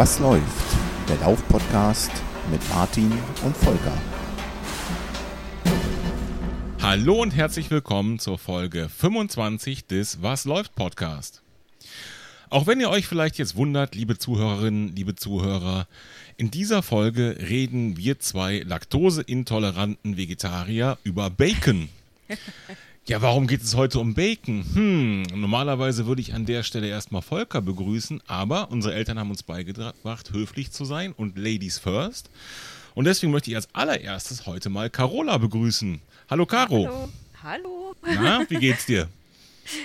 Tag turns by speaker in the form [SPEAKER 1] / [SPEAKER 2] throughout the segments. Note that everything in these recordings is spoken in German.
[SPEAKER 1] Was läuft? Der Lauf-Podcast mit Martin und Volker.
[SPEAKER 2] Hallo und herzlich willkommen zur Folge 25 des Was läuft Podcast. Auch wenn ihr euch vielleicht jetzt wundert, liebe Zuhörerinnen, liebe Zuhörer, in dieser Folge reden wir zwei laktoseintoleranten Vegetarier über Bacon. Ja, warum geht es heute um Bacon? Hm, normalerweise würde ich an der Stelle erstmal Volker begrüßen, aber unsere Eltern haben uns beigebracht, höflich zu sein und Ladies first. Und deswegen möchte ich als allererstes heute mal Carola begrüßen. Hallo Caro.
[SPEAKER 3] Hallo. Hallo.
[SPEAKER 2] Na, wie geht's dir?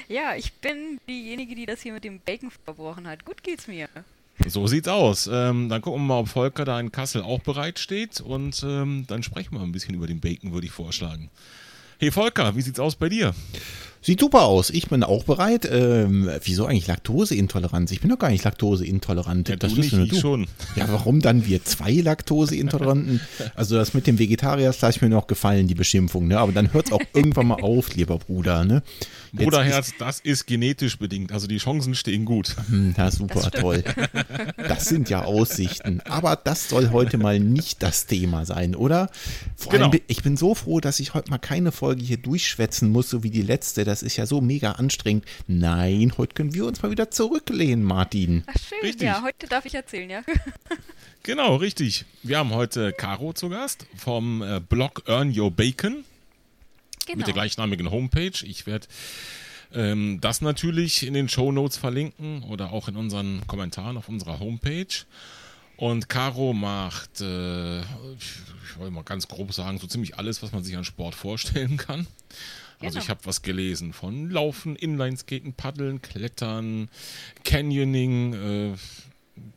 [SPEAKER 3] Ja, ich bin diejenige, die das hier mit dem Bacon verbrochen hat. Gut geht's mir.
[SPEAKER 2] So sieht's aus. Ähm, dann gucken wir mal, ob Volker da in Kassel auch bereit steht und ähm, dann sprechen wir ein bisschen über den Bacon, würde ich vorschlagen. Hey Volker, wie sieht's aus bei dir?
[SPEAKER 1] Sieht super aus. Ich bin auch bereit. Ähm, wieso eigentlich Laktoseintoleranz? Ich bin doch gar nicht Laktoseintolerant.
[SPEAKER 2] Ja, das du nicht, nur du. schon.
[SPEAKER 1] Ja, warum dann wir zwei Laktoseintoleranten? Also das mit dem Vegetarier, das lasse ich mir noch gefallen, die Beschimpfung. Ne? Aber dann hört es auch irgendwann mal auf, lieber Bruder. Ne?
[SPEAKER 2] Bruderherz, das ist genetisch bedingt. Also die Chancen stehen gut.
[SPEAKER 1] Hm, ja, super, toll. Das sind ja Aussichten. Aber das soll heute mal nicht das Thema sein, oder? Vor genau. allem, ich bin so froh, dass ich heute mal keine Folge hier durchschwätzen muss, so wie die letzte. Das ist ja so mega anstrengend. Nein, heute können wir uns mal wieder zurücklehnen, Martin.
[SPEAKER 3] Ach schön, richtig. ja, heute darf ich erzählen, ja.
[SPEAKER 2] Genau, richtig. Wir haben heute Caro zu Gast vom äh, Blog Earn Your Bacon. Genau. Mit der gleichnamigen Homepage. Ich werde ähm, das natürlich in den Show Notes verlinken oder auch in unseren Kommentaren auf unserer Homepage. Und Caro macht, äh, ich wollte mal ganz grob sagen, so ziemlich alles, was man sich an Sport vorstellen kann. Also ich genau. habe was gelesen von Laufen, Inlineskaten, Paddeln, Klettern, Canyoning, äh,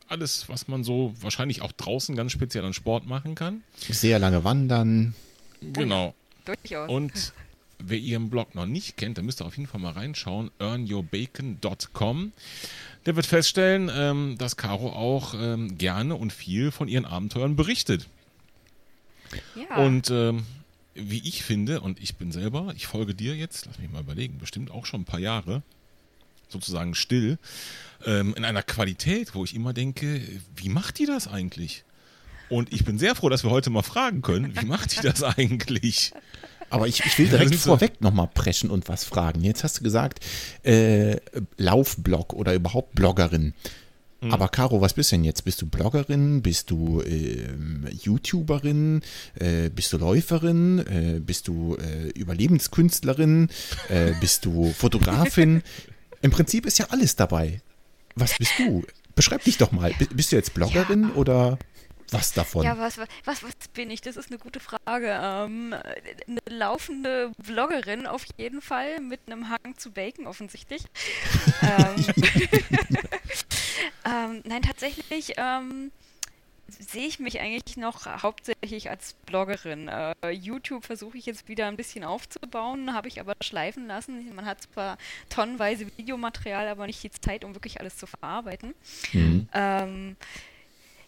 [SPEAKER 2] alles, was man so wahrscheinlich auch draußen ganz speziell an Sport machen kann.
[SPEAKER 1] Sehr lange wandern.
[SPEAKER 2] Genau. Durchaus. Und wer ihren Blog noch nicht kennt, der müsste auf jeden Fall mal reinschauen. earnyourbacon.com. Der wird feststellen, ähm, dass Caro auch ähm, gerne und viel von ihren Abenteuern berichtet. Ja. Und ähm, wie ich finde, und ich bin selber, ich folge dir jetzt, lass mich mal überlegen, bestimmt auch schon ein paar Jahre, sozusagen still, ähm, in einer Qualität, wo ich immer denke, wie macht die das eigentlich? Und ich bin sehr froh, dass wir heute mal fragen können, wie macht die das eigentlich?
[SPEAKER 1] Aber ich, ich will direkt vorweg nochmal preschen und was fragen. Jetzt hast du gesagt, äh, Laufblog oder überhaupt Bloggerin. Mhm. Aber Caro, was bist du denn jetzt? Bist du Bloggerin? Bist du äh, YouTuberin? Äh, bist du Läuferin? Äh, bist du äh, Überlebenskünstlerin? Äh, bist du Fotografin? Im Prinzip ist ja alles dabei. Was bist du? Beschreib dich doch mal. Bist du jetzt Bloggerin ja. oder? Was davon?
[SPEAKER 3] Ja, was, was, was bin ich? Das ist eine gute Frage. Ähm, eine laufende Vloggerin auf jeden Fall mit einem Hang zu Bacon offensichtlich. ähm, ähm, nein, tatsächlich ähm, sehe ich mich eigentlich noch hauptsächlich als Bloggerin. Äh, YouTube versuche ich jetzt wieder ein bisschen aufzubauen, habe ich aber schleifen lassen. Man hat zwar tonnenweise Videomaterial, aber nicht die Zeit, um wirklich alles zu verarbeiten. Mhm. Ähm,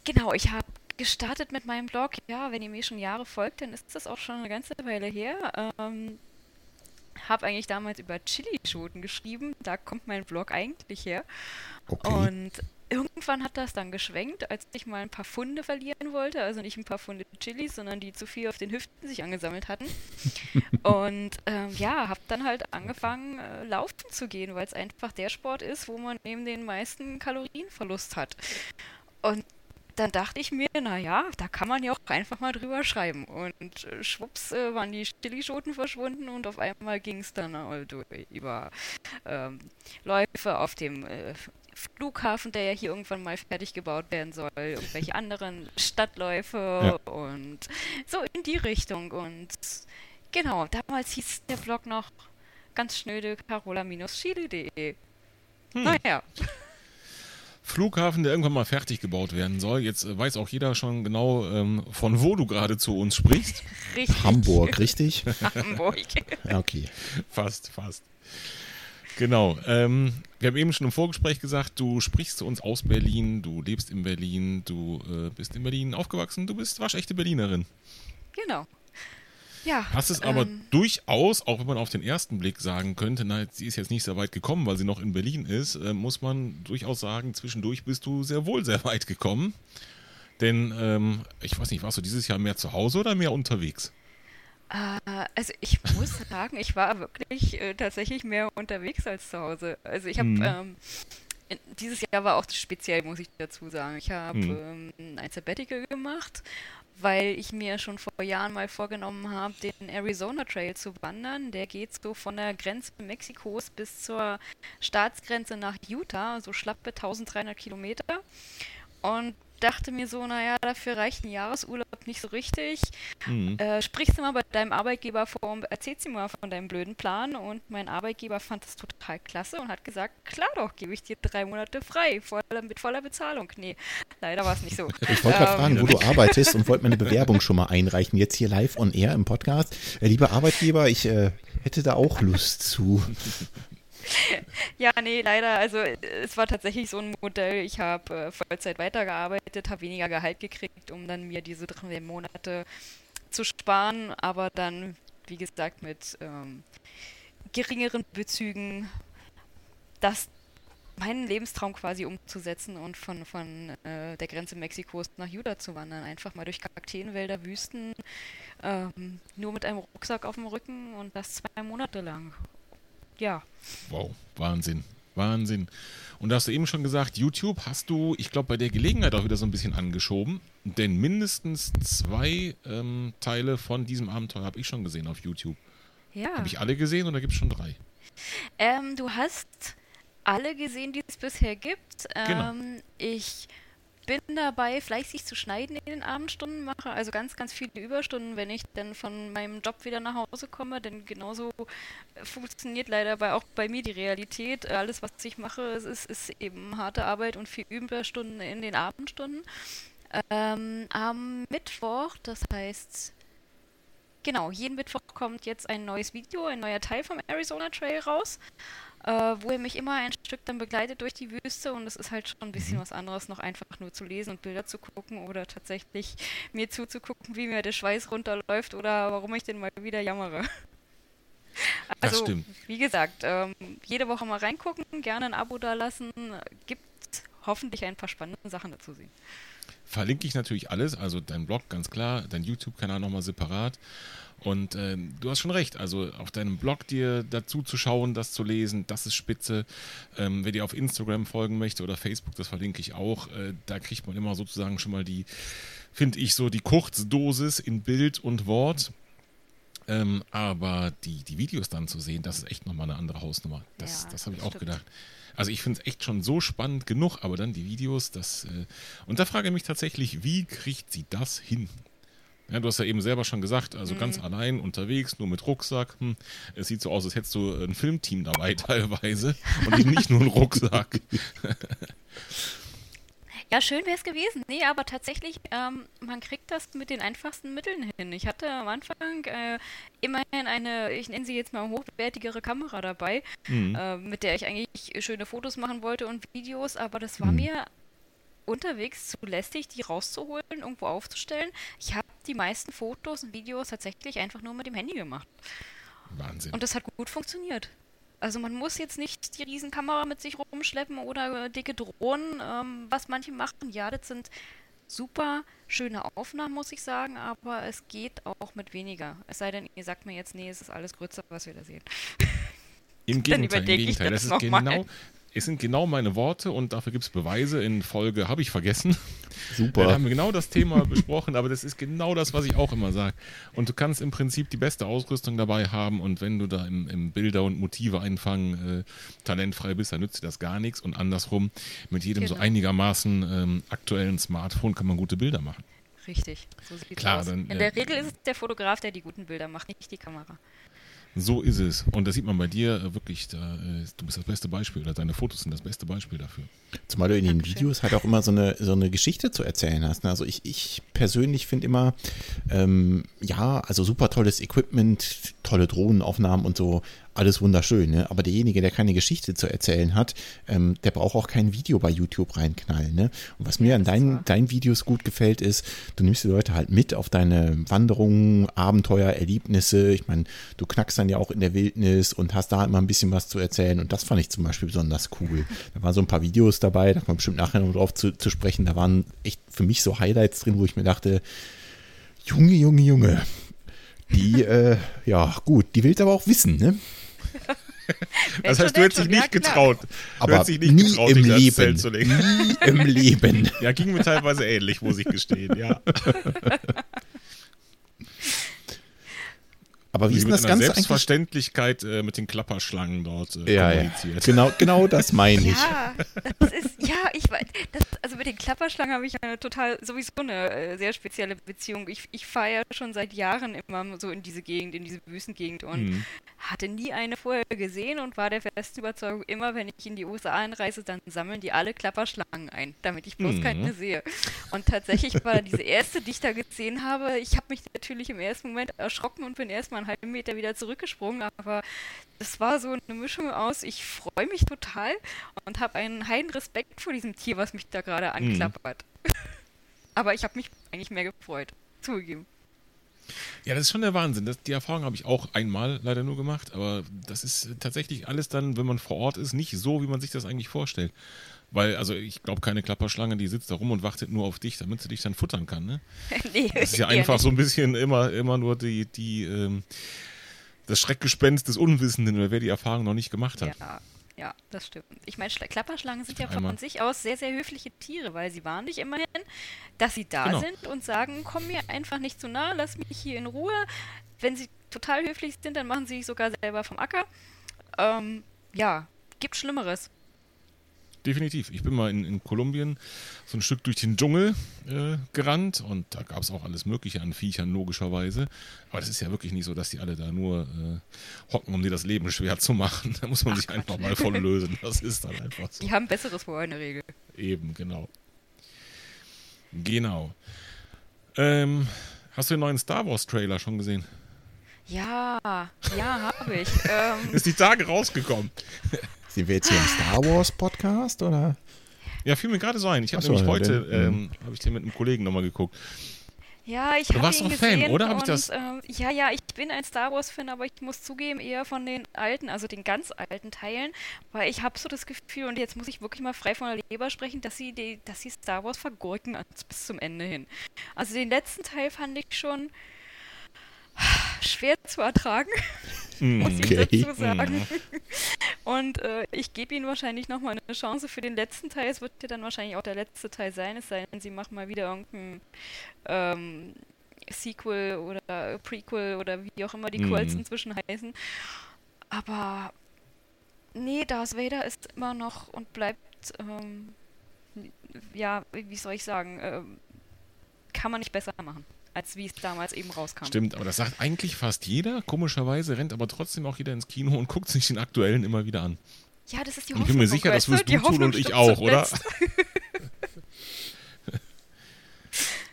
[SPEAKER 3] genau, ich habe gestartet mit meinem Blog. Ja, wenn ihr mir schon Jahre folgt, dann ist das auch schon eine ganze Weile her. Ähm, habe eigentlich damals über Chilischoten geschrieben. Da kommt mein Blog eigentlich her. Okay. Und irgendwann hat das dann geschwenkt, als ich mal ein paar Funde verlieren wollte. Also nicht ein paar Funde Chilis, sondern die zu viel auf den Hüften sich angesammelt hatten. und ähm, ja, habe dann halt angefangen, äh, laufen zu gehen, weil es einfach der Sport ist, wo man eben den meisten Kalorienverlust hat. Und dann dachte ich mir, naja, da kann man ja auch einfach mal drüber schreiben. Und äh, schwupps äh, waren die Stillischoten verschwunden und auf einmal ging es dann über ähm, Läufe auf dem äh, Flughafen, der ja hier irgendwann mal fertig gebaut werden soll, irgendwelche anderen Stadtläufe ja. und so in die Richtung. Und genau, damals hieß der Blog noch ganz schnöde carola-chile.de. Hm.
[SPEAKER 2] Naja. Flughafen, der irgendwann mal fertig gebaut werden soll. Jetzt äh, weiß auch jeder schon genau, ähm, von wo du gerade zu uns sprichst.
[SPEAKER 1] Richtig. Hamburg, richtig?
[SPEAKER 3] Hamburg.
[SPEAKER 1] okay.
[SPEAKER 2] Fast, fast. Genau. Ähm, wir haben eben schon im Vorgespräch gesagt, du sprichst zu uns aus Berlin, du lebst in Berlin, du äh, bist in Berlin aufgewachsen, du bist waschechte Berlinerin.
[SPEAKER 3] Genau.
[SPEAKER 2] Ja. Hast es aber ähm, durchaus, auch wenn man auf den ersten Blick sagen könnte, na, sie ist jetzt nicht sehr weit gekommen, weil sie noch in Berlin ist, äh, muss man durchaus sagen, zwischendurch bist du sehr wohl sehr weit gekommen. Denn, ähm, ich weiß nicht, warst du dieses Jahr mehr zu Hause oder mehr unterwegs?
[SPEAKER 3] Äh, also ich muss sagen, ich war wirklich äh, tatsächlich mehr unterwegs als zu Hause. Also ich habe mhm. ähm, dieses Jahr war auch speziell, muss ich dazu sagen. Ich habe mhm. ähm, ein Sabbatical gemacht, weil ich mir schon vor Jahren mal vorgenommen habe, den Arizona Trail zu wandern. Der geht so von der Grenze Mexikos bis zur Staatsgrenze nach Utah, so schlappe 1300 Kilometer. Und dachte mir so, naja, dafür reicht ein Jahresurlaub nicht so richtig. Mhm. Äh, sprichst du mal bei deinem Arbeitgeber vor und erzählst ihm mal von deinem blöden Plan. Und mein Arbeitgeber fand das total klasse und hat gesagt, klar doch, gebe ich dir drei Monate frei, voller, mit voller Bezahlung. Nee, leider war es nicht so.
[SPEAKER 1] Ich wollte gerade ähm, fragen, wo du arbeitest und wollte meine Bewerbung schon mal einreichen. Jetzt hier live on air im Podcast. Äh, lieber Arbeitgeber, ich äh, hätte da auch Lust zu.
[SPEAKER 3] Ja, nee, leider. Also es war tatsächlich so ein Modell. Ich habe äh, Vollzeit weitergearbeitet, habe weniger Gehalt gekriegt, um dann mir diese drei Monate zu sparen, aber dann, wie gesagt, mit ähm, geringeren Bezügen das meinen Lebenstraum quasi umzusetzen und von, von äh, der Grenze Mexikos nach Juda zu wandern. Einfach mal durch Kakteenwälder, Wüsten, ähm, nur mit einem Rucksack auf dem Rücken und das zwei Monate lang ja.
[SPEAKER 2] Wow, Wahnsinn. Wahnsinn. Und da hast du eben schon gesagt, YouTube hast du, ich glaube, bei der Gelegenheit auch wieder so ein bisschen angeschoben. Denn mindestens zwei ähm, Teile von diesem Abenteuer habe ich schon gesehen auf YouTube. Ja. Habe ich alle gesehen oder gibt es schon drei?
[SPEAKER 3] Ähm, du hast alle gesehen, die es bisher gibt. Genau. Ähm, genau. Ich bin dabei, fleißig zu schneiden in den Abendstunden, mache also ganz, ganz viele Überstunden, wenn ich dann von meinem Job wieder nach Hause komme, denn genauso funktioniert leider bei, auch bei mir die Realität. Alles, was ich mache, ist, ist eben harte Arbeit und viel Überstunden in den Abendstunden. Ähm, am Mittwoch, das heißt, genau, jeden Mittwoch kommt jetzt ein neues Video, ein neuer Teil vom Arizona Trail raus äh, wo er mich immer ein Stück dann begleitet durch die Wüste und es ist halt schon ein bisschen mhm. was anderes, noch einfach nur zu lesen und Bilder zu gucken oder tatsächlich mir zuzugucken, wie mir der Schweiß runterläuft oder warum ich denn mal wieder jammere. Also, wie gesagt, ähm, jede Woche mal reingucken, gerne ein Abo da lassen, gibt hoffentlich ein paar spannende Sachen dazu sehen.
[SPEAKER 2] Verlinke ich natürlich alles, also dein Blog ganz klar, dein YouTube-Kanal nochmal separat und äh, du hast schon recht, also auf deinem Blog dir dazu zu schauen, das zu lesen, das ist spitze. Ähm, wer dir auf Instagram folgen möchte oder Facebook, das verlinke ich auch, äh, da kriegt man immer sozusagen schon mal die, finde ich, so die Kurzdosis in Bild und Wort. Ähm, aber die, die Videos dann zu sehen, das ist echt nochmal eine andere Hausnummer. Das, ja, das habe ich auch gedacht. Also ich finde es echt schon so spannend genug, aber dann die Videos, das. Äh, und da frage ich mich tatsächlich, wie kriegt sie das hin? Ja, du hast ja eben selber schon gesagt, also mhm. ganz allein unterwegs, nur mit Rucksack. Hm, es sieht so aus, als hättest du ein Filmteam dabei teilweise und nicht nur einen Rucksack.
[SPEAKER 3] Ja, schön wäre es gewesen. Nee, aber tatsächlich, ähm, man kriegt das mit den einfachsten Mitteln hin. Ich hatte am Anfang äh, immerhin eine, ich nenne sie jetzt mal hochwertigere Kamera dabei, mhm. äh, mit der ich eigentlich schöne Fotos machen wollte und Videos, aber das war mhm. mir unterwegs zu lästig, die rauszuholen, irgendwo aufzustellen. Ich habe die meisten Fotos und Videos tatsächlich einfach nur mit dem Handy gemacht.
[SPEAKER 2] Wahnsinn.
[SPEAKER 3] Und das hat gut funktioniert. Also man muss jetzt nicht die Riesenkamera mit sich rumschleppen oder dicke Drohnen, ähm, was manche machen. Ja, das sind super schöne Aufnahmen, muss ich sagen, aber es geht auch mit weniger. Es sei denn, ihr sagt mir jetzt, nee, es ist alles größer, was wir da sehen.
[SPEAKER 2] Im Gegenteil, im Gegenteil. Das, das ist genau, es sind genau meine Worte und dafür gibt es Beweise. In Folge habe ich vergessen. Super. Da haben wir genau das Thema besprochen, aber das ist genau das, was ich auch immer sage. Und du kannst im Prinzip die beste Ausrüstung dabei haben und wenn du da im, im Bilder und Motive einfangen äh, talentfrei bist, dann nützt dir das gar nichts. Und andersrum, mit jedem genau. so einigermaßen ähm, aktuellen Smartphone kann man gute Bilder machen.
[SPEAKER 3] Richtig, so sieht Klar, aus. Dann, In der äh, Regel ist es der Fotograf, der die guten Bilder macht, nicht die Kamera.
[SPEAKER 2] So ist es. Und das sieht man bei dir äh, wirklich, da, äh, du bist das beste Beispiel oder deine Fotos sind das beste Beispiel dafür.
[SPEAKER 1] Zumal du in den Videos halt auch immer so eine, so eine Geschichte zu erzählen hast. Ne? Also ich, ich persönlich finde immer, ähm, ja, also super tolles Equipment, tolle Drohnenaufnahmen und so, alles wunderschön, ne? aber derjenige, der keine Geschichte zu erzählen hat, ähm, der braucht auch kein Video bei YouTube reinknallen. Ne? Und was mir an deinen, deinen Videos gut gefällt, ist, du nimmst die Leute halt mit auf deine Wanderungen, Abenteuer, Erlebnisse. Ich meine, du knackst dann ja auch in der Wildnis und hast da immer ein bisschen was zu erzählen und das fand ich zum Beispiel besonders cool. Da waren so ein paar Videos dabei, da kommt bestimmt nachher noch drauf zu, zu sprechen, da waren echt für mich so Highlights drin, wo ich mir dachte, Junge, Junge, Junge, die, äh, ja, gut, die will aber auch wissen, ne?
[SPEAKER 2] Das heißt, du hättest dich nicht getraut.
[SPEAKER 1] Aber nicht nie getraut, im Leben. Nie im Leben.
[SPEAKER 2] Ja, ging mir teilweise ähnlich, muss ich gestehen, ja.
[SPEAKER 1] Aber wie ist das Ganze
[SPEAKER 2] Selbstverständlichkeit äh, mit den Klapperschlangen dort
[SPEAKER 1] äh, ja, kommuniziert? Ja. Genau, genau das meine ich.
[SPEAKER 3] Ja, das ist, ja, ich das, also mit den Klapperschlangen habe ich eine total, sowieso eine äh, sehr spezielle Beziehung. Ich, ich fahre ja schon seit Jahren immer so in diese Gegend, in diese Wüstengegend und mhm. hatte nie eine vorher gesehen und war der festen Überzeugung, immer wenn ich in die USA einreise, dann sammeln die alle Klapperschlangen ein, damit ich bloß mhm. keine sehe. Und tatsächlich war diese erste, die ich da gesehen habe, ich habe mich natürlich im ersten Moment erschrocken und bin erstmal einen halben Meter wieder zurückgesprungen, aber es war so eine Mischung aus, ich freue mich total und habe einen heilen Respekt vor diesem Tier, was mich da gerade mhm. anklappert. Mhm. aber ich habe mich eigentlich mehr gefreut, zugegeben.
[SPEAKER 2] Ja, das ist schon der Wahnsinn. Das, die Erfahrung habe ich auch einmal leider nur gemacht, aber das ist tatsächlich alles dann, wenn man vor Ort ist, nicht so, wie man sich das eigentlich vorstellt. Weil, also ich glaube, keine Klapperschlange, die sitzt da rum und wartet nur auf dich, damit sie dich dann futtern kann, ne? nee, das ist ja einfach nicht. so ein bisschen immer, immer nur die, die, ähm, das Schreckgespenst des Unwissenden, oder wer die Erfahrung noch nicht gemacht hat.
[SPEAKER 3] Ja. Ja, das stimmt. Ich meine, Klapperschlangen sind ja von Einmal. sich aus sehr, sehr höfliche Tiere, weil sie warnen dich immerhin, dass sie da genau. sind und sagen, komm mir einfach nicht zu nah, lass mich hier in Ruhe. Wenn sie total höflich sind, dann machen sie sich sogar selber vom Acker. Ähm, ja, gibt Schlimmeres
[SPEAKER 2] definitiv. Ich bin mal in, in Kolumbien so ein Stück durch den Dschungel äh, gerannt und da gab es auch alles Mögliche an Viechern, logischerweise. Aber das ist ja wirklich nicht so, dass die alle da nur äh, hocken, um dir das Leben schwer zu machen. Da muss man sich einfach mal von lösen. Das ist dann einfach so.
[SPEAKER 3] Die haben Besseres vor in der Regel.
[SPEAKER 2] Eben, genau. Genau. Ähm, hast du den neuen Star Wars Trailer schon gesehen?
[SPEAKER 3] Ja, ja, habe ich.
[SPEAKER 2] Ähm, ist die Tage rausgekommen.
[SPEAKER 1] Sind wir jetzt hier im Star Wars Podcast oder?
[SPEAKER 2] Ja, fiel mir gerade so ein. Ich habe nämlich heute, ähm, habe ich den mit einem Kollegen nochmal geguckt.
[SPEAKER 3] Ja, ich habe ihn gesehen
[SPEAKER 2] Fan, oder?
[SPEAKER 3] Hab ich das? Äh, ja, ja, ich bin ein Star Wars Fan, aber ich muss zugeben eher von den alten, also den ganz alten Teilen, weil ich habe so das Gefühl und jetzt muss ich wirklich mal frei von der Leber sprechen, dass sie die, dass sie Star Wars vergurken bis zum Ende hin. Also den letzten Teil fand ich schon schwer zu ertragen, muss okay. ich dazu sagen. Mm. Und äh, ich gebe ihnen wahrscheinlich nochmal eine Chance für den letzten Teil. Es wird ja dann wahrscheinlich auch der letzte Teil sein, es sei denn, sie machen mal wieder irgendein ähm, Sequel oder Prequel oder wie auch immer die mm. inzwischen heißen. Aber nee, Darth Vader ist immer noch und bleibt, ähm, ja, wie soll ich sagen, äh, kann man nicht besser machen als wie es damals eben rauskam.
[SPEAKER 2] Stimmt, aber das sagt eigentlich fast jeder. Komischerweise rennt aber trotzdem auch jeder ins Kino und guckt sich den aktuellen immer wieder an.
[SPEAKER 3] Ja, das ist die
[SPEAKER 2] Hoffnung. Ich bin mir sicher, das wirst du tun und ich auch, oder?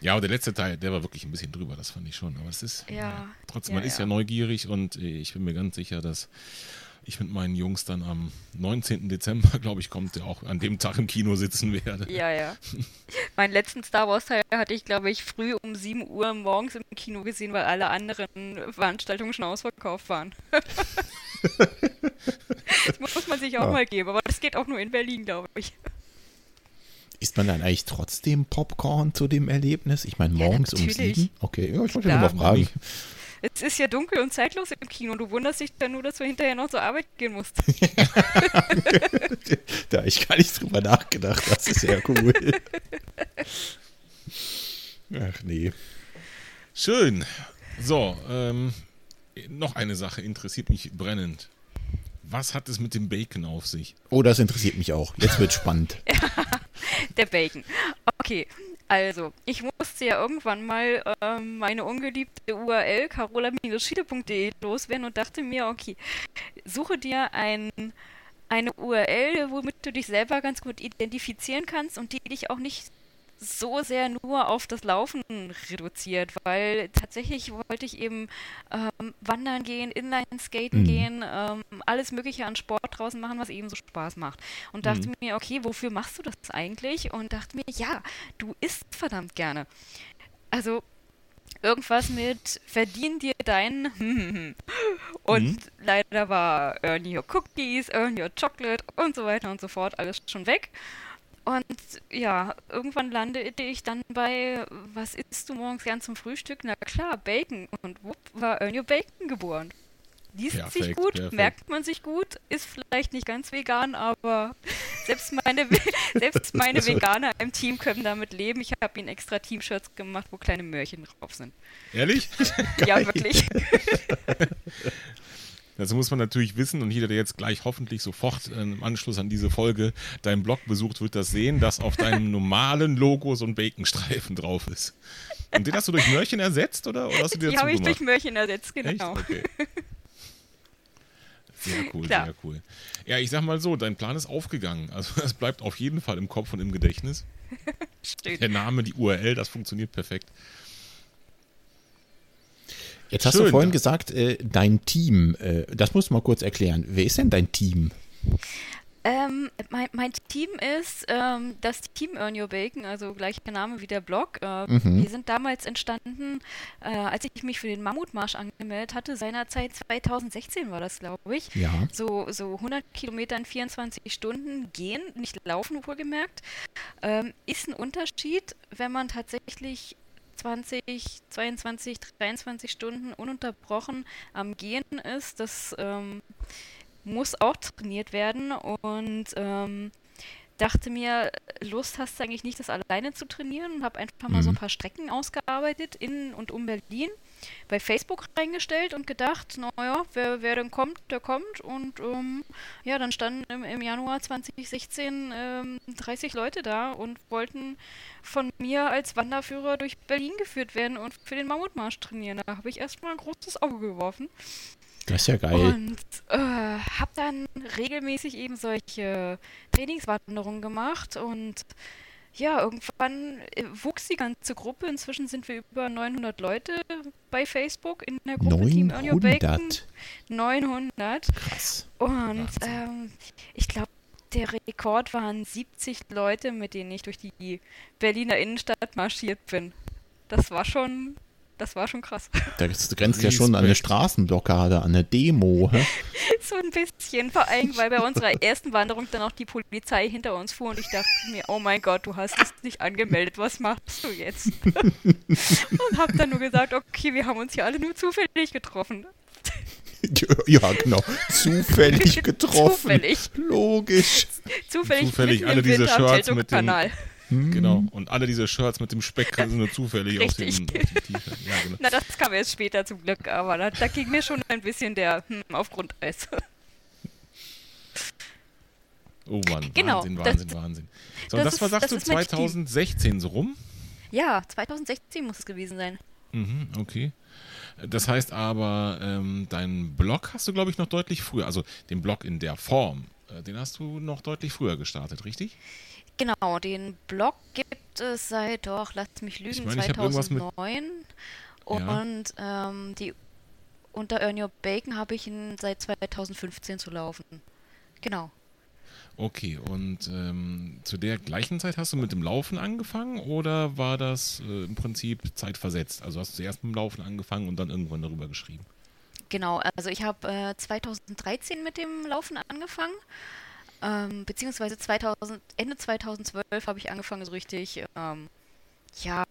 [SPEAKER 2] ja, aber der letzte Teil, der war wirklich ein bisschen drüber, das fand ich schon. Aber es ist, ja, ja trotzdem, ja, man ist ja neugierig und ich bin mir ganz sicher, dass ich mit meinen Jungs dann am 19. Dezember, glaube ich, kommt, der auch an dem Tag im Kino sitzen werde.
[SPEAKER 3] Ja, ja. Meinen letzten Star Wars-Teil hatte ich, glaube ich, früh um 7 Uhr morgens im Kino gesehen, weil alle anderen Veranstaltungen schon ausverkauft waren. das muss man sich auch ja. mal geben, aber das geht auch nur in Berlin, glaube ich.
[SPEAKER 1] Isst man dann eigentlich trotzdem Popcorn zu dem Erlebnis? Ich meine, morgens ja, um sieben? Okay, ja, ich wollte ja nur mal fragen.
[SPEAKER 3] Es ist ja dunkel und zeitlos im Kino. Du wunderst dich dann nur, dass du hinterher noch zur Arbeit gehen musst.
[SPEAKER 1] da habe ich gar nicht drüber nachgedacht. Das ist ja cool. Ach nee.
[SPEAKER 2] Schön. So, ähm, noch eine Sache interessiert mich brennend. Was hat es mit dem Bacon auf sich?
[SPEAKER 1] Oh, das interessiert mich auch. Jetzt wird spannend.
[SPEAKER 3] Der Bacon. Okay, also, ich musste ja irgendwann mal ähm, meine ungeliebte URL carola-schiede.de loswerden und dachte mir, okay, suche dir ein, eine URL, womit du dich selber ganz gut identifizieren kannst und die dich auch nicht so sehr nur auf das Laufen reduziert, weil tatsächlich wollte ich eben ähm, wandern gehen, Inline-Skaten mhm. gehen, ähm, alles Mögliche an Sport draußen machen, was eben so Spaß macht. Und dachte mhm. mir, okay, wofür machst du das eigentlich? Und dachte mir, ja, du isst verdammt gerne. Also irgendwas mit verdien dir dein und mhm. leider war Earn Your Cookies, Earn Your Chocolate und so weiter und so fort alles schon weg. Und ja, irgendwann landete ich dann bei, was isst du morgens gern zum Frühstück? Na klar, Bacon. Und wupp, war Earn Your Bacon geboren liest perfekt, sich gut, perfekt. merkt man sich gut, ist vielleicht nicht ganz vegan, aber selbst meine, selbst meine Veganer im Team können damit leben. Ich habe ihnen extra T-Shirts gemacht, wo kleine Möhrchen drauf sind.
[SPEAKER 2] Ehrlich?
[SPEAKER 3] ja, wirklich.
[SPEAKER 2] Dazu muss man natürlich wissen, und jeder, der jetzt gleich hoffentlich sofort äh, im Anschluss an diese Folge deinen Blog besucht, wird das sehen, dass auf deinem normalen Logo so ein Baconstreifen drauf ist. Und den hast du durch Möhrchen ersetzt, oder? oder hast du
[SPEAKER 3] dir Die habe ich durch Möhrchen ersetzt, genau. Echt? Okay.
[SPEAKER 2] Sehr cool, Klar. sehr cool. Ja, ich sag mal so, dein Plan ist aufgegangen. Also es bleibt auf jeden Fall im Kopf und im Gedächtnis. Der Name, die URL, das funktioniert perfekt.
[SPEAKER 1] Jetzt hast Schön, du vorhin ja. gesagt, äh, dein Team, äh, das musst du mal kurz erklären. Wer ist denn dein Team?
[SPEAKER 3] Ähm, mein, mein, Team ist ähm, das Team Earn Your Bacon, also gleicher Name wie der Blog. Äh, mhm. Wir sind damals entstanden, äh, als ich mich für den Mammutmarsch angemeldet hatte, seinerzeit 2016 war das, glaube ich.
[SPEAKER 1] Ja.
[SPEAKER 3] So, so 100 Kilometer in 24 Stunden gehen, nicht laufen, wohlgemerkt. Ähm, ist ein Unterschied, wenn man tatsächlich 20, 22, 23 Stunden ununterbrochen am Gehen ist. Das ähm, muss auch trainiert werden und ähm, dachte mir, Lust hast du eigentlich nicht, das alleine zu trainieren und habe einfach mal so ein mhm. paar Strecken ausgearbeitet in und um Berlin, bei Facebook reingestellt und gedacht, naja, wer, wer denn kommt, der kommt und ähm, ja, dann standen im, im Januar 2016 ähm, 30 Leute da und wollten von mir als Wanderführer durch Berlin geführt werden und für den Mammutmarsch trainieren. Da habe ich erstmal ein großes Auge geworfen
[SPEAKER 1] das ist ja geil.
[SPEAKER 3] Und äh, habe dann regelmäßig eben solche Trainingswanderungen gemacht und ja, irgendwann äh, wuchs die ganze Gruppe. Inzwischen sind wir über 900 Leute bei Facebook in der Gruppe
[SPEAKER 1] 900? Team Earn Your Bacon.
[SPEAKER 3] 900.
[SPEAKER 1] Krass.
[SPEAKER 3] Und ähm, ich glaube, der Rekord waren 70 Leute, mit denen ich durch die Berliner Innenstadt marschiert bin. Das war schon das war schon krass.
[SPEAKER 1] Das grenzt ja schon an eine Straßenblockade, an eine Demo. Hä?
[SPEAKER 3] so ein bisschen, vor allem, weil bei unserer ersten Wanderung dann auch die Polizei hinter uns fuhr und ich dachte mir, oh mein Gott, du hast es nicht angemeldet, was machst du jetzt? und hab dann nur gesagt, okay, wir haben uns hier alle nur zufällig getroffen.
[SPEAKER 1] Ja, genau. Zufällig getroffen. Zufällig. Logisch.
[SPEAKER 3] Zufällig,
[SPEAKER 2] Zufällig alle diese Shirts mit dem, hm. Genau. Und alle diese Shirts mit dem Speck sind nur zufällig aus dem T-Shirt.
[SPEAKER 3] Ja, genau. Na, das kam erst später zum Glück, aber da, da ging mir schon ein bisschen der hm, auf Grundeis.
[SPEAKER 2] Oh Mann, genau, Wahnsinn, Wahnsinn, das, Wahnsinn. So, das, das war, sagst das du, 2016 so rum?
[SPEAKER 3] Ja, 2016 muss es gewesen sein.
[SPEAKER 2] Mhm, okay. Das heißt aber, ähm, deinen Blog hast du, glaube ich, noch deutlich früher, also den Blog in der Form, äh, den hast du noch deutlich früher gestartet, richtig?
[SPEAKER 3] Genau, den Blog gibt es seit, doch, lasst mich lügen, ich mein, 2009. und ja. ähm, die unter Earn Your Bacon habe ich ihn seit 2015 zu laufen. Genau.
[SPEAKER 2] Okay, und ähm, zu der gleichen Zeit hast du mit dem Laufen angefangen oder war das äh, im Prinzip zeitversetzt? Also hast du zuerst mit dem Laufen angefangen und dann irgendwann darüber geschrieben?
[SPEAKER 3] Genau, also ich habe äh, 2013 mit dem Laufen angefangen ähm, beziehungsweise 2000, Ende 2012 habe ich angefangen, so richtig, ähm, ja,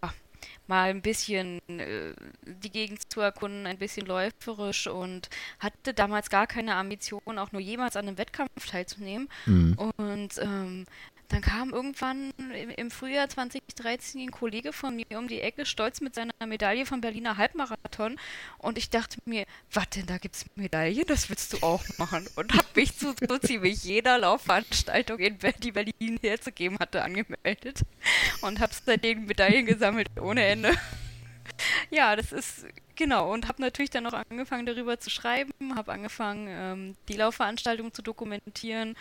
[SPEAKER 3] mal ein bisschen äh, die Gegend zu erkunden, ein bisschen läuferisch und hatte damals gar keine Ambition, auch nur jemals an einem Wettkampf teilzunehmen. Mhm. Und ähm, dann kam irgendwann im Frühjahr 2013 ein Kollege von mir um die Ecke, stolz mit seiner Medaille vom Berliner Halbmarathon. Und ich dachte mir, was denn, da gibt es Medaillen? Das willst du auch machen. Und habe mich zu so ziemlich jeder Laufveranstaltung, in die Berlin herzugeben hatte, angemeldet. Und habe seitdem Medaillen gesammelt ohne Ende. ja, das ist genau und habe natürlich dann noch angefangen darüber zu schreiben, habe angefangen ähm, die Laufveranstaltung zu dokumentieren,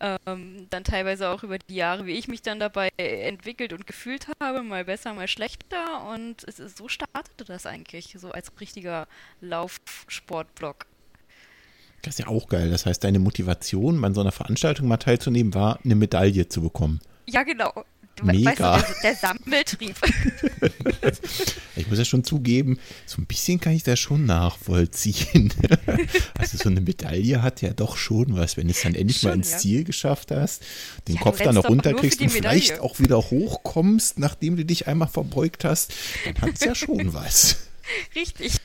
[SPEAKER 3] ähm, dann teilweise auch über die Jahre, wie ich mich dann dabei entwickelt und gefühlt habe, mal besser, mal schlechter und es ist, so startete das eigentlich so als richtiger Laufsportblog.
[SPEAKER 1] Das ist ja auch geil. Das heißt, deine Motivation, an so einer Veranstaltung mal teilzunehmen, war, eine Medaille zu bekommen.
[SPEAKER 3] Ja, genau.
[SPEAKER 1] Mega.
[SPEAKER 3] Weißt du, der, der Sammeltrieb.
[SPEAKER 1] ich muss ja schon zugeben, so ein bisschen kann ich das schon nachvollziehen. Also so eine Medaille hat ja doch schon was, wenn du es dann endlich schon, mal ins ja. Ziel geschafft hast, den ja, Kopf dann noch runterkriegst und vielleicht auch wieder hochkommst, nachdem du dich einmal verbeugt hast, dann hat es ja schon was.
[SPEAKER 3] Richtig.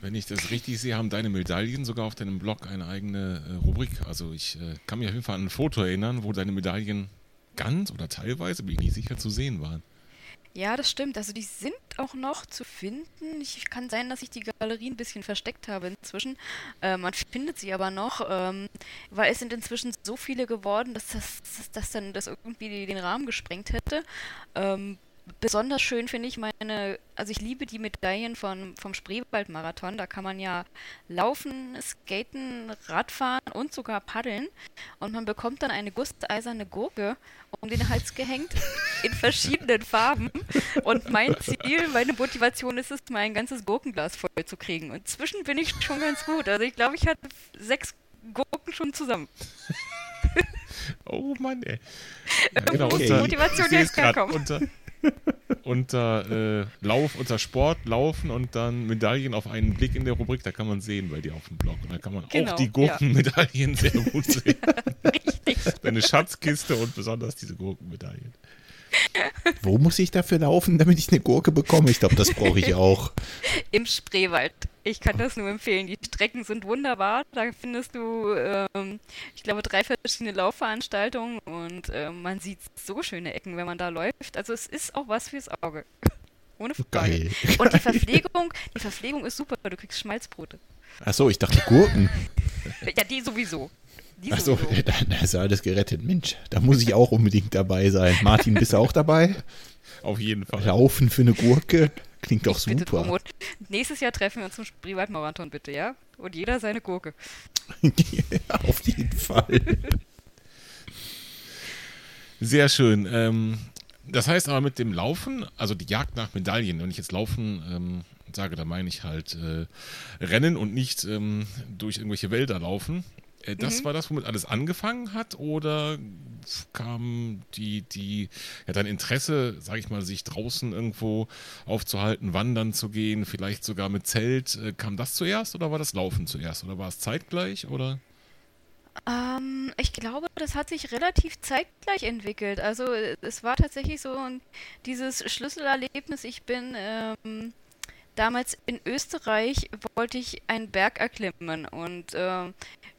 [SPEAKER 2] Wenn ich das richtig sehe, haben deine Medaillen sogar auf deinem Blog eine eigene äh, Rubrik. Also ich äh, kann mich auf jeden Fall an ein Foto erinnern, wo deine Medaillen ganz oder teilweise, bin ich nicht sicher, zu sehen waren.
[SPEAKER 3] Ja, das stimmt. Also die sind auch noch zu finden. Ich kann sein, dass ich die Galerie ein bisschen versteckt habe inzwischen. Äh, man findet sie aber noch, ähm, weil es sind inzwischen so viele geworden, dass das, dass, dass dann das irgendwie den Rahmen gesprengt hätte. Ähm, besonders schön finde ich meine, also ich liebe die Medaillen von, vom Spreewaldmarathon. Da kann man ja laufen, skaten, Radfahren und sogar paddeln. Und man bekommt dann eine gusseiserne Gurke um den Hals gehängt in verschiedenen Farben. Und mein Ziel, meine Motivation ist es, mein ganzes Gurkenglas voll zu kriegen. Und zwischen bin ich schon ganz gut. Also ich glaube, ich hatte sechs Gurken schon zusammen.
[SPEAKER 2] Oh Mann, ey.
[SPEAKER 3] Ja, genau, okay. die Motivation jetzt herkommen.
[SPEAKER 2] Unter, unter äh, Lauf, unter Sport, Laufen und dann Medaillen auf einen Blick in der Rubrik, da kann man sehen bei dir auf dem Blog. Und da kann man genau, auch die Gurkenmedaillen ja. sehr gut sehen. Richtig. Deine Schatzkiste und besonders diese Gurkenmedaillen.
[SPEAKER 1] Wo muss ich dafür laufen, damit ich eine Gurke bekomme? Ich glaube, das brauche ich auch.
[SPEAKER 3] Im Spreewald. Ich kann das nur empfehlen. Die Strecken sind wunderbar. Da findest du, ähm, ich glaube, drei verschiedene Laufveranstaltungen und äh, man sieht so schöne Ecken, wenn man da läuft. Also es ist auch was fürs Auge. Ohne Frage. Geil. Und die Verpflegung, die Verpflegung ist super. Du kriegst Schmalzbrote.
[SPEAKER 1] Achso, ich dachte Gurken.
[SPEAKER 3] ja, die sowieso.
[SPEAKER 1] Achso, dann ist alles gerettet. Mensch, da muss ich auch unbedingt dabei sein. Martin, bist du auch dabei?
[SPEAKER 2] Auf jeden Fall.
[SPEAKER 1] Laufen für eine Gurke. Klingt doch super. Drum.
[SPEAKER 3] Nächstes Jahr treffen wir uns zum Spreewaldmarathon, bitte, ja? Und jeder seine Gurke.
[SPEAKER 1] ja, auf jeden Fall.
[SPEAKER 2] Sehr schön. Ähm, das heißt aber mit dem Laufen, also die Jagd nach Medaillen, wenn ich jetzt Laufen ähm, sage, da meine ich halt äh, Rennen und nicht ähm, durch irgendwelche Wälder laufen. Äh, das mhm. war das, womit alles angefangen hat? Oder kam die, die, ja, dein Interesse, sag ich mal, sich draußen irgendwo aufzuhalten, wandern zu gehen, vielleicht sogar mit Zelt, äh, kam das zuerst oder war das Laufen zuerst? Oder war es zeitgleich oder?
[SPEAKER 3] Ähm, ich glaube, das hat sich relativ zeitgleich entwickelt. Also es war tatsächlich so dieses Schlüsselerlebnis. Ich bin ähm, damals in Österreich, wollte ich einen Berg erklimmen und äh,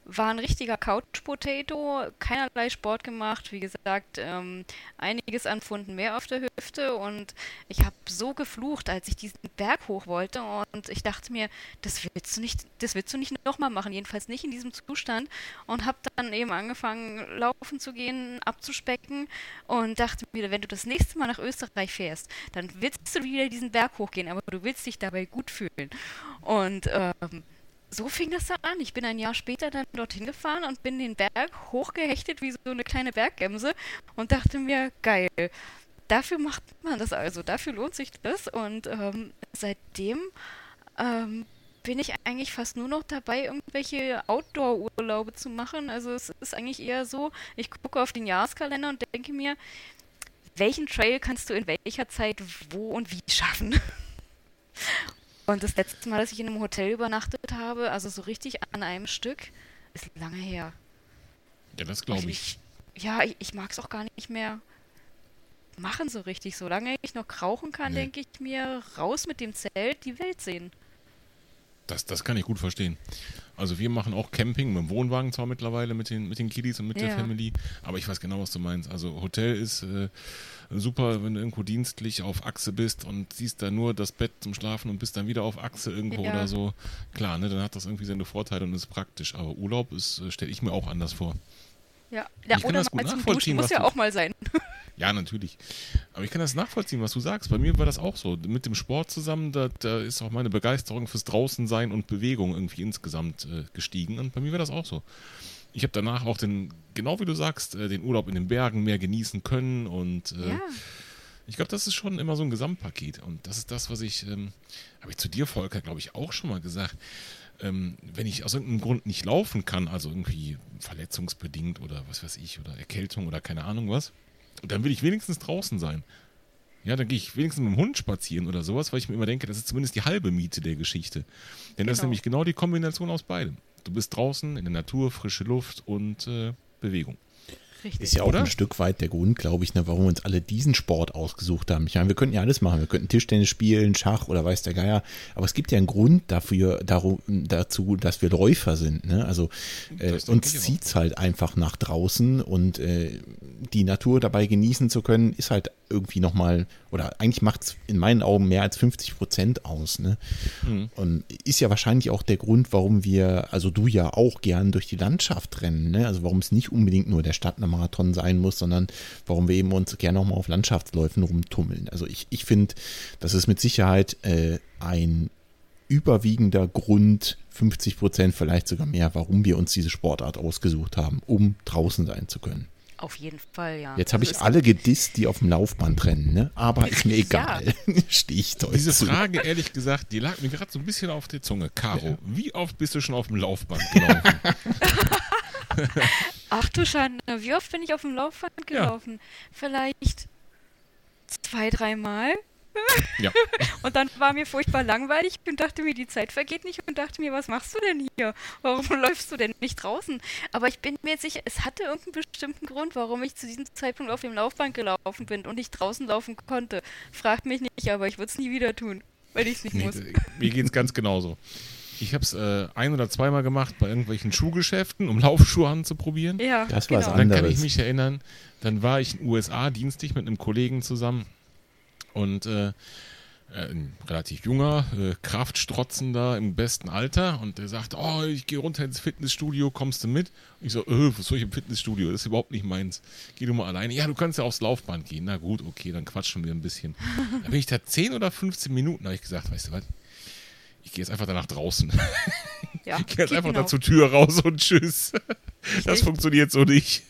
[SPEAKER 3] war ein richtiger Couch-Potato, keinerlei Sport gemacht, wie gesagt, ähm, einiges an Pfunden mehr auf der Hüfte und ich habe so geflucht, als ich diesen Berg hoch wollte und ich dachte mir, das willst du nicht, das willst du nicht nochmal machen, jedenfalls nicht in diesem Zustand und habe dann eben angefangen, laufen zu gehen, abzuspecken und dachte mir, wenn du das nächste Mal nach Österreich fährst, dann willst du wieder diesen Berg hochgehen, aber du willst dich dabei gut fühlen. Und ähm, so fing das dann an. Ich bin ein Jahr später dann dorthin gefahren und bin den Berg hochgehechtet wie so eine kleine Berggemse und dachte mir, geil. Dafür macht man das also, dafür lohnt sich das und ähm, seitdem ähm, bin ich eigentlich fast nur noch dabei, irgendwelche Outdoor-Urlaube zu machen. Also es ist eigentlich eher so, ich gucke auf den Jahreskalender und denke mir, welchen Trail kannst du in welcher Zeit wo und wie schaffen? Und das letzte Mal, dass ich in einem Hotel übernachtet habe, also so richtig an einem Stück, ist lange her.
[SPEAKER 2] Ja, das glaube ich.
[SPEAKER 3] ich. Ja, ich, ich mag es auch gar nicht mehr machen so richtig. Solange ich noch rauchen kann, nee. denke ich mir, raus mit dem Zelt, die Welt sehen.
[SPEAKER 2] Das, das kann ich gut verstehen. Also wir machen auch Camping mit dem Wohnwagen zwar mittlerweile mit den, mit den Kiddies und mit ja. der Family, aber ich weiß genau, was du meinst. Also Hotel ist äh, super, wenn du irgendwo dienstlich auf Achse bist und siehst da nur das Bett zum Schlafen und bist dann wieder auf Achse irgendwo ja. oder so. Klar, ne, dann hat das irgendwie seine Vorteile und ist praktisch. Aber Urlaub ist, äh, stelle ich mir auch anders vor.
[SPEAKER 3] Ja, ja
[SPEAKER 2] ich kann das gut nachvollziehen.
[SPEAKER 3] Muss ja auch mal sein.
[SPEAKER 2] Ja, natürlich. Aber ich kann das nachvollziehen, was du sagst. Bei mir war das auch so. Mit dem Sport zusammen, da, da ist auch meine Begeisterung fürs Draußensein und Bewegung irgendwie insgesamt äh, gestiegen. Und bei mir war das auch so. Ich habe danach auch den, genau wie du sagst, äh, den Urlaub in den Bergen mehr genießen können. Und äh, ja. ich glaube, das ist schon immer so ein Gesamtpaket. Und das ist das, was ich, ähm, habe ich zu dir, Volker, glaube ich, auch schon mal gesagt ähm, wenn ich aus irgendeinem Grund nicht laufen kann, also irgendwie verletzungsbedingt oder was weiß ich, oder Erkältung oder keine Ahnung was, dann will ich wenigstens draußen sein. Ja, dann gehe ich wenigstens mit dem Hund spazieren oder sowas, weil ich mir immer denke, das ist zumindest die halbe Miete der Geschichte. Denn genau. das ist genau. nämlich genau die Kombination aus beidem. Du bist draußen in der Natur, frische Luft und äh, Bewegung.
[SPEAKER 1] Richtig. Ist ja auch Oder? ein Stück weit der Grund, glaube ich, ne, warum wir uns alle diesen Sport ausgesucht haben. Ich meine, wir könnten ja alles machen. Wir könnten Tischtennis spielen, Schach oder weiß der Geier. Aber es gibt ja einen Grund dafür, darum, dazu, dass wir Läufer sind. Ne? Also äh, uns zieht es halt einfach nach draußen und äh, die Natur dabei genießen zu können, ist halt irgendwie nochmal, oder eigentlich macht es in meinen Augen mehr als 50 Prozent aus. Ne? Mhm. Und ist ja wahrscheinlich auch der Grund, warum wir, also du ja auch gern durch die Landschaft rennen. Ne? Also warum es nicht unbedingt nur der Stadtmarathon sein muss, sondern warum wir eben uns gerne nochmal auf Landschaftsläufen rumtummeln. Also ich, ich finde, das ist mit Sicherheit äh, ein überwiegender Grund, 50 Prozent vielleicht sogar mehr, warum wir uns diese Sportart ausgesucht haben, um draußen sein zu können.
[SPEAKER 3] Auf jeden Fall, ja.
[SPEAKER 1] Jetzt habe ich alle gedisst, die auf dem Laufband rennen, ne? aber ist mir egal. Ja. Stehe ich
[SPEAKER 2] doch Diese zu. Frage, ehrlich gesagt, die lag mir gerade so ein bisschen auf der Zunge. Caro, ja. wie oft bist du schon auf dem Laufband gelaufen?
[SPEAKER 3] Ach du Schande, wie oft bin ich auf dem Laufband gelaufen? Ja. Vielleicht zwei, dreimal. Ja. Und dann war mir furchtbar langweilig und dachte mir, die Zeit vergeht nicht und dachte mir, was machst du denn hier? Warum läufst du denn nicht draußen? Aber ich bin mir sicher, es hatte irgendeinen bestimmten Grund, warum ich zu diesem Zeitpunkt auf dem Laufband gelaufen bin und nicht draußen laufen konnte. Fragt mich nicht, aber ich würde es nie wieder tun, wenn ich es nicht nee, muss.
[SPEAKER 2] Mir geht es ganz genauso. Ich habe es äh, ein oder zweimal gemacht bei irgendwelchen Schuhgeschäften, um Laufschuhe anzuprobieren.
[SPEAKER 3] Ja,
[SPEAKER 1] das war genau.
[SPEAKER 2] Dann kann ich mich erinnern, dann war ich in den USA dienstlich mit einem Kollegen zusammen und äh, äh, ein relativ junger, äh, Kraftstrotzender im besten Alter und der sagt, oh, ich gehe runter ins Fitnessstudio, kommst du mit? Und ich so, äh, was soll ich im Fitnessstudio? Das ist überhaupt nicht meins. Geh du mal alleine. Ja, du kannst ja aufs Laufband gehen. Na gut, okay, dann quatschen wir ein bisschen. Da bin ich da 10 oder 15 Minuten, habe ich gesagt, weißt du was? Ich gehe jetzt einfach danach draußen. Ja, ich gehe jetzt einfach genau. da zur Tür raus und tschüss. Das funktioniert so nicht.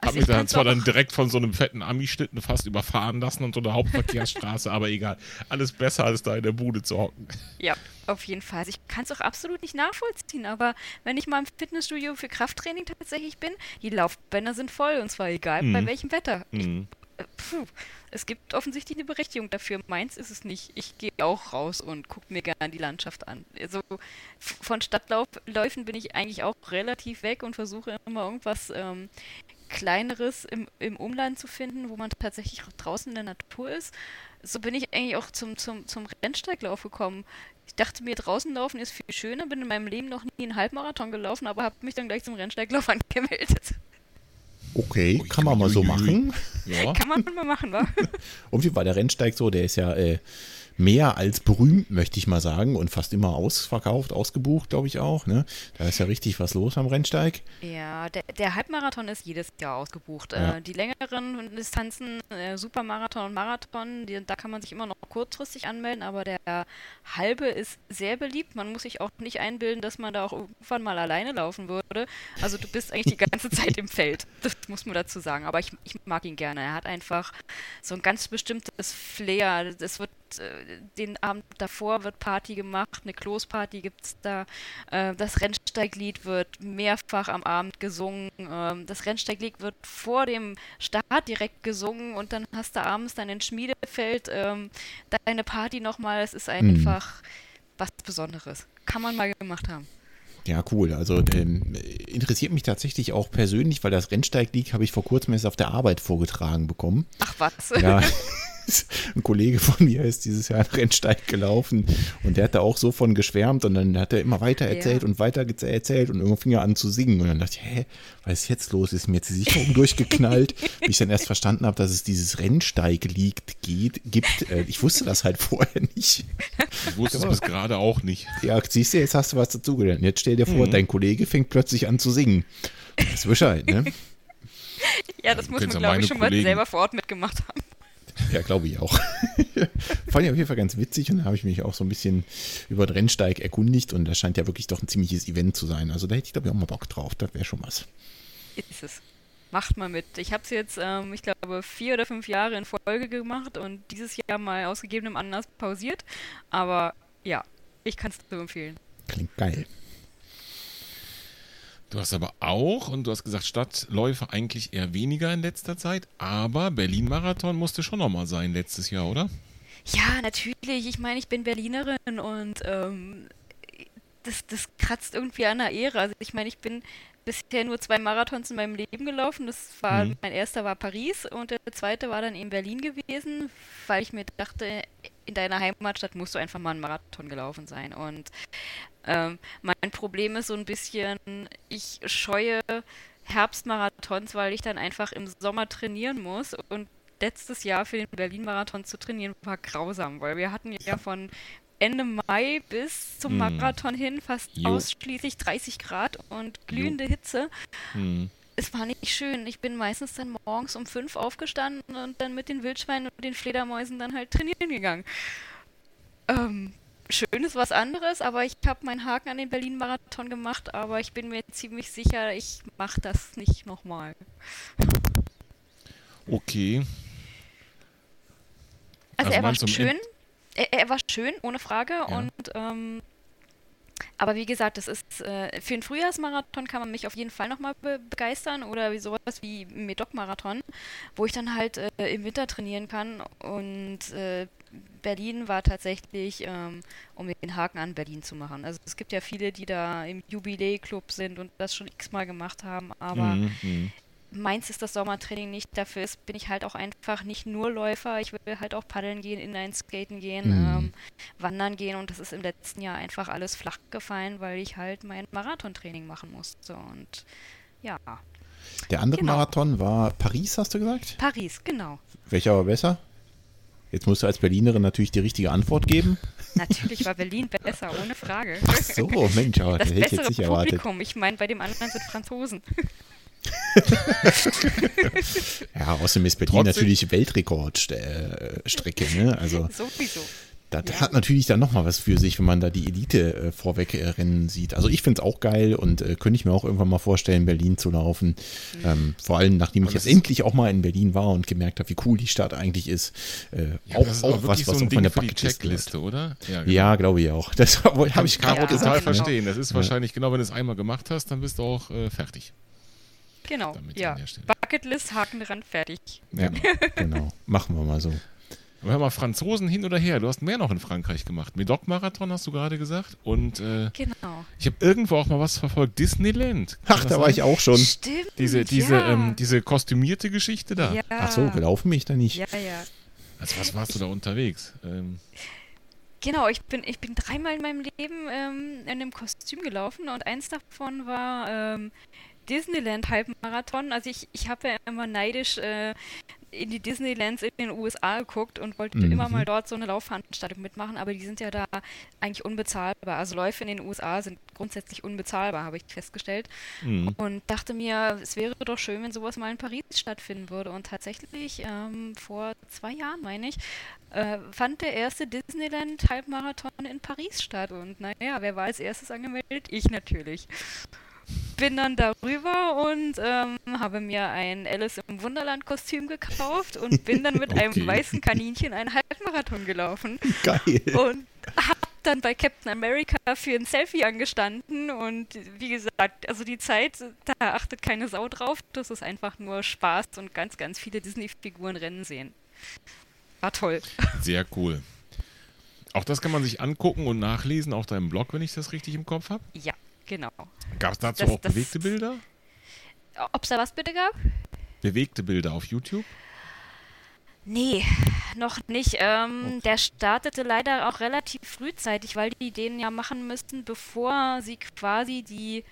[SPEAKER 2] Also Hab mich dann zwar dann direkt von so einem fetten Ami-Schlitten fast überfahren lassen und so eine Hauptverkehrsstraße, aber egal. Alles besser, als da in der Bude zu hocken.
[SPEAKER 3] Ja, auf jeden Fall. Also ich kann es auch absolut nicht nachvollziehen, aber wenn ich mal im Fitnessstudio für Krafttraining tatsächlich bin, die Laufbänder sind voll und zwar egal mhm. bei welchem Wetter. Mhm. Ich, äh, puh, es gibt offensichtlich eine Berechtigung dafür. Meins ist es nicht. Ich gehe auch raus und gucke mir gerne die Landschaft an. Also von Stadtläufen bin ich eigentlich auch relativ weg und versuche immer irgendwas ähm, kleineres im, im Umland zu finden, wo man tatsächlich draußen in der Natur ist. So bin ich eigentlich auch zum, zum, zum Rennsteiglauf gekommen. Ich dachte mir, draußen laufen ist viel schöner, bin in meinem Leben noch nie einen Halbmarathon gelaufen, aber habe mich dann gleich zum Rennsteiglauf angemeldet.
[SPEAKER 1] Okay, kann man mal so machen.
[SPEAKER 3] Ja. Kann man mal machen, wa?
[SPEAKER 1] Und wie war der Rennsteig so? Der ist ja äh, mehr als berühmt, möchte ich mal sagen, und fast immer ausverkauft, ausgebucht, glaube ich auch. Ne? Da ist ja richtig was los am Rennsteig.
[SPEAKER 3] Ja, der, der Halbmarathon ist jedes Jahr ausgebucht. Ja. Äh, die längeren Distanzen, äh, Supermarathon und Marathon, die, da kann man sich immer noch kurzfristig anmelden, aber der halbe ist sehr beliebt. Man muss sich auch nicht einbilden, dass man da auch irgendwann mal alleine laufen würde. Also du bist eigentlich die ganze Zeit im Feld. Das muss man dazu sagen. Aber ich, ich mag ihn gerne. Er hat einfach so ein ganz bestimmtes Flair. Das wird äh, den Abend davor wird Party gemacht, eine Kloßparty gibt es da. Äh, das Rennsteiglied wird mehrfach am Abend gesungen. Ähm, das Rennsteiglied wird vor dem Start direkt gesungen und dann hast du abends dann in Schmiedefeld ähm, deine Party nochmal. Es ist mhm. einfach mhm. was Besonderes. Kann man mal gemacht haben.
[SPEAKER 1] Ja, cool. Also ähm, interessiert mich tatsächlich auch persönlich, weil das Rennsteig habe ich vor kurzem erst auf der Arbeit vorgetragen bekommen.
[SPEAKER 3] Ach was.
[SPEAKER 1] Ja. ein Kollege von mir ist dieses Jahr einen Rennsteig gelaufen und der hat da auch so von geschwärmt und dann hat er immer weiter erzählt ja. und weiter erzählt und irgendwann fing er an zu singen und dann dachte ich, hä, was ist jetzt los? Ist mir jetzt die Sicherung durchgeknallt, bis ich dann erst verstanden habe, dass es dieses Rennsteig-Lied geht, gibt. Äh, ich wusste das halt vorher nicht.
[SPEAKER 2] Ich wusste es bis gerade auch nicht.
[SPEAKER 1] Ja, siehst du, jetzt hast du was dazugelernt. Jetzt stell dir vor, mhm. dein Kollege fängt plötzlich an zu singen. Das ist halt, ne?
[SPEAKER 3] ja, das muss man, glaube ich, schon Kollegen. mal selber vor Ort mitgemacht haben.
[SPEAKER 1] Ja, glaube ich auch. Fand ich auf jeden Fall ganz witzig und da habe ich mich auch so ein bisschen über den Rennsteig erkundigt und das scheint ja wirklich doch ein ziemliches Event zu sein. Also da hätte ich, glaube ich, auch mal Bock drauf. Das wäre schon was.
[SPEAKER 3] Ist es. Macht mal mit. Ich habe es jetzt, ähm, ich glaube, vier oder fünf Jahre in Folge gemacht und dieses Jahr mal aus gegebenem Anlass pausiert. Aber ja, ich kann es nur empfehlen.
[SPEAKER 1] Klingt geil.
[SPEAKER 2] Du hast aber auch, und du hast gesagt, Stadtläufe eigentlich eher weniger in letzter Zeit, aber Berlin-Marathon musste schon nochmal sein letztes Jahr, oder?
[SPEAKER 3] Ja, natürlich. Ich meine, ich bin Berlinerin und ähm, das, das kratzt irgendwie an der Ehre. Also ich meine, ich bin bisher nur zwei Marathons in meinem Leben gelaufen. Das war, mhm. mein erster war Paris und der zweite war dann in Berlin gewesen, weil ich mir dachte, in deiner Heimatstadt musst du einfach mal einen Marathon gelaufen sein. Und ähm, mein Problem ist so ein bisschen, ich scheue Herbstmarathons, weil ich dann einfach im Sommer trainieren muss und letztes Jahr für den Berlin-Marathon zu trainieren war grausam, weil wir hatten ja von Ende Mai bis zum mm. Marathon hin fast jo. ausschließlich 30 Grad und glühende jo. Hitze. Mm. Es war nicht schön. Ich bin meistens dann morgens um 5 aufgestanden und dann mit den Wildschweinen und den Fledermäusen dann halt trainieren gegangen. Ähm, schön ist was anderes, aber ich habe meinen Haken an den Berlin-Marathon gemacht, aber ich bin mir ziemlich sicher, ich mache das nicht nochmal.
[SPEAKER 2] Okay.
[SPEAKER 3] Also, also er war schön. Er, er, war schön, ohne Frage. Ja. Und ähm, aber wie gesagt, das ist äh, für einen Frühjahrsmarathon kann man mich auf jeden Fall nochmal be begeistern oder wie sowas wie Medoc-Marathon, wo ich dann halt äh, im Winter trainieren kann. Und äh, Berlin war tatsächlich, ähm, um den Haken an Berlin zu machen. Also es gibt ja viele, die da im Jubiläe-Club sind und das schon x-mal gemacht haben, aber mhm, mhm meins ist das Sommertraining nicht. Dafür ist, bin ich halt auch einfach nicht nur Läufer. Ich will halt auch paddeln gehen, Inline-Skaten gehen, mhm. ähm, wandern gehen und das ist im letzten Jahr einfach alles flach gefallen, weil ich halt mein Marathontraining machen musste und ja.
[SPEAKER 1] Der andere genau. Marathon war Paris, hast du gesagt?
[SPEAKER 3] Paris, genau.
[SPEAKER 1] Welcher war besser? Jetzt musst du als Berlinerin natürlich die richtige Antwort geben.
[SPEAKER 3] Natürlich war Berlin besser, ohne Frage.
[SPEAKER 1] Ach so, Mensch, aber das, das hätte ich jetzt nicht Publikum.
[SPEAKER 3] erwartet. Ich meine, bei dem anderen sind Franzosen.
[SPEAKER 1] Ja, außerdem ist Berlin Trotzdem. natürlich Weltrekordstrecke. Ne? Also, Sowieso. Das ja. hat natürlich dann nochmal was für sich, wenn man da die Elite äh, vorweg äh, rennen sieht. Also ich finde es auch geil und äh, könnte ich mir auch irgendwann mal vorstellen, Berlin zu laufen. Mhm. Ähm, vor allem, nachdem ich jetzt endlich auch mal in Berlin war und gemerkt habe, wie cool die Stadt eigentlich ist. Äh, ja, auch,
[SPEAKER 2] ist auch,
[SPEAKER 1] was,
[SPEAKER 2] was so auch von der Checkliste, oder?
[SPEAKER 1] Ja, genau. ja glaube ich auch. Das habe ich gerade
[SPEAKER 2] ja, total genau. verstehen. Das ist wahrscheinlich genau, wenn du es einmal gemacht hast, dann bist du auch äh, fertig.
[SPEAKER 3] Genau, ja. Bucketlist, Haken dran, fertig.
[SPEAKER 1] Ja, genau. Machen wir mal so.
[SPEAKER 2] Aber hör mal, Franzosen hin oder her. Du hast mehr noch in Frankreich gemacht. Medoc-Marathon hast du gerade gesagt. Und äh, genau. ich habe irgendwo auch mal was verfolgt. Disneyland.
[SPEAKER 1] Kann Ach, da sein? war ich auch schon.
[SPEAKER 3] Stimmt.
[SPEAKER 2] Diese, diese, ja. ähm, diese kostümierte Geschichte da.
[SPEAKER 3] Ja.
[SPEAKER 1] Ach so, gelaufen mich da nicht.
[SPEAKER 3] Ja, ja.
[SPEAKER 2] Also was warst du da unterwegs? Ähm,
[SPEAKER 3] Genau, ich bin, ich bin dreimal in meinem Leben ähm, in einem Kostüm gelaufen und eins davon war ähm, Disneyland-Halbmarathon. Also ich, ich habe ja immer neidisch äh, in die Disneylands in den USA geguckt und wollte mhm. immer mal dort so eine Laufveranstaltung mitmachen, aber die sind ja da eigentlich unbezahlbar. Also Läufe in den USA sind grundsätzlich unbezahlbar, habe ich festgestellt. Mhm. Und dachte mir, es wäre doch schön, wenn sowas mal in Paris stattfinden würde. Und tatsächlich, ähm, vor zwei Jahren, meine ich, äh, fand der erste Disneyland-Halbmarathon in Paris statt. Und naja, wer war als erstes angemeldet? Ich natürlich bin dann darüber und ähm, habe mir ein Alice im Wunderland Kostüm gekauft und bin dann mit okay. einem weißen Kaninchen einen Halbmarathon gelaufen.
[SPEAKER 1] Geil.
[SPEAKER 3] Und habe dann bei Captain America für ein Selfie angestanden und wie gesagt, also die Zeit, da achtet keine Sau drauf. Das ist einfach nur Spaß und ganz, ganz viele Disney-Figuren rennen sehen. War toll.
[SPEAKER 2] Sehr cool. Auch das kann man sich angucken und nachlesen auf deinem Blog, wenn ich das richtig im Kopf habe?
[SPEAKER 3] Ja. Genau.
[SPEAKER 2] Gab es dazu das, auch das, bewegte Bilder?
[SPEAKER 3] Ob es da was bitte gab?
[SPEAKER 2] Bewegte Bilder auf YouTube?
[SPEAKER 3] Nee, noch nicht. Ähm, okay. Der startete leider auch relativ frühzeitig, weil die den ja machen müssten, bevor sie quasi die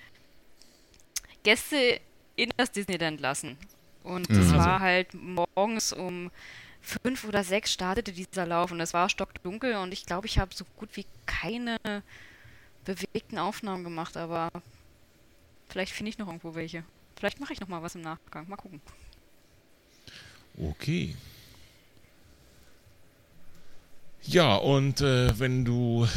[SPEAKER 3] Gäste in das Disneyland lassen. Und es mhm. war halt morgens um fünf oder sechs startete dieser Lauf und es war stockdunkel und ich glaube, ich habe so gut wie keine bewegten Aufnahmen gemacht, aber vielleicht finde ich noch irgendwo welche. vielleicht mache ich noch mal was im Nachgang. Mal gucken.
[SPEAKER 2] Okay. Ja, und äh, wenn du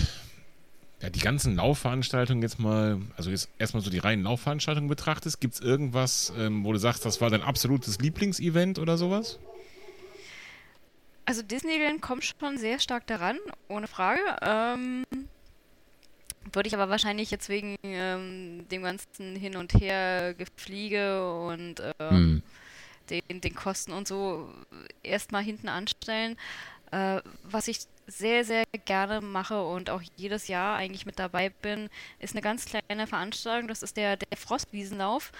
[SPEAKER 2] ja, die ganzen Laufveranstaltungen jetzt mal, also jetzt erstmal so die reinen Laufveranstaltungen betrachtest, gibt es irgendwas, ähm, wo du sagst, das war dein absolutes Lieblingsevent oder sowas?
[SPEAKER 3] Also Disneyland kommt schon sehr stark daran, ohne Frage. Ähm, würde ich aber wahrscheinlich jetzt wegen ähm, dem ganzen Hin und Her Gefliege und ähm, hm. den, den Kosten und so erstmal hinten anstellen. Äh, was ich sehr, sehr gerne mache und auch jedes Jahr eigentlich mit dabei bin, ist eine ganz kleine Veranstaltung. Das ist der, der Frostwiesenlauf.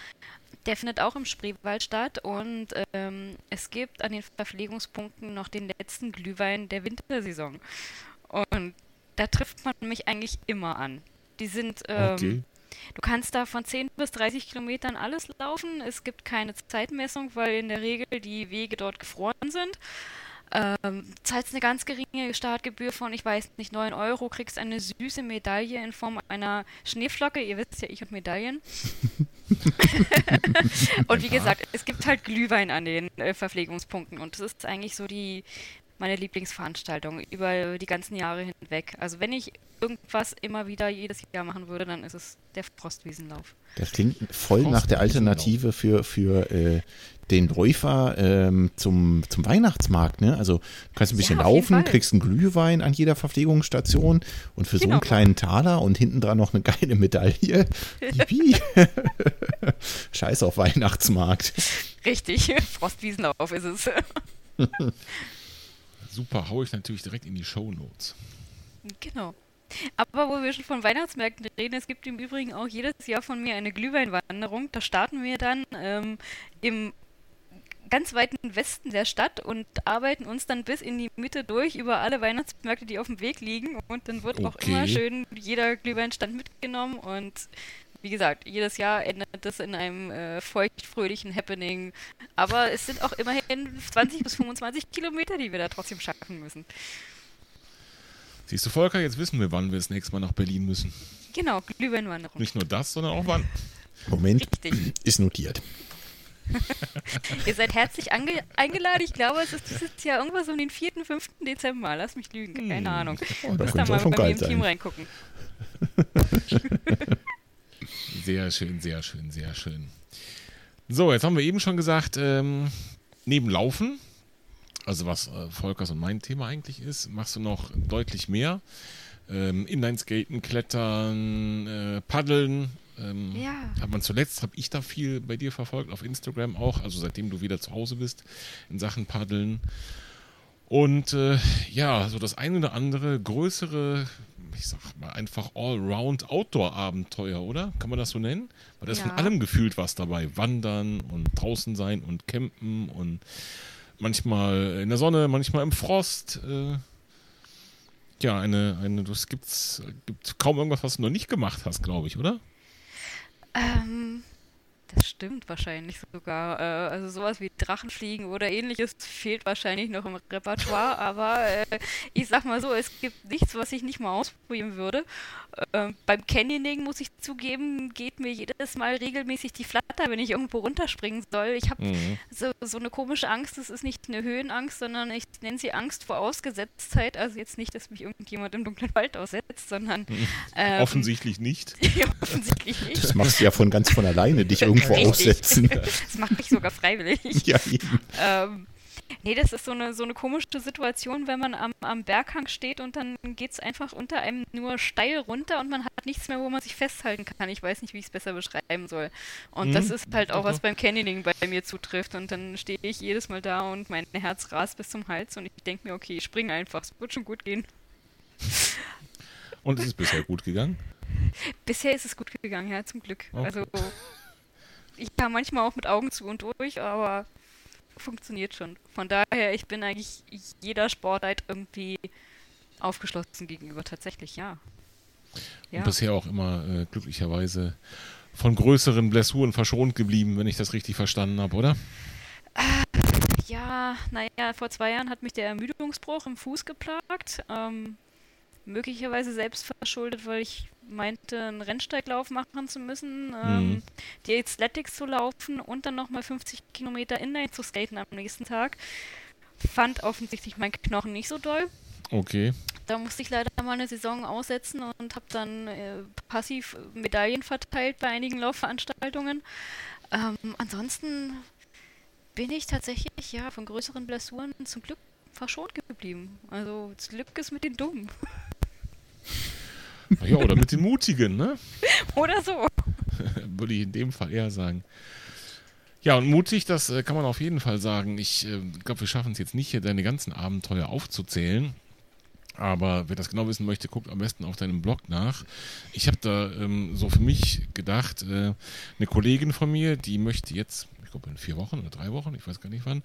[SPEAKER 3] Der findet auch im Spreewald statt und ähm, es gibt an den Verpflegungspunkten noch den letzten Glühwein der Wintersaison. Und da trifft man mich eigentlich immer an. Die sind. Ähm, okay. Du kannst da von 10 bis 30 Kilometern alles laufen. Es gibt keine Zeitmessung, weil in der Regel die Wege dort gefroren sind. Ähm, zahlst eine ganz geringe Startgebühr von, ich weiß nicht, 9 Euro, kriegst eine süße Medaille in Form einer Schneeflocke. Ihr wisst ja, ich und Medaillen. und wie gesagt, es gibt halt Glühwein an den äh, Verpflegungspunkten und das ist eigentlich so die meine Lieblingsveranstaltung über die ganzen Jahre hinweg. Also wenn ich irgendwas immer wieder jedes Jahr machen würde, dann ist es der Frostwiesenlauf.
[SPEAKER 1] Das klingt voll nach der Alternative für, für äh, den Läufer ähm, zum, zum Weihnachtsmarkt. Ne? Also du kannst ein bisschen ja, laufen, kriegst einen Glühwein an jeder Verpflegungsstation und für genau. so einen kleinen Taler und hinten dran noch eine geile Medaille. Scheiß auf Weihnachtsmarkt.
[SPEAKER 3] Richtig, Frostwiesenlauf ist es.
[SPEAKER 2] Super, haue ich natürlich direkt in die Show Notes.
[SPEAKER 3] Genau. Aber wo wir schon von Weihnachtsmärkten reden, es gibt im Übrigen auch jedes Jahr von mir eine Glühweinwanderung. Da starten wir dann ähm, im ganz weiten Westen der Stadt und arbeiten uns dann bis in die Mitte durch über alle Weihnachtsmärkte, die auf dem Weg liegen. Und dann wird okay. auch immer schön jeder Glühweinstand mitgenommen und wie gesagt, jedes Jahr endet das in einem äh, feuchtfröhlichen Happening. Aber es sind auch immerhin 20 bis 25 Kilometer, die wir da trotzdem schaffen müssen.
[SPEAKER 2] Siehst du, Volker, jetzt wissen wir, wann wir das nächste Mal nach Berlin müssen.
[SPEAKER 3] Genau, Glühweinwanderung.
[SPEAKER 2] Nicht nur das, sondern auch wann.
[SPEAKER 1] Moment, Richtig. ist notiert.
[SPEAKER 3] Ihr seid herzlich eingeladen. Ich glaube, es ist dieses Jahr irgendwas um den 4., 5. Dezember. Lass mich lügen, keine hm. Ahnung. Oh, da da mal bei mir im sein. Team reingucken.
[SPEAKER 2] Sehr schön, sehr schön, sehr schön. So, jetzt haben wir eben schon gesagt, ähm, neben Laufen, also was äh, Volkers und mein Thema eigentlich ist, machst du noch deutlich mehr. Ähm, Inlineskaten, Klettern, äh, Paddeln. Ähm, ja. Hat man zuletzt, habe ich da viel bei dir verfolgt, auf Instagram auch, also seitdem du wieder zu Hause bist, in Sachen Paddeln. Und äh, ja, so das eine oder andere größere ich sag mal, einfach Allround Outdoor-Abenteuer, oder? Kann man das so nennen? Weil da ist ja. von allem gefühlt was dabei. Wandern und draußen sein und campen und manchmal in der Sonne, manchmal im Frost. Äh, ja, eine, eine, das gibt's, gibt kaum irgendwas, was du noch nicht gemacht hast, glaube ich, oder?
[SPEAKER 3] Ähm, das stimmt wahrscheinlich sogar. Äh, also sowas wie Drachenfliegen oder ähnliches fehlt wahrscheinlich noch im Repertoire, aber äh, ich sag mal so, es gibt nichts, was ich nicht mal ausprobieren würde. Äh, beim Canyoning muss ich zugeben, geht mir jedes Mal regelmäßig die Flatter, wenn ich irgendwo runterspringen soll. Ich habe mhm. so, so eine komische Angst, das ist nicht eine Höhenangst, sondern ich nenne sie Angst vor Ausgesetztheit. Also jetzt nicht, dass mich irgendjemand im dunklen Wald aussetzt, sondern
[SPEAKER 2] mhm. ähm, offensichtlich nicht.
[SPEAKER 1] offensichtlich nicht. Das machst du ja von ganz von alleine, dich irgendwo Richtig. aussetzen.
[SPEAKER 3] das mache ich sogar freiwillig. Ja, eben. Ähm, Nee, das ist so eine, so eine komische Situation, wenn man am, am Berghang steht und dann geht es einfach unter einem nur steil runter und man hat nichts mehr, wo man sich festhalten kann. Ich weiß nicht, wie ich es besser beschreiben soll. Und mhm. das ist halt auch, was beim Canyoning bei mir zutrifft. Und dann stehe ich jedes Mal da und mein Herz rast bis zum Hals und ich denke mir, okay, ich springe einfach, es wird schon gut gehen.
[SPEAKER 2] Und ist es bisher gut gegangen?
[SPEAKER 3] Bisher ist es gut gegangen, ja, zum Glück. Okay. Also ich kam manchmal auch mit Augen zu und durch, aber funktioniert schon. Von daher, ich bin eigentlich jeder Sportart irgendwie aufgeschlossen gegenüber, tatsächlich, ja.
[SPEAKER 2] ja. Und bisher auch immer äh, glücklicherweise von größeren Blessuren verschont geblieben, wenn ich das richtig verstanden habe, oder?
[SPEAKER 3] Äh, ja, naja, vor zwei Jahren hat mich der Ermüdungsbruch im Fuß geplagt. Ähm, möglicherweise selbst verschuldet, weil ich meinte, einen Rennsteiglauf machen zu müssen, ähm, mhm. die Athletics zu laufen und dann nochmal 50 Kilometer Inline zu skaten am nächsten Tag. Fand offensichtlich mein Knochen nicht so doll.
[SPEAKER 2] Okay.
[SPEAKER 3] Da musste ich leider mal eine Saison aussetzen und habe dann äh, passiv Medaillen verteilt bei einigen Laufveranstaltungen. Ähm, ansonsten bin ich tatsächlich ja von größeren Blessuren zum Glück verschont geblieben. Also das Glück ist mit den Dummen.
[SPEAKER 2] Ja, oder mit den Mutigen, ne?
[SPEAKER 3] Oder so.
[SPEAKER 2] Würde ich in dem Fall eher sagen. Ja, und mutig, das äh, kann man auf jeden Fall sagen. Ich äh, glaube, wir schaffen es jetzt nicht, hier deine ganzen Abenteuer aufzuzählen. Aber wer das genau wissen möchte, guckt am besten auf deinem Blog nach. Ich habe da ähm, so für mich gedacht, äh, eine Kollegin von mir, die möchte jetzt, ich glaube in vier Wochen oder drei Wochen, ich weiß gar nicht wann,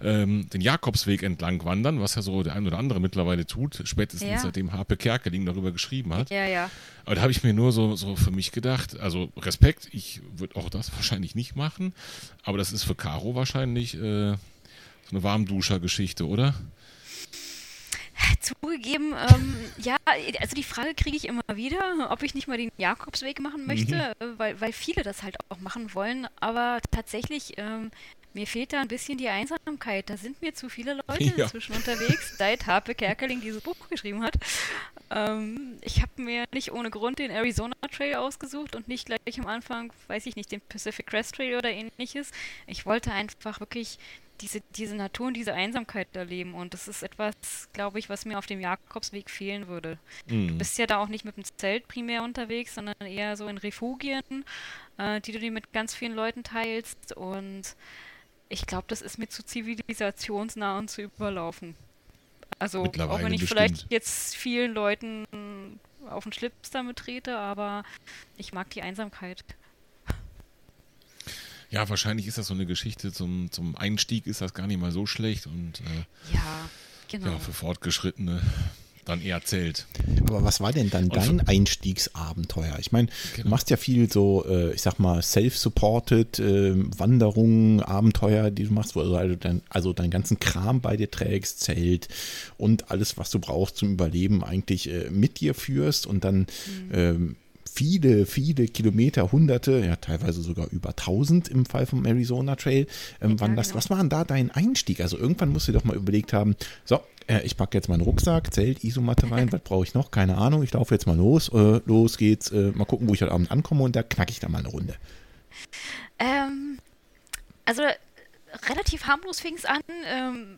[SPEAKER 2] ähm, den Jakobsweg entlang wandern, was ja so der ein oder andere mittlerweile tut, spätestens ja. seitdem Harpe Kerkeling darüber geschrieben hat.
[SPEAKER 3] Ja, ja.
[SPEAKER 2] Aber da habe ich mir nur so, so für mich gedacht, also Respekt, ich würde auch das wahrscheinlich nicht machen, aber das ist für Caro wahrscheinlich äh, so eine Warmduscher-Geschichte, oder?
[SPEAKER 3] Zugegeben, ähm, ja, also die Frage kriege ich immer wieder, ob ich nicht mal den Jakobsweg machen möchte, mhm. weil, weil viele das halt auch machen wollen. Aber tatsächlich, ähm, mir fehlt da ein bisschen die Einsamkeit. Da sind mir zu viele Leute ja. inzwischen unterwegs, seit Harpe Kerkeling dieses Buch geschrieben hat. Ähm, ich habe mir nicht ohne Grund den Arizona Trail ausgesucht und nicht gleich am Anfang, weiß ich nicht, den Pacific Crest Trail oder ähnliches. Ich wollte einfach wirklich diese, diese Natur und diese Einsamkeit erleben. Und das ist etwas, glaube ich, was mir auf dem Jakobsweg fehlen würde. Mhm. Du bist ja da auch nicht mit dem Zelt primär unterwegs, sondern eher so in Refugien, äh, die du dir mit ganz vielen Leuten teilst. Und ich glaube, das ist mir zu zivilisationsnah und zu überlaufen. Also, auch wenn ich bestimmt. vielleicht jetzt vielen Leuten auf den Schlips damit trete, aber ich mag die Einsamkeit.
[SPEAKER 2] Ja, wahrscheinlich ist das so eine Geschichte zum, zum Einstieg ist das gar nicht mal so schlecht und
[SPEAKER 3] äh, ja, genau.
[SPEAKER 2] ja, für Fortgeschrittene dann eher zählt.
[SPEAKER 1] Aber was war denn dann dein Einstiegsabenteuer? Ich meine, genau. du machst ja viel so, äh, ich sag mal, self-supported äh, Wanderungen, Abenteuer, die du machst, wo du also, dein, also deinen ganzen Kram bei dir trägst, Zelt und alles, was du brauchst zum Überleben, eigentlich äh, mit dir führst und dann mhm. ähm, viele, viele Kilometer, hunderte, ja teilweise sogar über tausend im Fall vom Arizona Trail ähm, ja, wanderst. Genau. Was war denn da dein Einstieg? Also irgendwann musst du doch mal überlegt haben, so, äh, ich packe jetzt meinen Rucksack, Zelt, Isomatte rein, was brauche ich noch? Keine Ahnung, ich laufe jetzt mal los, äh, los geht's, äh, mal gucken, wo ich heute Abend ankomme und da knacke ich da mal eine Runde.
[SPEAKER 3] Ähm, also relativ harmlos fing es an. Ähm,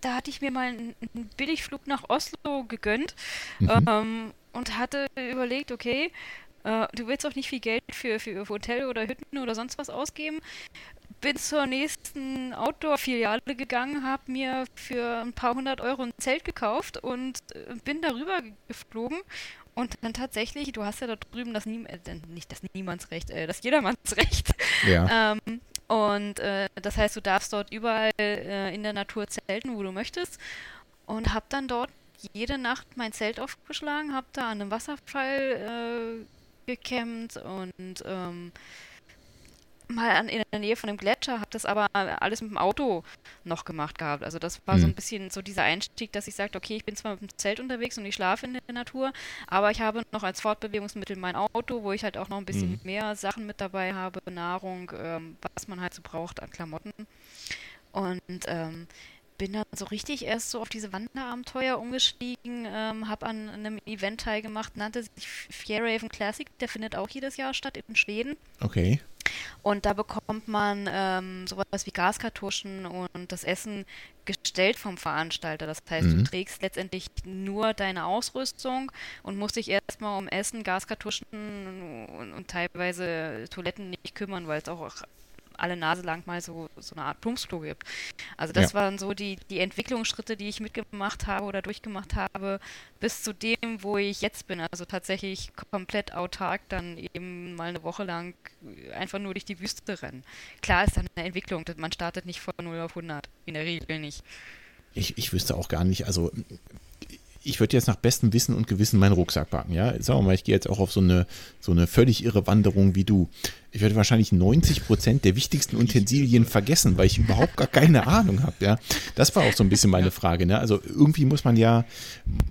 [SPEAKER 3] da hatte ich mir mal einen, einen Billigflug nach Oslo gegönnt mhm. ähm, und hatte überlegt, okay, äh, du willst auch nicht viel Geld für, für Hotel oder Hütten oder sonst was ausgeben. Bin zur nächsten Outdoor-Filiale gegangen, habe mir für ein paar hundert Euro ein Zelt gekauft und äh, bin darüber geflogen und dann tatsächlich, du hast ja da drüben das Nie äh, nicht das Niemandsrecht, äh, das Jedermannsrecht. Ja. ähm, und äh, das heißt, du darfst dort überall äh, in der Natur zelten, wo du möchtest. Und habe dann dort jede Nacht mein Zelt aufgeschlagen, habe da an einem Wasserfall äh, gecampt und ähm, mal an, in der Nähe von dem Gletscher, habe das aber alles mit dem Auto noch gemacht gehabt. Also das war mhm. so ein bisschen so dieser Einstieg, dass ich sagte, okay, ich bin zwar mit dem Zelt unterwegs und ich schlafe in der Natur, aber ich habe noch als Fortbewegungsmittel mein Auto, wo ich halt auch noch ein bisschen mhm. mehr Sachen mit dabei habe, Nahrung, ähm, was man halt so braucht an Klamotten. Und ähm, bin dann so richtig erst so auf diese Wanderabenteuer umgestiegen, ähm, habe an einem Event teilgemacht, nannte sich Fjärraven Classic, der findet auch jedes Jahr statt in Schweden.
[SPEAKER 1] Okay.
[SPEAKER 3] Und da bekommt man ähm, sowas wie Gaskartuschen und das Essen gestellt vom Veranstalter. Das heißt, mhm. du trägst letztendlich nur deine Ausrüstung und musst dich erstmal um Essen, Gaskartuschen und, und teilweise Toiletten nicht kümmern, weil es auch alle Nase lang mal so, so eine Art Plumpsklo gibt. Also das ja. waren so die, die Entwicklungsschritte, die ich mitgemacht habe oder durchgemacht habe, bis zu dem, wo ich jetzt bin. Also tatsächlich komplett autark dann eben mal eine Woche lang einfach nur durch die Wüste rennen. Klar ist dann eine Entwicklung, man startet nicht von 0 auf 100, in der Regel nicht.
[SPEAKER 1] Ich, ich wüsste auch gar nicht, also ich würde jetzt nach bestem Wissen und Gewissen meinen Rucksack packen, ja. Sagen wir mal, ich gehe jetzt auch auf so eine, so eine völlig irre Wanderung wie du. Ich werde wahrscheinlich 90 Prozent der wichtigsten Utensilien vergessen, weil ich überhaupt gar keine Ahnung habe. Ja, das war auch so ein bisschen meine Frage. Ne? Also irgendwie muss man ja,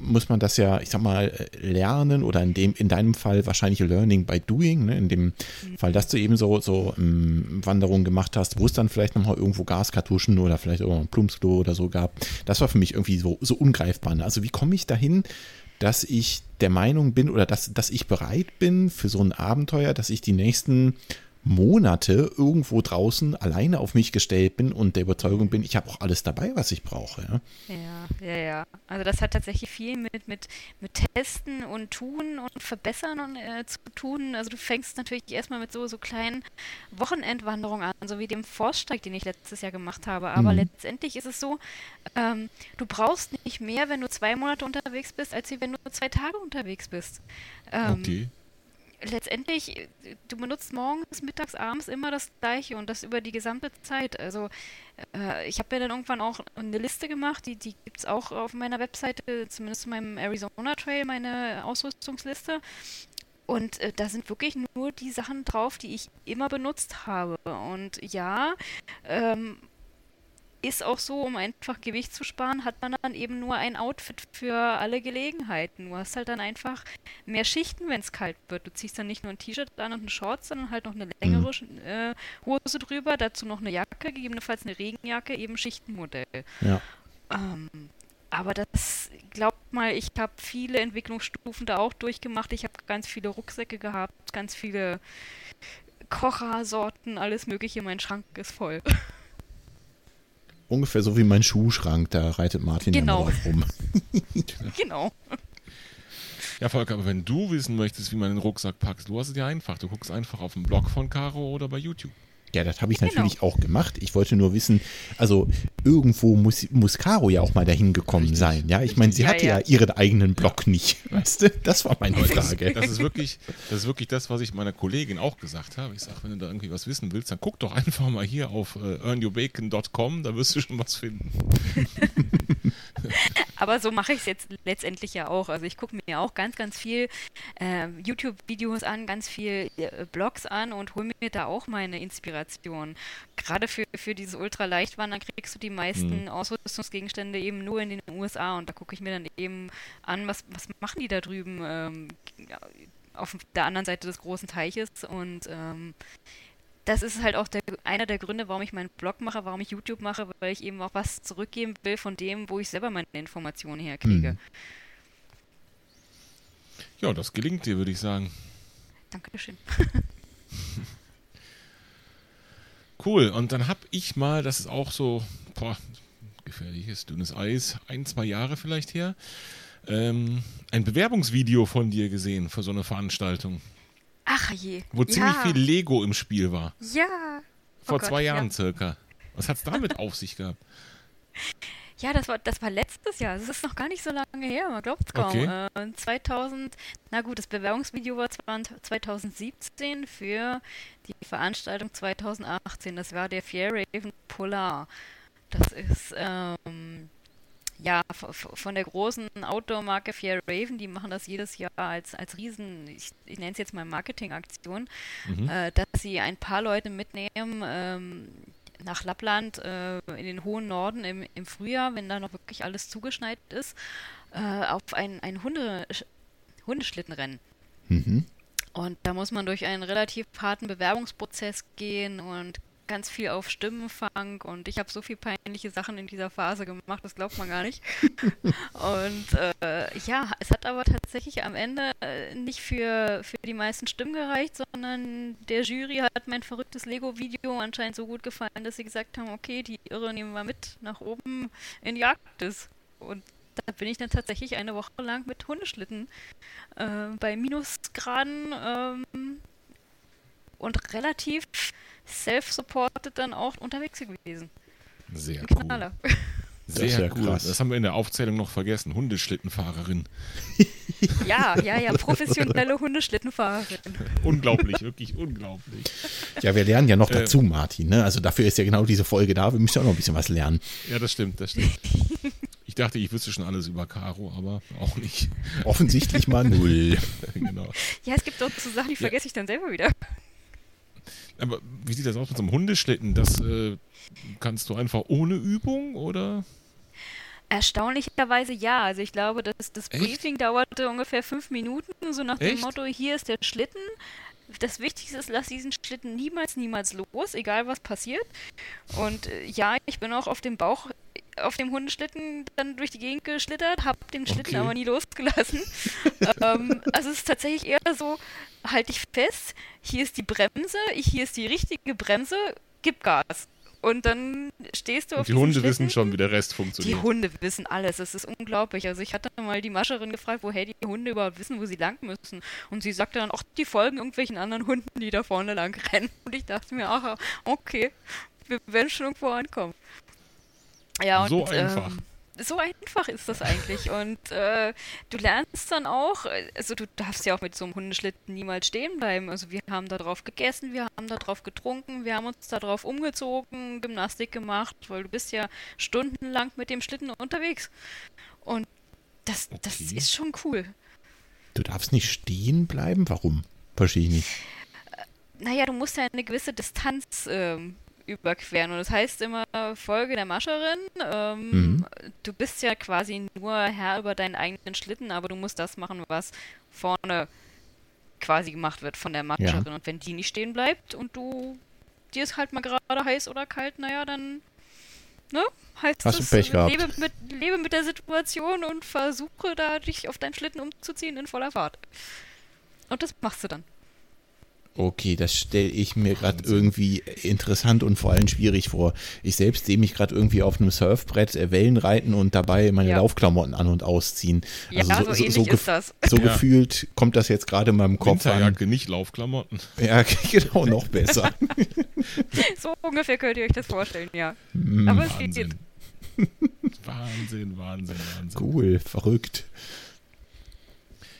[SPEAKER 1] muss man das ja, ich sag mal, lernen oder in dem, in deinem Fall wahrscheinlich Learning by Doing. Ne? In dem Fall, dass du eben so so ähm, Wanderungen gemacht hast, wo es dann vielleicht nochmal irgendwo Gaskartuschen oder vielleicht auch ein Plumpsklo oder so gab. Das war für mich irgendwie so so ungreifbar. Ne? Also wie komme ich dahin? Dass ich der Meinung bin oder dass, dass ich bereit bin für so ein Abenteuer, dass ich die nächsten Monate irgendwo draußen alleine auf mich gestellt bin und der Überzeugung bin, ich habe auch alles dabei, was ich brauche.
[SPEAKER 3] Ja, ja, ja. ja. Also das hat tatsächlich viel mit, mit, mit Testen und Tun und Verbessern und, äh, zu tun. Also du fängst natürlich erstmal mit so, so kleinen Wochenendwanderungen an, so wie dem Forststeig, den ich letztes Jahr gemacht habe. Aber mhm. letztendlich ist es so, ähm, du brauchst nicht mehr, wenn du zwei Monate unterwegs bist, als wenn du zwei Tage unterwegs bist. Ähm, okay letztendlich, du benutzt morgens, mittags, abends immer das gleiche und das über die gesamte Zeit. Also äh, ich habe mir dann irgendwann auch eine Liste gemacht, die, die gibt es auch auf meiner Webseite, zumindest in meinem Arizona Trail, meine Ausrüstungsliste. Und äh, da sind wirklich nur die Sachen drauf, die ich immer benutzt habe. Und ja, ähm, ist auch so, um einfach Gewicht zu sparen, hat man dann eben nur ein Outfit für alle Gelegenheiten. Du hast halt dann einfach mehr Schichten, wenn es kalt wird. Du ziehst dann nicht nur ein T-Shirt an und eine Shorts, sondern halt noch eine längere mhm. äh, Hose drüber, dazu noch eine Jacke, gegebenenfalls eine Regenjacke, eben Schichtenmodell.
[SPEAKER 1] Ja.
[SPEAKER 3] Ähm, aber das, glaubt mal, ich habe viele Entwicklungsstufen da auch durchgemacht. Ich habe ganz viele Rucksäcke gehabt, ganz viele Kochersorten, alles Mögliche. Mein Schrank ist voll.
[SPEAKER 1] ungefähr so wie mein Schuhschrank, da reitet Martin genau. ja rum.
[SPEAKER 3] genau.
[SPEAKER 2] Ja, Volker, aber wenn du wissen möchtest, wie man den Rucksack packt, du hast es ja einfach. Du guckst einfach auf dem Blog von Caro oder bei YouTube.
[SPEAKER 1] Ja, das habe ich genau. natürlich auch gemacht. Ich wollte nur wissen, also irgendwo muss, muss Caro ja auch mal dahin gekommen Richtig. sein. Ja, ich meine, sie ja, hatte ja. ja. ihren eigenen Blog ja. nicht. Weißt du, das war meine Frage.
[SPEAKER 2] Das ist, wirklich, das ist wirklich das, was ich meiner Kollegin auch gesagt habe. Ich sage, wenn du da irgendwie was wissen willst, dann guck doch einfach mal hier auf äh, earnyourbacon.com, da wirst du schon was finden.
[SPEAKER 3] Aber so mache ich es jetzt letztendlich ja auch. Also ich gucke mir auch ganz, ganz viel äh, YouTube-Videos an, ganz viel äh, Blogs an und hole mir da auch meine Inspiration. Gerade für, für dieses Ultraleichtwandern kriegst du die meisten mhm. Ausrüstungsgegenstände eben nur in den USA und da gucke ich mir dann eben an, was, was machen die da drüben ähm, auf der anderen Seite des großen Teiches und ähm, das ist halt auch der, einer der Gründe, warum ich meinen Blog mache, warum ich YouTube mache, weil ich eben auch was zurückgeben will von dem, wo ich selber meine Informationen herkriege. Hm.
[SPEAKER 2] Ja, das gelingt dir, würde ich sagen.
[SPEAKER 3] Dankeschön.
[SPEAKER 2] cool, und dann habe ich mal, das ist auch so, boah, gefährliches, dünnes Eis, ein, zwei Jahre vielleicht her, ähm, ein Bewerbungsvideo von dir gesehen für so eine Veranstaltung.
[SPEAKER 3] Ach je.
[SPEAKER 2] Wo ziemlich viel Lego im Spiel war.
[SPEAKER 3] Ja.
[SPEAKER 2] Vor oh Gott, zwei Jahren ja. circa. Was hat es damit auf sich gehabt?
[SPEAKER 3] Ja, das war, das war letztes Jahr. Das ist noch gar nicht so lange her, man glaubt es kaum. Okay. Äh, 2000, na gut, das Bewerbungsvideo war 2017 für die Veranstaltung 2018. Das war der Fairhaven Polar. Das ist ähm, ja, von der großen Outdoor-Marke Fair Raven, die machen das jedes Jahr als, als Riesen, ich, ich nenne es jetzt mal Marketingaktion, mhm. äh, dass sie ein paar Leute mitnehmen ähm, nach Lappland äh, in den hohen Norden im, im Frühjahr, wenn da noch wirklich alles zugeschneit ist, äh, auf ein, ein Hunde, Hundeschlittenrennen. Mhm. Und da muss man durch einen relativ harten Bewerbungsprozess gehen und ganz viel auf Stimmenfang und ich habe so viel peinliche Sachen in dieser Phase gemacht, das glaubt man gar nicht. und äh, ja, es hat aber tatsächlich am Ende äh, nicht für, für die meisten Stimmen gereicht, sondern der Jury hat mein verrücktes Lego-Video anscheinend so gut gefallen, dass sie gesagt haben, okay, die Irre nehmen wir mit nach oben in die Arktis. Und da bin ich dann tatsächlich eine Woche lang mit Hundeschlitten äh, bei Minusgraden ähm, und relativ self-supported dann auch unterwegs gewesen.
[SPEAKER 2] Sehr Ein cool. Sehr, sehr cool. Krass. Das haben wir in der Aufzählung noch vergessen. Hundeschlittenfahrerin.
[SPEAKER 3] Ja, ja, ja, professionelle Hundeschlittenfahrerin.
[SPEAKER 2] unglaublich, wirklich unglaublich.
[SPEAKER 1] Ja, wir lernen ja noch dazu, äh, Martin. Ne? Also dafür ist ja genau diese Folge da. Wir müssen auch noch ein bisschen was lernen.
[SPEAKER 2] Ja, das stimmt, das stimmt. Ich dachte, ich wüsste schon alles über Caro, aber auch nicht.
[SPEAKER 1] Offensichtlich mal null.
[SPEAKER 3] genau. Ja, es gibt auch so Sachen, die vergesse ja. ich dann selber wieder.
[SPEAKER 2] Aber wie sieht das aus mit so einem Hundeschlitten? Das äh, kannst du einfach ohne Übung oder?
[SPEAKER 3] Erstaunlicherweise ja. Also ich glaube, dass das Briefing dauerte ungefähr fünf Minuten, so nach Echt? dem Motto, hier ist der Schlitten. Das Wichtigste ist, lass diesen Schlitten niemals, niemals los, egal was passiert. Und äh, ja, ich bin auch auf dem Bauch auf dem Hundeschlitten dann durch die Gegend geschlittert, habe den Schlitten okay. aber nie losgelassen. ähm, also es ist tatsächlich eher so, halte ich fest, hier ist die Bremse, hier ist die richtige Bremse, gib Gas. Und dann stehst du auf
[SPEAKER 2] Die Hunde wissen schon, wie der Rest funktioniert.
[SPEAKER 3] Die Hunde wissen alles. Das ist unglaublich. Also ich hatte mal die Mascherin gefragt, woher die Hunde überhaupt wissen, wo sie lang müssen. Und sie sagte dann, ach, die folgen irgendwelchen anderen Hunden, die da vorne lang rennen. Und ich dachte mir, ach, okay, wir werden schon irgendwo ankommen. Ja, und,
[SPEAKER 2] so einfach. Ähm,
[SPEAKER 3] so einfach ist das eigentlich. Und äh, du lernst dann auch, also du darfst ja auch mit so einem Hundeschlitten niemals stehen bleiben. Also wir haben da drauf gegessen, wir haben da drauf getrunken, wir haben uns da drauf umgezogen, Gymnastik gemacht, weil du bist ja stundenlang mit dem Schlitten unterwegs. Und das, okay. das ist schon cool.
[SPEAKER 1] Du darfst nicht stehen bleiben? Warum? Verstehe ich nicht.
[SPEAKER 3] Äh, naja, du musst ja eine gewisse Distanz ähm, überqueren. Und das heißt immer Folge der Mascherin. Ähm, mhm. Du bist ja quasi nur Herr über deinen eigenen Schlitten, aber du musst das machen, was vorne quasi gemacht wird von der Mascherin. Ja. Und wenn die nicht stehen bleibt und du dir ist halt mal gerade heiß oder kalt, naja, dann ne, heißt
[SPEAKER 1] Hast es, Pech gehabt.
[SPEAKER 3] Lebe, mit, lebe mit der Situation und versuche da dich auf deinen Schlitten umzuziehen in voller Fahrt. Und das machst du dann.
[SPEAKER 1] Okay, das stelle ich mir gerade irgendwie interessant und vor allem schwierig vor. Ich selbst sehe mich gerade irgendwie auf einem Surfbrett äh, Wellen reiten und dabei meine ja. Laufklamotten an- und ausziehen.
[SPEAKER 3] Also ja, so, so, so, ist das.
[SPEAKER 1] so ja. gefühlt kommt das jetzt gerade in meinem Kopf
[SPEAKER 2] Winterjacke, an. nicht Laufklamotten.
[SPEAKER 1] Ja, genau, noch besser.
[SPEAKER 3] so ungefähr könnt ihr euch das vorstellen, ja. Mm, Aber es
[SPEAKER 2] geht. Wahnsinn, Wahnsinn, Wahnsinn.
[SPEAKER 1] Cool, verrückt.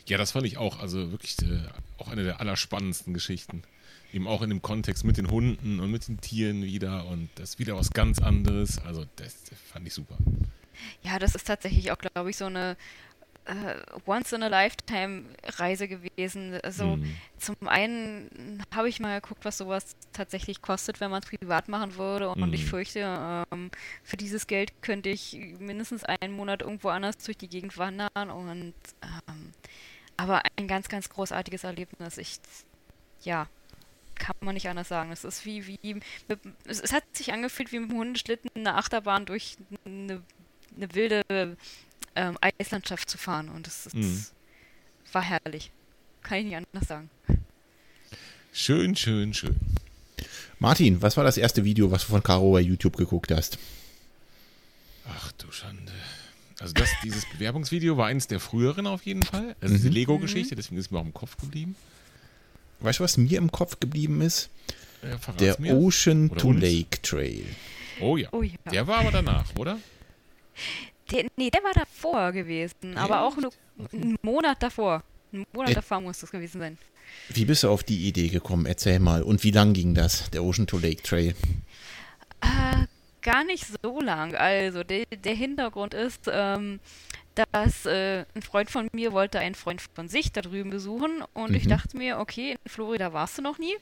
[SPEAKER 2] Ja, das fand ich auch. Also wirklich äh, auch eine der allerspannendsten Geschichten. Eben auch in dem Kontext mit den Hunden und mit den Tieren wieder und das ist wieder was ganz anderes. Also das, das fand ich super.
[SPEAKER 3] Ja, das ist tatsächlich auch, glaube ich, so eine äh, Once-in-a-Lifetime-Reise gewesen. Also mhm. zum einen habe ich mal geguckt, was sowas tatsächlich kostet, wenn man es privat machen würde. Und mhm. ich fürchte, ähm, für dieses Geld könnte ich mindestens einen Monat irgendwo anders durch die Gegend wandern und ähm, aber ein ganz, ganz großartiges Erlebnis. Ich, ja, kann man nicht anders sagen. Es ist wie, wie, es, es hat sich angefühlt wie mit dem Hundeschlitten eine Achterbahn durch eine, eine wilde ähm, Eislandschaft zu fahren. Und es, es mhm. war herrlich. Kann ich nicht anders sagen.
[SPEAKER 2] Schön, schön, schön.
[SPEAKER 1] Martin, was war das erste Video, was du von Caro bei YouTube geguckt hast?
[SPEAKER 2] Ach du Schande. Also das, dieses Bewerbungsvideo war eins der früheren auf jeden Fall. Also diese mhm. Lego-Geschichte, deswegen ist mir auch im Kopf geblieben.
[SPEAKER 1] Weißt du, was mir im Kopf geblieben ist? Ja, der mir. Ocean oder to uns? Lake Trail.
[SPEAKER 2] Oh ja. oh ja. Der war aber danach, oder?
[SPEAKER 3] Der, nee, der war davor gewesen, aber auch nur einen Monat davor. Einen Monat äh, davor muss das gewesen sein.
[SPEAKER 1] Wie bist du auf die Idee gekommen? Erzähl mal. Und wie lang ging das, der Ocean to Lake Trail?
[SPEAKER 3] Äh, gar nicht so lang. Also de, der Hintergrund ist, ähm, dass äh, ein Freund von mir wollte einen Freund von sich da drüben besuchen und mhm. ich dachte mir, okay, in Florida warst du noch nie.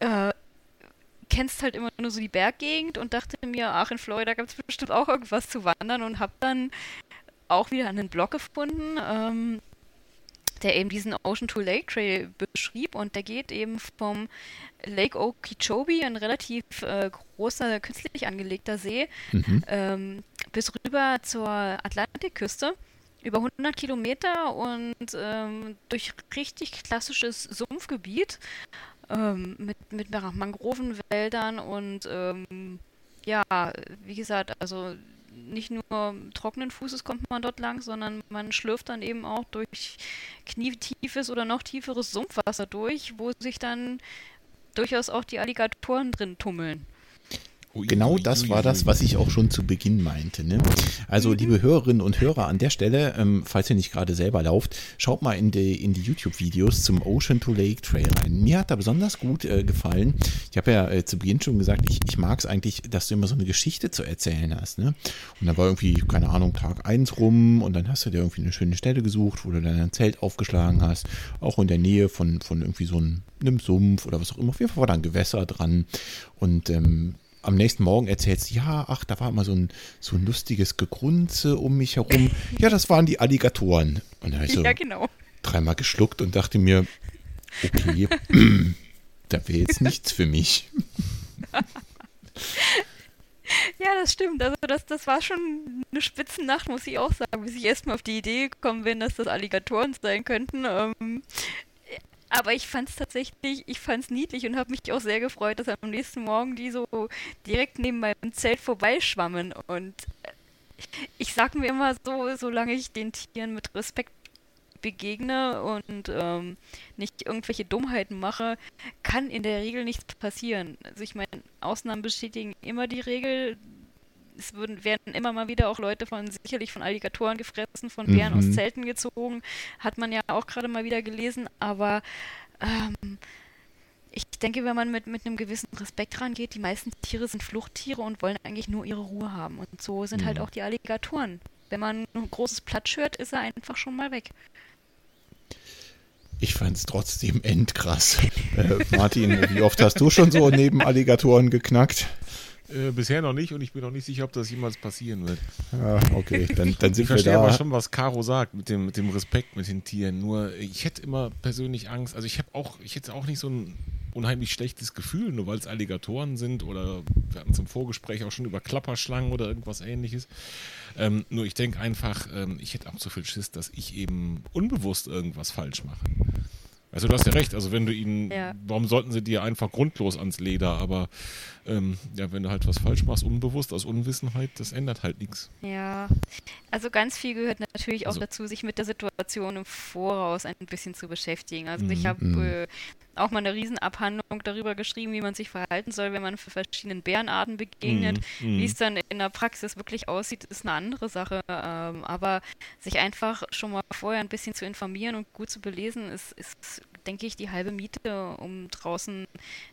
[SPEAKER 3] Äh, kennst halt immer nur so die Berggegend und dachte mir, ach, in Florida gab es bestimmt auch irgendwas zu wandern und habe dann auch wieder einen Blog gefunden, ähm, der eben diesen Ocean to Lake Trail beschrieb und der geht eben vom Lake Okeechobee, ein relativ äh, großer, künstlich angelegter See, mhm. ähm, bis rüber zur Atlantikküste. Über 100 Kilometer und ähm, durch richtig klassisches Sumpfgebiet ähm, mit, mit Mangrovenwäldern und ähm, ja, wie gesagt, also nicht nur trockenen Fußes kommt man dort lang, sondern man schlürft dann eben auch durch knietiefes oder noch tieferes Sumpfwasser durch, wo sich dann durchaus auch die Alligatoren drin tummeln.
[SPEAKER 1] Genau das war das, was ich auch schon zu Beginn meinte. Ne? Also, mhm. liebe Hörerinnen und Hörer an der Stelle, ähm, falls ihr nicht gerade selber lauft, schaut mal in die, in die YouTube-Videos zum Ocean to Lake Trail rein. Mir hat da besonders gut äh, gefallen. Ich habe ja äh, zu Beginn schon gesagt, ich, ich mag es eigentlich, dass du immer so eine Geschichte zu erzählen hast. Ne? Und da war irgendwie, keine Ahnung, Tag 1 rum und dann hast du dir irgendwie eine schöne Stelle gesucht, wo du dann ein Zelt aufgeschlagen hast, auch in der Nähe von, von irgendwie so einem, einem Sumpf oder was auch immer. Auf jeden Fall war da ein Gewässer dran und ähm, am nächsten Morgen erzählst, ja, ach, da war immer so ein, so ein lustiges Gegrunze um mich herum. Ja, das waren die Alligatoren. Und da habe ich so
[SPEAKER 3] ja, genau.
[SPEAKER 1] dreimal geschluckt und dachte mir, okay, da wäre jetzt nichts für mich.
[SPEAKER 3] Ja, das stimmt. Also das, das war schon eine Spitzennacht, muss ich auch sagen, bis ich erstmal auf die Idee gekommen bin, dass das Alligatoren sein könnten. Ähm, aber ich fand es tatsächlich, ich fand es niedlich und habe mich auch sehr gefreut, dass am nächsten Morgen die so direkt neben meinem Zelt vorbeischwammen. Und äh, ich sage mir immer so, solange ich den Tieren mit Respekt begegne und ähm, nicht irgendwelche Dummheiten mache, kann in der Regel nichts passieren. Also ich meine, Ausnahmen bestätigen immer die Regel es würden, werden immer mal wieder auch Leute von, sicherlich von Alligatoren gefressen, von Bären mhm. aus Zelten gezogen. Hat man ja auch gerade mal wieder gelesen, aber ähm, ich denke, wenn man mit, mit einem gewissen Respekt rangeht, die meisten Tiere sind Fluchttiere und wollen eigentlich nur ihre Ruhe haben. Und so sind halt mhm. halt auch die Alligatoren. Wenn man ein großes Platt schört, ist er einfach schon mal weg.
[SPEAKER 1] Ich fand es trotzdem endkrass. äh, Martin, wie oft hast du schon so neben Alligatoren geknackt?
[SPEAKER 2] Äh, bisher noch nicht und ich bin noch nicht sicher, ob das jemals passieren wird.
[SPEAKER 1] Ja, okay, dann, dann sind
[SPEAKER 2] ich
[SPEAKER 1] wir
[SPEAKER 2] da. aber schon, was Caro sagt mit dem, mit dem Respekt mit den Tieren. Nur ich hätte immer persönlich Angst. Also ich habe auch, ich hätte auch nicht so ein unheimlich schlechtes Gefühl, nur weil es Alligatoren sind oder wir hatten zum Vorgespräch auch schon über Klapperschlangen oder irgendwas ähnliches. Ähm, nur ich denke einfach, ähm, ich hätte auch so viel Schiss, dass ich eben unbewusst irgendwas falsch mache. Also du hast ja recht, also wenn du ihnen, ja. warum sollten sie dir einfach grundlos ans Leder, aber ähm, ja, wenn du halt was falsch machst, unbewusst, aus Unwissenheit, das ändert halt nichts.
[SPEAKER 3] Ja, also ganz viel gehört natürlich auch also, dazu, sich mit der Situation im Voraus ein bisschen zu beschäftigen. Also ich mhm, habe mhm. äh, auch mal eine Riesenabhandlung darüber geschrieben, wie man sich verhalten soll, wenn man für verschiedenen Bärenarten begegnet. Mm, mm. Wie es dann in der Praxis wirklich aussieht, ist eine andere Sache. Ähm, aber sich einfach schon mal vorher ein bisschen zu informieren und gut zu belesen, ist, ist denke ich, die halbe Miete, um draußen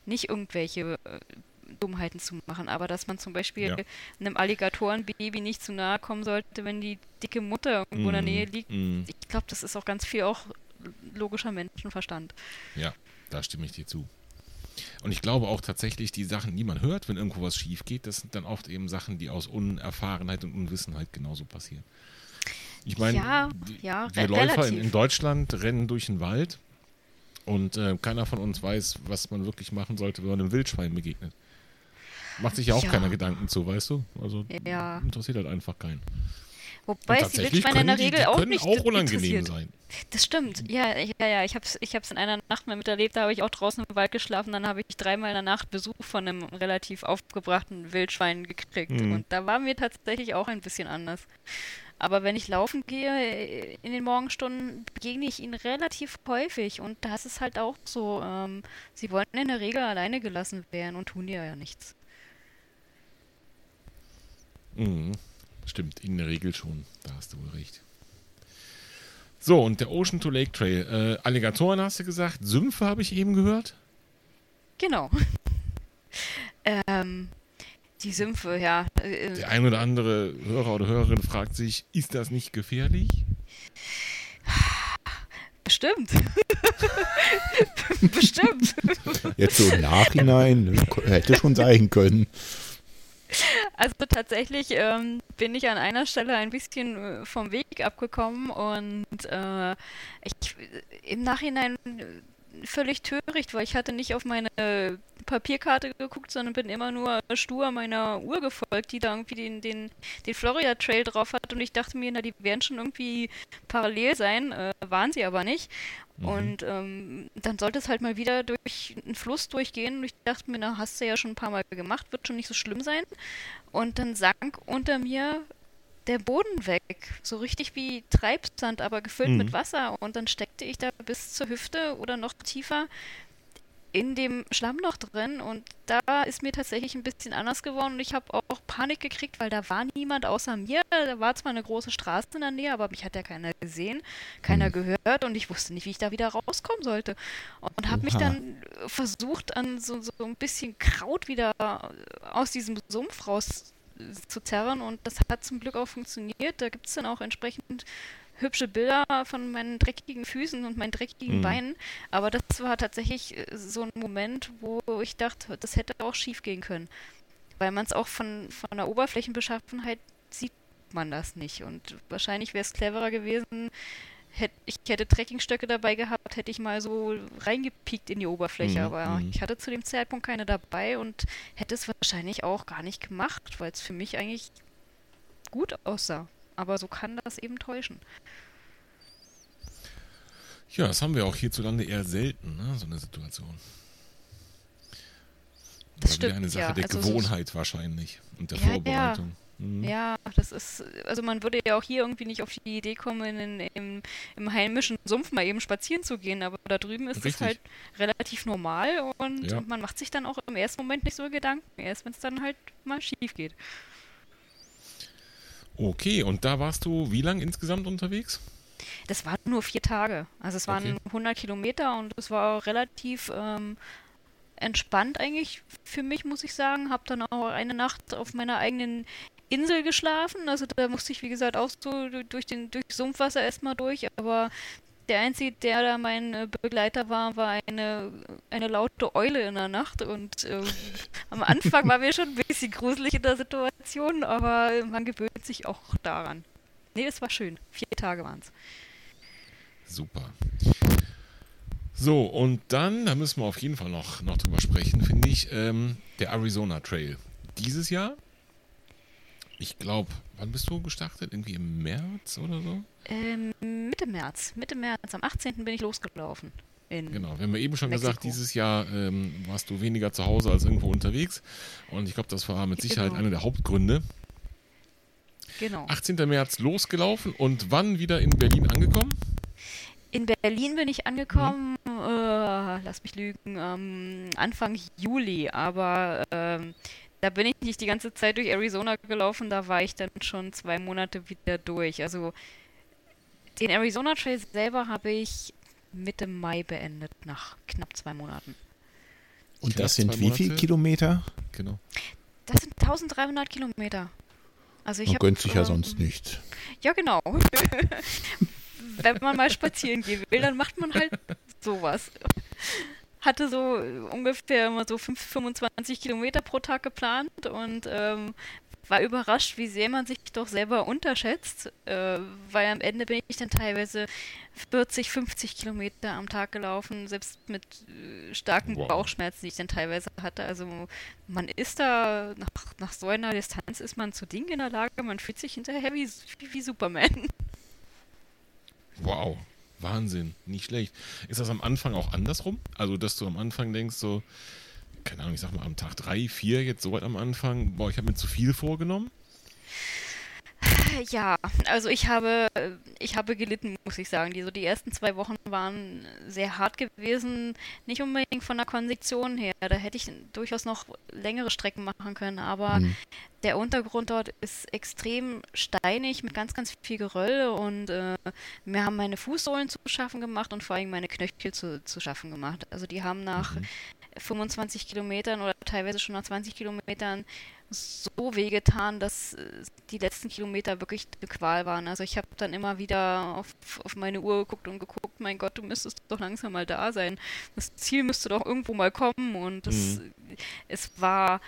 [SPEAKER 3] nicht irgendwelche äh, Dummheiten zu machen. Aber dass man zum Beispiel ja. einem Alligatorenbaby nicht zu nahe kommen sollte, wenn die dicke Mutter irgendwo mm, in der Nähe liegt. Mm. Ich glaube, das ist auch ganz viel auch logischer Menschenverstand.
[SPEAKER 2] Ja, da stimme ich dir zu. Und ich glaube auch tatsächlich, die Sachen, die man hört, wenn irgendwo was schief geht, das sind dann oft eben Sachen, die aus Unerfahrenheit und Unwissenheit genauso passieren. Ich meine,
[SPEAKER 3] ja, ja,
[SPEAKER 2] wir Läufer in, in, Deutschland rennen durch den Wald und äh, keiner von uns weiß, was man wirklich machen sollte, wenn man einem Wildschwein begegnet. Macht sich ja auch ja. keiner Gedanken zu, weißt du? Also
[SPEAKER 3] ja.
[SPEAKER 2] interessiert halt einfach keinen.
[SPEAKER 3] Wobei es die Wildschweine in der Regel die, die auch
[SPEAKER 2] nicht auch unangenehm sein.
[SPEAKER 3] Das stimmt. Ja, ja, ja. Ich habe es ich in einer Nacht mal miterlebt. Da habe ich auch draußen im Wald geschlafen. Dann habe ich dreimal in der Nacht Besuch von einem relativ aufgebrachten Wildschwein gekriegt. Mhm. Und da war mir tatsächlich auch ein bisschen anders. Aber wenn ich laufen gehe äh, in den Morgenstunden, begegne ich ihnen relativ häufig. Und da ist es halt auch so, ähm, sie wollen in der Regel alleine gelassen werden und tun dir ja nichts.
[SPEAKER 2] Mhm. Stimmt, in der Regel schon. Da hast du wohl recht. So, und der Ocean to Lake Trail. Äh, Alligatoren hast du gesagt, Sümpfe habe ich eben gehört.
[SPEAKER 3] Genau. ähm, die Sümpfe, ja.
[SPEAKER 2] Äh, der ein oder andere Hörer oder Hörerin fragt sich, ist das nicht gefährlich?
[SPEAKER 3] Bestimmt. Bestimmt.
[SPEAKER 1] Jetzt so im Nachhinein, ne, hätte schon sein können.
[SPEAKER 3] Also tatsächlich ähm, bin ich an einer Stelle ein bisschen äh, vom Weg abgekommen und äh, ich im Nachhinein völlig töricht, weil ich hatte nicht auf meine Papierkarte geguckt, sondern bin immer nur stur meiner Uhr gefolgt, die da irgendwie den, den, den Florida Trail drauf hat und ich dachte mir, na, die werden schon irgendwie parallel sein, äh, waren sie aber nicht. Mhm. Und ähm, dann sollte es halt mal wieder durch einen Fluss durchgehen und ich dachte mir, na, hast du ja schon ein paar Mal gemacht, wird schon nicht so schlimm sein. Und dann sank unter mir der Boden weg. So richtig wie Treibsand, aber gefüllt mhm. mit Wasser. Und dann steckte ich da bis zur Hüfte oder noch tiefer in dem Schlammloch drin und da ist mir tatsächlich ein bisschen anders geworden und ich habe auch Panik gekriegt, weil da war niemand außer mir. Da war zwar eine große Straße in der Nähe, aber mich hat ja keiner gesehen, keiner mhm. gehört und ich wusste nicht, wie ich da wieder rauskommen sollte. Und habe mich dann versucht, an so, so ein bisschen Kraut wieder aus diesem Sumpf raus zu zerren und das hat zum Glück auch funktioniert. Da gibt es dann auch entsprechend hübsche Bilder von meinen dreckigen Füßen und meinen dreckigen mhm. Beinen. Aber das war tatsächlich äh, so ein Moment, wo ich dachte, das hätte auch schief gehen können. Weil man es auch von, von der Oberflächenbeschaffenheit sieht man das nicht. Und wahrscheinlich wäre es cleverer gewesen, hätte, ich hätte Trekkingstöcke dabei gehabt, hätte ich mal so reingepiekt in die Oberfläche. Mhm. Aber mhm. ich hatte zu dem Zeitpunkt keine dabei und hätte es wahrscheinlich auch gar nicht gemacht, weil es für mich eigentlich gut aussah. Aber so kann das eben täuschen.
[SPEAKER 2] Ja, das haben wir auch hierzulande eher selten, ne? so eine Situation. Das stimmt, eine Sache ja. der also Gewohnheit so wahrscheinlich und der ja, Vorbereitung.
[SPEAKER 3] Ja. Mhm. ja. das ist, also man würde ja auch hier irgendwie nicht auf die Idee kommen, in, im, im heimischen Sumpf mal eben spazieren zu gehen, aber da drüben ist es halt relativ normal und man macht sich dann auch im ersten Moment nicht so Gedanken, erst wenn es dann halt mal schief geht.
[SPEAKER 2] Okay, und da warst du wie lang insgesamt unterwegs?
[SPEAKER 3] Das waren nur vier Tage. Also es waren okay. 100 Kilometer und es war relativ ähm, entspannt eigentlich für mich, muss ich sagen. Hab dann auch eine Nacht auf meiner eigenen Insel geschlafen. Also da musste ich, wie gesagt, auch so durch den durch Sumpfwasser erstmal durch. Aber der Einzige, der da mein äh, Begleiter war, war eine, eine laute Eule in der Nacht. Und äh, am Anfang war mir schon ein bisschen gruselig in der Situation, aber man gewöhnt sich auch daran. Nee, es war schön. Vier Tage waren es.
[SPEAKER 2] Super. So, und dann, da müssen wir auf jeden Fall noch, noch drüber sprechen, finde ich, ähm, der Arizona Trail. Dieses Jahr ich glaube, wann bist du gestartet? Irgendwie im März oder so?
[SPEAKER 3] Ähm, Mitte März. Mitte März. Am 18. bin ich losgelaufen.
[SPEAKER 2] genau, wir haben ja eben schon Mexiko. gesagt, dieses Jahr ähm, warst du weniger zu Hause als irgendwo unterwegs. Und ich glaube, das war mit Sicherheit genau. einer der Hauptgründe. Genau. 18. März losgelaufen und wann wieder in Berlin angekommen?
[SPEAKER 3] In Berlin bin ich angekommen, mhm. äh, lass mich lügen, ähm, Anfang Juli, aber ähm, da bin ich nicht die ganze Zeit durch Arizona gelaufen, da war ich dann schon zwei Monate wieder durch. Also den Arizona Trail selber habe ich Mitte Mai beendet, nach knapp zwei Monaten.
[SPEAKER 1] Und das sind wie viele Kilometer?
[SPEAKER 2] Genau.
[SPEAKER 3] Das sind 1300 Kilometer. Also ich
[SPEAKER 1] man hab, gönnt sich ja ähm, sonst nichts.
[SPEAKER 3] Ja, genau. Wenn man mal spazieren gehen will, dann macht man halt sowas hatte so ungefähr immer so 5, 25 Kilometer pro Tag geplant und ähm, war überrascht, wie sehr man sich doch selber unterschätzt, äh, weil am Ende bin ich dann teilweise 40, 50 Kilometer am Tag gelaufen, selbst mit äh, starken wow. Bauchschmerzen, die ich dann teilweise hatte. Also man ist da, nach, nach so einer Distanz ist man zu Dingen in der Lage, man fühlt sich hinterher wie, wie, wie Superman.
[SPEAKER 2] Wow. Wahnsinn, nicht schlecht. Ist das am Anfang auch andersrum? Also, dass du am Anfang denkst, so, keine Ahnung, ich sag mal am Tag drei, vier, jetzt so weit am Anfang, boah, ich habe mir zu viel vorgenommen?
[SPEAKER 3] Ja, also ich habe, ich habe gelitten, muss ich sagen. Die, so die ersten zwei Wochen waren sehr hart gewesen. Nicht unbedingt von der Kondition her. Da hätte ich durchaus noch längere Strecken machen können. Aber mhm. der Untergrund dort ist extrem steinig mit ganz, ganz viel Geröll. Und äh, mir haben meine Fußsohlen zu schaffen gemacht und vor allem meine Knöchel zu, zu schaffen gemacht. Also die haben nach mhm. 25 Kilometern oder teilweise schon nach 20 Kilometern so wehgetan, dass äh, die letzten Kilometer wirklich eine Qual waren. Also ich habe dann immer wieder auf, auf meine Uhr geguckt und geguckt, mein Gott, du müsstest doch langsam mal da sein. Das Ziel müsste doch irgendwo mal kommen und das, mhm. es war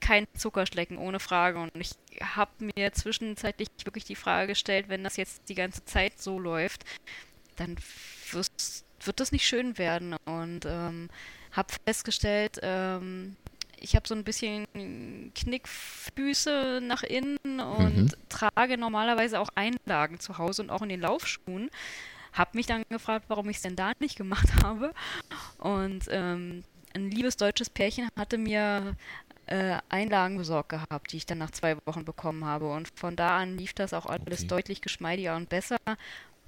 [SPEAKER 3] kein Zuckerschlecken, ohne Frage. Und ich habe mir zwischenzeitlich wirklich die Frage gestellt, wenn das jetzt die ganze Zeit so läuft, dann wird das nicht schön werden. Und ähm, habe festgestellt, ähm, ich habe so ein bisschen Knickfüße nach innen und mhm. trage normalerweise auch Einlagen zu Hause und auch in den Laufschuhen. Habe mich dann gefragt, warum ich es denn da nicht gemacht habe. Und ähm, ein liebes deutsches Pärchen hatte mir äh, Einlagen besorgt gehabt, die ich dann nach zwei Wochen bekommen habe. Und von da an lief das auch alles okay. deutlich geschmeidiger und besser.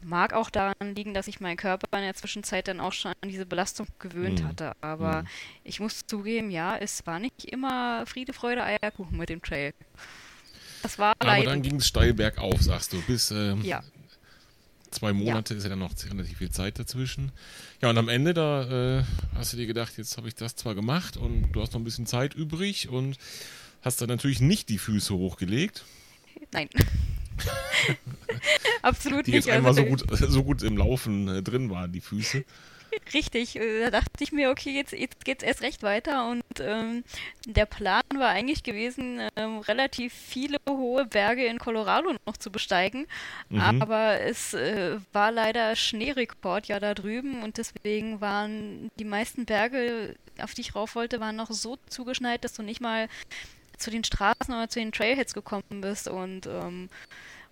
[SPEAKER 3] Mag auch daran liegen, dass ich meinen Körper in der Zwischenzeit dann auch schon an diese Belastung gewöhnt mhm. hatte. Aber mhm. ich muss zugeben, ja, es war nicht immer Friede, Freude, Eierkuchen mit dem Trail.
[SPEAKER 2] Das war Aber dann ging es steil bergauf, sagst du, bis ähm, ja. zwei Monate ja. ist ja dann noch relativ viel Zeit dazwischen. Ja, und am Ende, da äh, hast du dir gedacht, jetzt habe ich das zwar gemacht und du hast noch ein bisschen Zeit übrig und hast dann natürlich nicht die Füße hochgelegt.
[SPEAKER 3] Nein. Absolut
[SPEAKER 2] die
[SPEAKER 3] nicht.
[SPEAKER 2] Die jetzt einmal also, so, gut, so gut im Laufen äh, drin waren, die Füße.
[SPEAKER 3] Richtig, äh, da dachte ich mir, okay, jetzt, jetzt geht es erst recht weiter und ähm, der Plan war eigentlich gewesen, ähm, relativ viele hohe Berge in Colorado noch zu besteigen, mhm. aber es äh, war leider Schneerekord ja da drüben und deswegen waren die meisten Berge, auf die ich rauf wollte, waren noch so zugeschneit, dass du nicht mal zu den Straßen oder zu den Trailheads gekommen bist und ähm,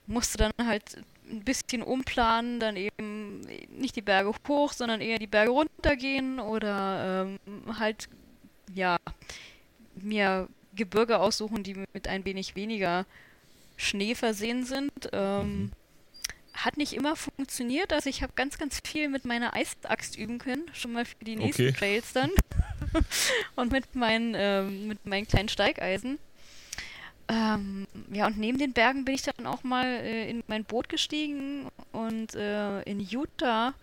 [SPEAKER 3] musste dann halt ein bisschen umplanen, dann eben nicht die Berge hoch, sondern eher die Berge runtergehen oder ähm, halt, ja, mir Gebirge aussuchen, die mit ein wenig weniger Schnee versehen sind. Ähm, mhm. Hat nicht immer funktioniert, also ich habe ganz, ganz viel mit meiner Eisaxt üben können, schon mal für die nächsten okay. Trails dann. Und mit meinen, ähm, mit meinen kleinen Steigeisen. Ähm, ja, und neben den Bergen bin ich dann auch mal äh, in mein Boot gestiegen und äh, in Utah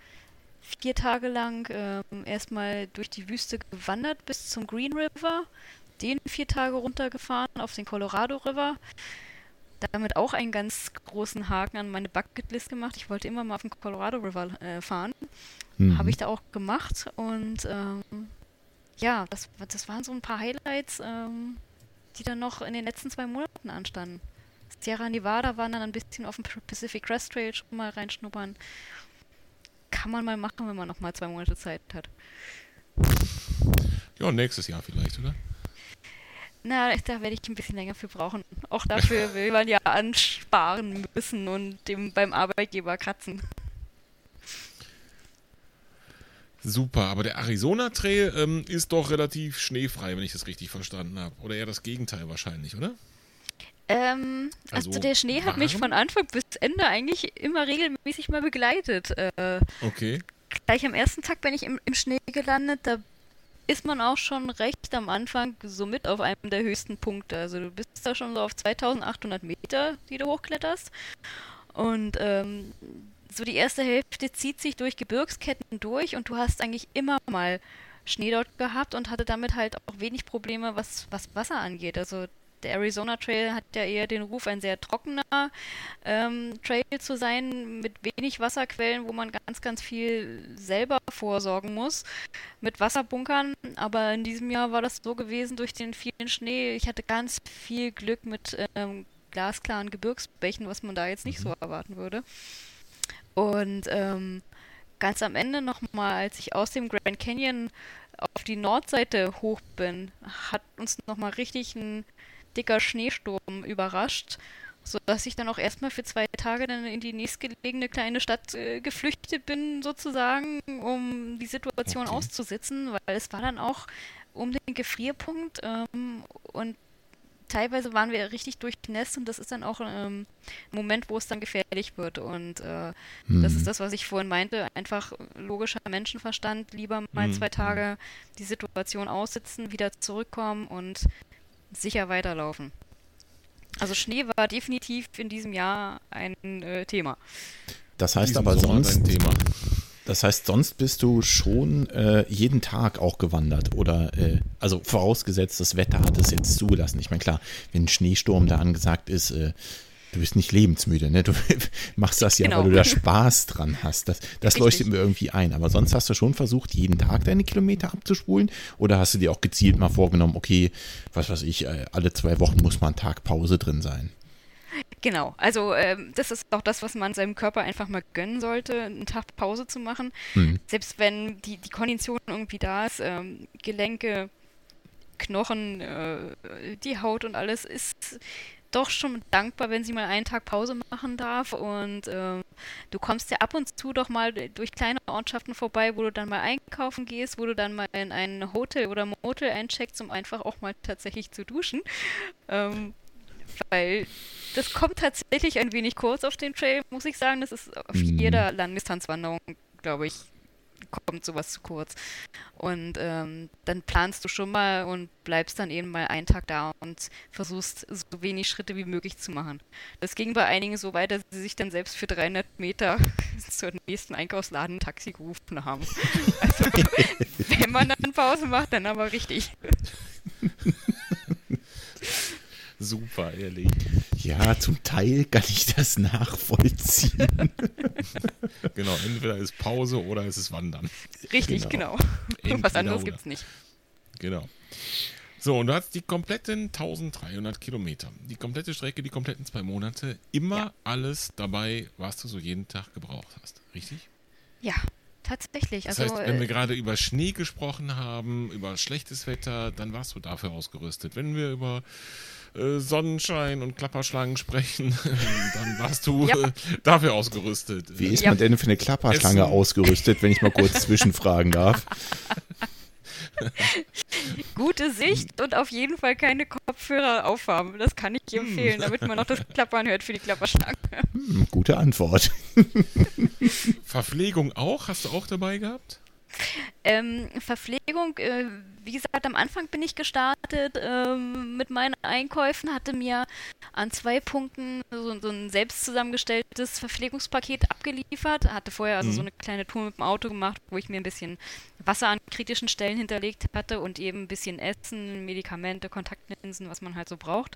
[SPEAKER 3] vier Tage lang äh, erstmal durch die Wüste gewandert bis zum Green River, den vier Tage runtergefahren auf den Colorado River. Damit auch einen ganz großen Haken an meine Bucketlist gemacht. Ich wollte immer mal auf den Colorado River äh, fahren. Mhm. Habe ich da auch gemacht und ähm, ja, das, das waren so ein paar Highlights. Ähm, die dann noch in den letzten zwei Monaten anstanden. Sierra Nevada waren dann ein bisschen auf dem Pacific Crest Trail schon mal reinschnuppern. Kann man mal machen, wenn man noch mal zwei Monate Zeit hat.
[SPEAKER 2] Ja, nächstes Jahr vielleicht, oder?
[SPEAKER 3] Na, da werde ich ein bisschen länger für brauchen. Auch dafür will man ja ansparen müssen und dem beim Arbeitgeber kratzen.
[SPEAKER 2] Super, aber der Arizona Trail ähm, ist doch relativ schneefrei, wenn ich das richtig verstanden habe. Oder eher das Gegenteil wahrscheinlich, oder?
[SPEAKER 3] Ähm, also, also, der Schnee warm? hat mich von Anfang bis Ende eigentlich immer regelmäßig mal begleitet. Äh,
[SPEAKER 2] okay.
[SPEAKER 3] Gleich am ersten Tag bin ich im, im Schnee gelandet, da ist man auch schon recht am Anfang so mit auf einem der höchsten Punkte. Also du bist da schon so auf 2800 Meter, die du hochkletterst. Und ähm, so die erste Hälfte zieht sich durch Gebirgsketten durch und du hast eigentlich immer mal Schnee dort gehabt und hatte damit halt auch wenig Probleme, was, was Wasser angeht. Also der Arizona Trail hat ja eher den Ruf, ein sehr trockener ähm, Trail zu sein, mit wenig Wasserquellen, wo man ganz, ganz viel selber vorsorgen muss, mit Wasserbunkern. Aber in diesem Jahr war das so gewesen durch den vielen Schnee. Ich hatte ganz viel Glück mit ähm, glasklaren Gebirgsbächen, was man da jetzt nicht so mhm. erwarten würde. Und ähm, ganz am Ende nochmal, als ich aus dem Grand Canyon auf die Nordseite hoch bin, hat uns nochmal richtig ein dicker Schneesturm überrascht, sodass ich dann auch erstmal für zwei Tage dann in die nächstgelegene kleine Stadt äh, geflüchtet bin, sozusagen, um die Situation okay. auszusitzen, weil es war dann auch um den Gefrierpunkt ähm, und teilweise waren wir richtig durchnässt und das ist dann auch ähm, ein Moment, wo es dann gefährlich wird. Und äh, hm. das ist das, was ich vorhin meinte, einfach logischer Menschenverstand, lieber mal hm. zwei Tage die Situation aussitzen, wieder zurückkommen und sicher weiterlaufen. Also Schnee war definitiv in diesem Jahr ein äh, Thema.
[SPEAKER 1] Das heißt aber sonst, das heißt, sonst bist du schon äh, jeden Tag auch gewandert oder äh, also vorausgesetzt, das Wetter hat es jetzt zugelassen. Ich meine, klar, wenn ein Schneesturm da angesagt ist, äh, du bist nicht lebensmüde, ne? Du machst das ja, genau. weil du da Spaß dran hast. Das, das leuchtet mir irgendwie ein. Aber sonst hast du schon versucht, jeden Tag deine Kilometer abzuspulen? Oder hast du dir auch gezielt mal vorgenommen, okay, was weiß ich, äh, alle zwei Wochen muss mal ein Tag Pause drin sein?
[SPEAKER 3] Genau, also ähm, das ist auch das, was man seinem Körper einfach mal gönnen sollte, einen Tag Pause zu machen. Mhm. Selbst wenn die, die Kondition irgendwie da ist, ähm, Gelenke, Knochen, äh, die Haut und alles ist doch schon dankbar, wenn sie mal einen Tag Pause machen darf. Und äh, du kommst ja ab und zu doch mal durch kleine Ortschaften vorbei, wo du dann mal einkaufen gehst, wo du dann mal in ein Hotel oder Motel eincheckst, um einfach auch mal tatsächlich zu duschen. Ähm, weil das kommt tatsächlich ein wenig kurz auf den Trail, muss ich sagen. Das ist auf mhm. jeder Langdistanzwanderung, glaube ich, kommt sowas zu kurz. Und ähm, dann planst du schon mal und bleibst dann eben mal einen Tag da und versuchst so wenig Schritte wie möglich zu machen. Das ging bei einigen so weit, dass sie sich dann selbst für 300 Meter zur nächsten Einkaufsladen ein Taxi gerufen haben. Also, wenn man dann Pause macht, dann aber richtig.
[SPEAKER 2] Super, ehrlich.
[SPEAKER 1] Ja, zum Teil kann ich das nachvollziehen.
[SPEAKER 2] genau, entweder ist Pause oder es ist Wandern.
[SPEAKER 3] Richtig, genau. genau. Was anderes gibt es nicht.
[SPEAKER 2] Genau. So, und du hast die kompletten 1300 Kilometer, die komplette Strecke, die kompletten zwei Monate, immer ja. alles dabei, was du so jeden Tag gebraucht hast, richtig?
[SPEAKER 3] Ja, tatsächlich.
[SPEAKER 2] Das also, heißt, wenn wir äh, gerade über Schnee gesprochen haben, über schlechtes Wetter, dann warst du dafür ausgerüstet. Wenn wir über äh, Sonnenschein und Klapperschlangen sprechen, dann warst du ja. äh, dafür ausgerüstet.
[SPEAKER 1] Wie ist ja. man denn für eine Klapperschlange Essen. ausgerüstet, wenn ich mal kurz zwischenfragen darf?
[SPEAKER 3] Gute Sicht und auf jeden Fall keine Kopfhörer aufhaben. Das kann ich empfehlen, damit man noch das Klappern hört für die Klapperschlange.
[SPEAKER 1] Hm, gute Antwort.
[SPEAKER 2] Verpflegung auch? Hast du auch dabei gehabt?
[SPEAKER 3] Ähm, Verpflegung, äh, wie gesagt, am Anfang bin ich gestartet ähm, mit meinen Einkäufen, hatte mir an zwei Punkten so, so, ein selbst zusammengestelltes Verpflegungspaket abgeliefert, hatte vorher also mhm. so eine kleine Tour mit dem Auto gemacht, wo ich mir ein bisschen Wasser an kritischen Stellen hinterlegt hatte und eben ein bisschen Essen, Medikamente, Kontaktlinsen, was man halt so braucht.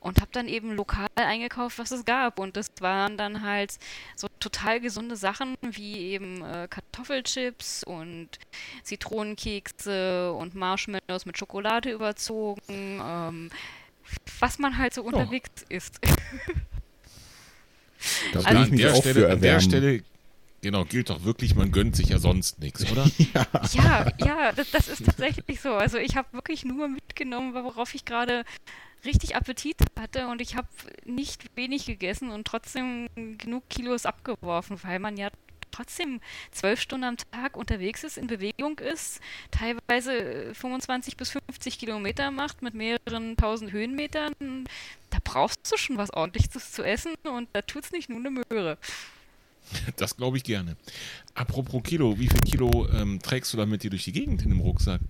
[SPEAKER 3] Und habe dann eben lokal eingekauft, was es gab. Und das waren dann halt so total gesunde Sachen wie eben äh, Kartoffelchips und Zitronenkekse und Marshmallows mit Schokolade überzogen. Ähm, was man halt so unterwegs oh. isst.
[SPEAKER 2] Da also, an, der Stelle, an der Stelle Genau, gilt doch wirklich, man gönnt sich ja sonst nichts, oder?
[SPEAKER 3] ja, ja, ja das, das, ist tatsächlich so. Also ich habe wirklich nur mitgenommen, worauf ich gerade richtig Appetit hatte und ich habe nicht wenig gegessen und trotzdem genug Kilos abgeworfen, weil man ja trotzdem zwölf Stunden am Tag unterwegs ist, in Bewegung ist, teilweise 25 bis 50 Kilometer macht mit mehreren tausend Höhenmetern. Da brauchst du schon was ordentliches zu essen und da tut es nicht nur eine Möhre.
[SPEAKER 2] Das glaube ich gerne. Apropos Kilo, wie viel Kilo ähm, trägst du da mit dir durch die Gegend in dem Rucksack?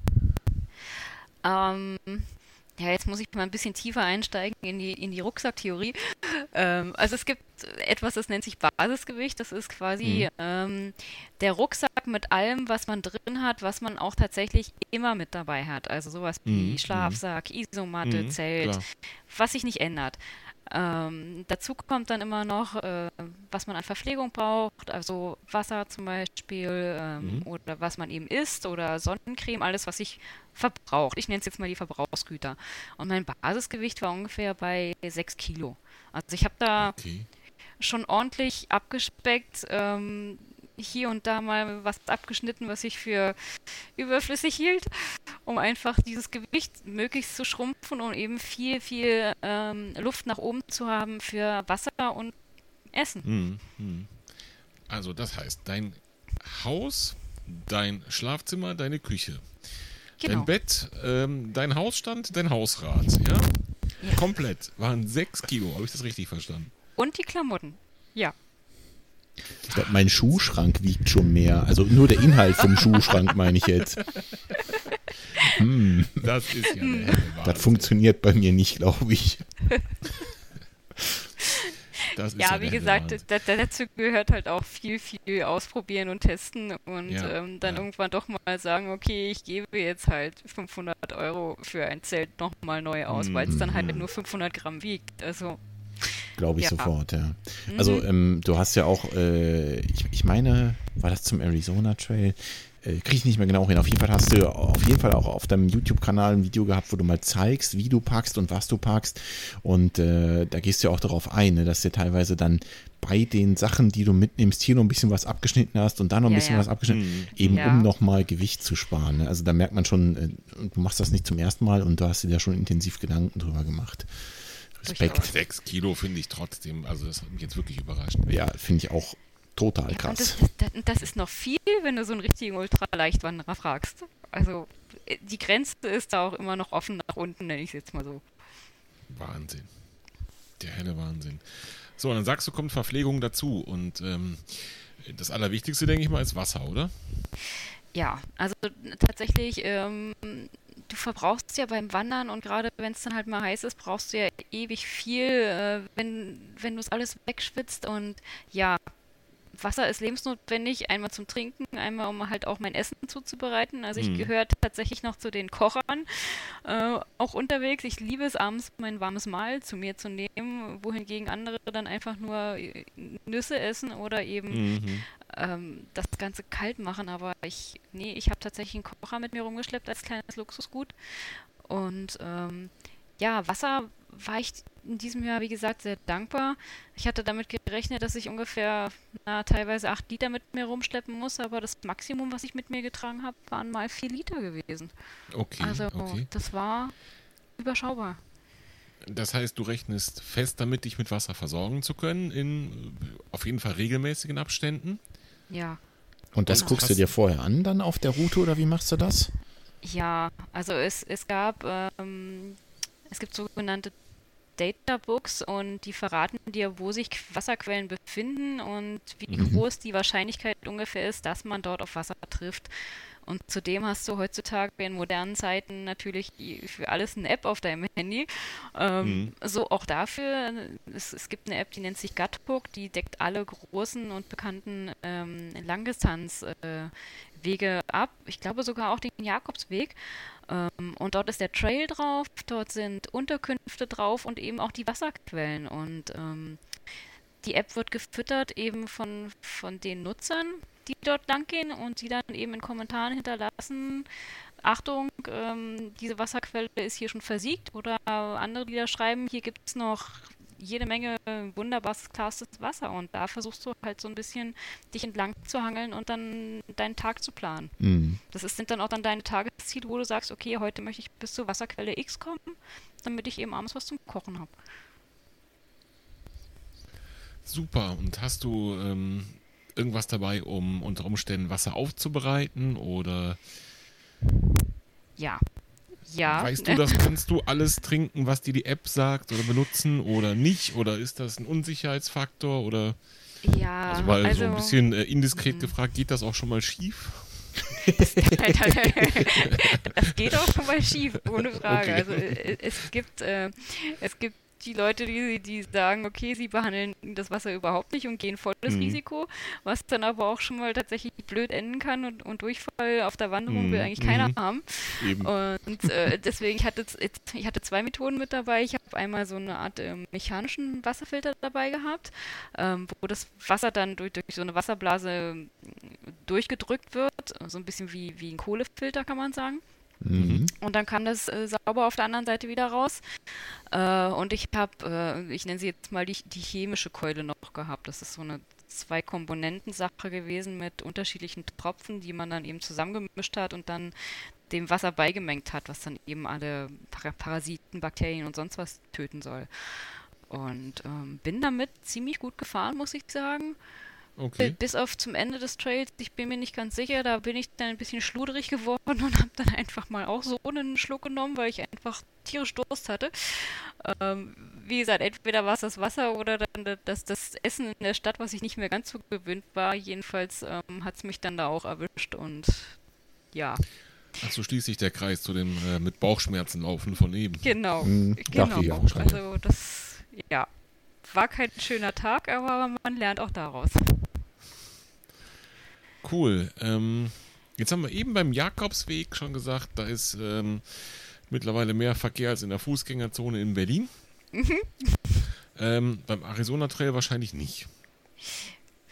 [SPEAKER 3] Ähm, ja, jetzt muss ich mal ein bisschen tiefer einsteigen in die, in die Rucksacktheorie. Ähm, also es gibt etwas, das nennt sich Basisgewicht. Das ist quasi mhm. ähm, der Rucksack mit allem, was man drin hat, was man auch tatsächlich immer mit dabei hat. Also sowas wie mhm. Schlafsack, Isomatte, mhm. Zelt, Klar. was sich nicht ändert. Ähm, dazu kommt dann immer noch, äh, was man an Verpflegung braucht, also Wasser zum Beispiel ähm, mhm. oder was man eben isst oder Sonnencreme, alles, was sich verbraucht. Ich nenne es jetzt mal die Verbrauchsgüter. Und mein Basisgewicht war ungefähr bei 6 Kilo. Also ich habe da okay. schon ordentlich abgespeckt. Ähm, hier und da mal was abgeschnitten, was ich für überflüssig hielt, um einfach dieses Gewicht möglichst zu schrumpfen und eben viel, viel ähm, Luft nach oben zu haben für Wasser und Essen. Hm, hm.
[SPEAKER 2] Also das heißt, dein Haus, dein Schlafzimmer, deine Küche, genau. dein Bett, ähm, dein Hausstand, dein Hausrat, ja? ja? Komplett waren sechs Kilo, habe ich das richtig verstanden?
[SPEAKER 3] Und die Klamotten, ja.
[SPEAKER 1] Ich glaube, mein Schuhschrank wiegt schon mehr. Also nur der Inhalt vom Schuhschrank meine ich jetzt. Hm. Das ist ja Das funktioniert bei mir nicht, glaube ich.
[SPEAKER 3] ja, ja, wie gesagt, dazu gehört halt auch viel, viel ausprobieren und testen und ja, ähm, dann ja. irgendwann doch mal sagen, okay, ich gebe jetzt halt 500 Euro für ein Zelt nochmal neu aus, weil es dann halt mhm. nur 500 Gramm wiegt. Also
[SPEAKER 1] Glaube ich ja. sofort, ja. Mhm. Also ähm, du hast ja auch, äh, ich, ich meine, war das zum Arizona Trail? Äh, Kriege ich nicht mehr genau hin. Auf jeden Fall hast du auf jeden Fall auch auf deinem YouTube-Kanal ein Video gehabt, wo du mal zeigst, wie du packst und was du packst. Und äh, da gehst du ja auch darauf ein, ne, dass du teilweise dann bei den Sachen, die du mitnimmst, hier noch ein bisschen was abgeschnitten hast und da noch ein ja, bisschen ja. was abgeschnitten, mhm. eben ja. um nochmal Gewicht zu sparen. Ne? Also da merkt man schon, äh, du machst das nicht zum ersten Mal und du hast dir da schon intensiv Gedanken drüber gemacht.
[SPEAKER 2] Respekt. Sechs Kilo finde ich trotzdem, also das hat mich jetzt wirklich überrascht.
[SPEAKER 1] Ja, finde ich auch total krass.
[SPEAKER 3] Das, das, das, ist noch viel, wenn du so einen richtigen Ultraleichtwanderer fragst. Also die Grenze ist da auch immer noch offen nach unten, nenne ich es jetzt mal so.
[SPEAKER 2] Wahnsinn. Der helle Wahnsinn. So, und dann sagst du, kommt Verpflegung dazu. Und ähm, das Allerwichtigste, denke ich mal, ist Wasser, oder?
[SPEAKER 3] Ja, also tatsächlich, ähm, du verbrauchst ja beim Wandern und gerade wenn es dann halt mal heiß ist, brauchst du ja ewig viel, äh, wenn, wenn du es alles wegschwitzt und ja, Wasser ist lebensnotwendig, einmal zum Trinken, einmal um halt auch mein Essen zuzubereiten. Also ich mhm. gehöre tatsächlich noch zu den Kochern, äh, auch unterwegs. Ich liebe es abends, mein warmes Mahl zu mir zu nehmen, wohingegen andere dann einfach nur äh, Nüsse essen oder eben mhm. Ähm, das Ganze kalt machen. Aber ich, nee, ich habe tatsächlich einen Kocher mit mir rumgeschleppt als kleines Luxusgut. Und ähm, ja, Wasser war ich in diesem Jahr, wie gesagt, sehr dankbar. Ich hatte damit gerechnet, dass ich ungefähr na, teilweise acht Liter mit mir rumschleppen muss, aber das Maximum, was ich mit mir getragen habe, waren mal vier Liter gewesen.
[SPEAKER 2] Okay.
[SPEAKER 3] Also
[SPEAKER 2] okay.
[SPEAKER 3] das war überschaubar.
[SPEAKER 2] Das heißt, du rechnest fest damit, dich mit Wasser versorgen zu können, in auf jeden Fall regelmäßigen Abständen?
[SPEAKER 3] Ja.
[SPEAKER 1] Und das genau. guckst du dir vorher an, dann auf der Route, oder wie machst du das?
[SPEAKER 3] Ja, also es, es gab ähm, es gibt sogenannte Databooks und die verraten dir, wo sich Wasserquellen befinden und wie mhm. groß die Wahrscheinlichkeit ungefähr ist, dass man dort auf Wasser trifft. Und zudem hast du heutzutage in modernen Zeiten natürlich für alles eine App auf deinem Handy. Ähm, mhm. So auch dafür. Es, es, gibt eine App, die nennt sich Gutbook, die deckt alle großen und bekannten ähm, Langdistanzwege äh, ab. Ich glaube sogar auch den Jakobsweg. Ähm, und dort ist der Trail drauf, dort sind Unterkünfte drauf und eben auch die Wasserquellen. Und ähm, die App wird gefüttert eben von, von den Nutzern, die dort langgehen und die dann eben in Kommentaren hinterlassen, Achtung, ähm, diese Wasserquelle ist hier schon versiegt oder andere, die da schreiben, hier gibt es noch jede Menge wunderbares, klares Wasser und da versuchst du halt so ein bisschen dich entlang zu hangeln und dann deinen Tag zu planen. Mhm. Das ist, sind dann auch dann deine Tagesziele, wo du sagst, okay, heute möchte ich bis zur Wasserquelle X kommen, damit ich eben abends was zum Kochen habe.
[SPEAKER 2] Super. Und hast du ähm, irgendwas dabei, um unter Umständen Wasser aufzubereiten oder?
[SPEAKER 3] Ja, ja.
[SPEAKER 2] Weißt du das? Kannst du alles trinken, was dir die App sagt oder benutzen oder nicht? Oder ist das ein Unsicherheitsfaktor? Oder
[SPEAKER 3] ja,
[SPEAKER 2] also mal also, so ein bisschen äh, indiskret m gefragt, geht das auch schon mal schief?
[SPEAKER 3] das geht auch schon mal schief, ohne Frage. Okay. Also äh, es gibt, äh, es gibt die Leute, die, die sagen, okay, sie behandeln das Wasser überhaupt nicht und gehen volles mhm. Risiko, was dann aber auch schon mal tatsächlich blöd enden kann und, und Durchfall auf der Wanderung mhm. will eigentlich keiner mhm. haben. Eben. Und äh, deswegen, ich hatte, ich hatte zwei Methoden mit dabei. Ich habe einmal so eine Art äh, mechanischen Wasserfilter dabei gehabt, ähm, wo das Wasser dann durch, durch so eine Wasserblase ähm, durchgedrückt wird, so ein bisschen wie, wie ein Kohlefilter, kann man sagen. Mhm. Und dann kam das äh, sauber auf der anderen Seite wieder raus. Äh, und ich habe, äh, ich nenne sie jetzt mal die, die chemische Keule noch gehabt. Das ist so eine zwei Komponenten Sache gewesen mit unterschiedlichen Tropfen, die man dann eben zusammengemischt hat und dann dem Wasser beigemengt hat, was dann eben alle Parasiten, Bakterien und sonst was töten soll. Und ähm, bin damit ziemlich gut gefahren, muss ich sagen.
[SPEAKER 2] Okay.
[SPEAKER 3] Bis auf zum Ende des Trails, ich bin mir nicht ganz sicher, da bin ich dann ein bisschen schluderig geworden und habe dann einfach mal auch so einen Schluck genommen, weil ich einfach tierisch Durst hatte. Ähm, wie gesagt, entweder war es das Wasser oder dann das, das Essen in der Stadt, was ich nicht mehr ganz so gewöhnt war. Jedenfalls ähm, hat es mich dann da auch erwischt und ja.
[SPEAKER 2] Also schließt sich der Kreis zu dem äh, mit Bauchschmerzen laufen von eben.
[SPEAKER 3] Genau, mhm, genau. Also das, ja, war kein schöner Tag, aber man lernt auch daraus.
[SPEAKER 2] Cool. Ähm, jetzt haben wir eben beim Jakobsweg schon gesagt, da ist ähm, mittlerweile mehr Verkehr als in der Fußgängerzone in Berlin. Mhm. Ähm, beim Arizona Trail wahrscheinlich nicht.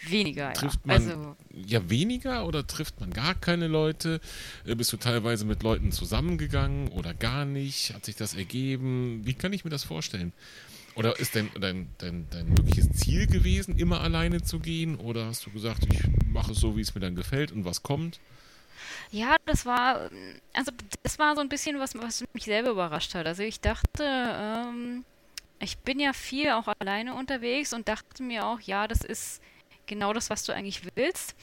[SPEAKER 3] Weniger,
[SPEAKER 2] trifft ja. Man, also, ja, weniger oder trifft man gar keine Leute? Äh, bist du teilweise mit Leuten zusammengegangen oder gar nicht? Hat sich das ergeben? Wie kann ich mir das vorstellen? Oder ist dein, dein, dein, dein mögliches Ziel gewesen, immer alleine zu gehen? Oder hast du gesagt, ich mache es so, wie es mir dann gefällt und was kommt?
[SPEAKER 3] Ja, das war, also das war so ein bisschen was, was mich selber überrascht hat. Also ich dachte, ähm, ich bin ja viel auch alleine unterwegs und dachte mir auch, ja, das ist genau das, was du eigentlich willst.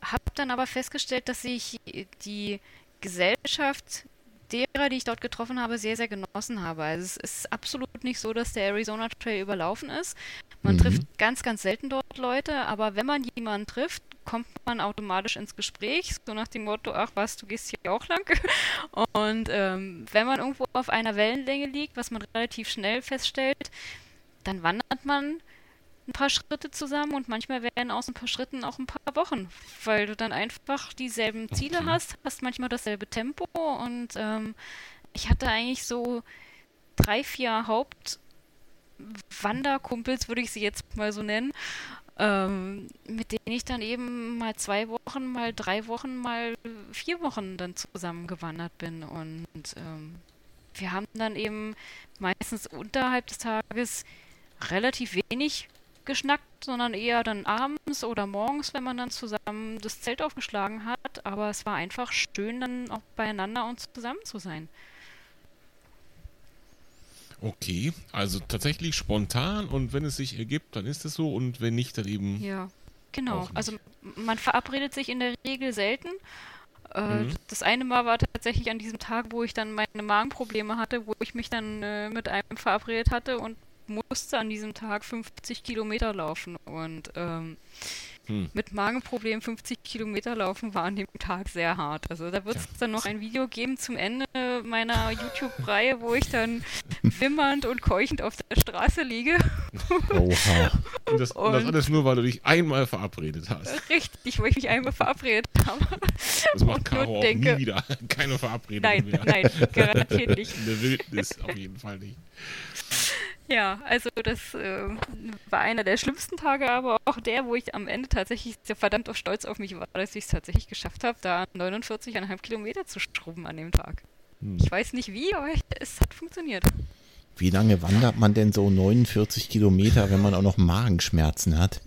[SPEAKER 3] Hab dann aber festgestellt, dass sich die Gesellschaft derer, die ich dort getroffen habe, sehr, sehr genossen habe. Also es ist absolut nicht so, dass der Arizona Trail überlaufen ist. Man mhm. trifft ganz, ganz selten dort Leute, aber wenn man jemanden trifft, kommt man automatisch ins Gespräch, so nach dem Motto, ach was, du gehst hier auch lang. Und ähm, wenn man irgendwo auf einer Wellenlänge liegt, was man relativ schnell feststellt, dann wandert man ein paar Schritte zusammen und manchmal werden aus ein paar Schritten auch ein paar Wochen, weil du dann einfach dieselben Ziele okay. hast, hast manchmal dasselbe Tempo und ähm, ich hatte eigentlich so drei, vier Hauptwanderkumpels, würde ich sie jetzt mal so nennen, ähm, mit denen ich dann eben mal zwei Wochen, mal drei Wochen, mal vier Wochen dann zusammen gewandert bin und ähm, wir haben dann eben meistens unterhalb des Tages relativ wenig geschnackt, sondern eher dann abends oder morgens, wenn man dann zusammen das Zelt aufgeschlagen hat. Aber es war einfach schön, dann auch beieinander und zusammen zu sein.
[SPEAKER 2] Okay, also tatsächlich spontan und wenn es sich ergibt, dann ist es so und wenn nicht, dann eben.
[SPEAKER 3] Ja, genau. Also man verabredet sich in der Regel selten. Äh, mhm. Das eine Mal war tatsächlich an diesem Tag, wo ich dann meine Magenprobleme hatte, wo ich mich dann äh, mit einem verabredet hatte und musste an diesem Tag 50 Kilometer laufen und ähm, hm. mit Magenproblemen 50 Kilometer laufen war an dem Tag sehr hart. Also da wird es ja. dann noch ein Video geben zum Ende meiner YouTube-Reihe, wo ich dann wimmernd und keuchend auf der Straße liege.
[SPEAKER 2] Oha. Und das, und das alles nur, weil du dich einmal verabredet hast.
[SPEAKER 3] Richtig, weil ich mich einmal verabredet habe.
[SPEAKER 2] Das macht Caro auch denke, nie wieder. Keine Verabredung
[SPEAKER 3] nein,
[SPEAKER 2] mehr.
[SPEAKER 3] Nein, garantiert nicht.
[SPEAKER 2] In der Wildnis auf jeden Fall nicht.
[SPEAKER 3] Ja, also das äh, war einer der schlimmsten Tage, aber auch der, wo ich am Ende tatsächlich verdammt auch stolz auf mich war, dass ich es tatsächlich geschafft habe, da 49,5 Kilometer zu schrubben an dem Tag. Hm. Ich weiß nicht wie, aber es hat funktioniert.
[SPEAKER 1] Wie lange wandert man denn so 49 Kilometer, wenn man auch noch Magenschmerzen hat?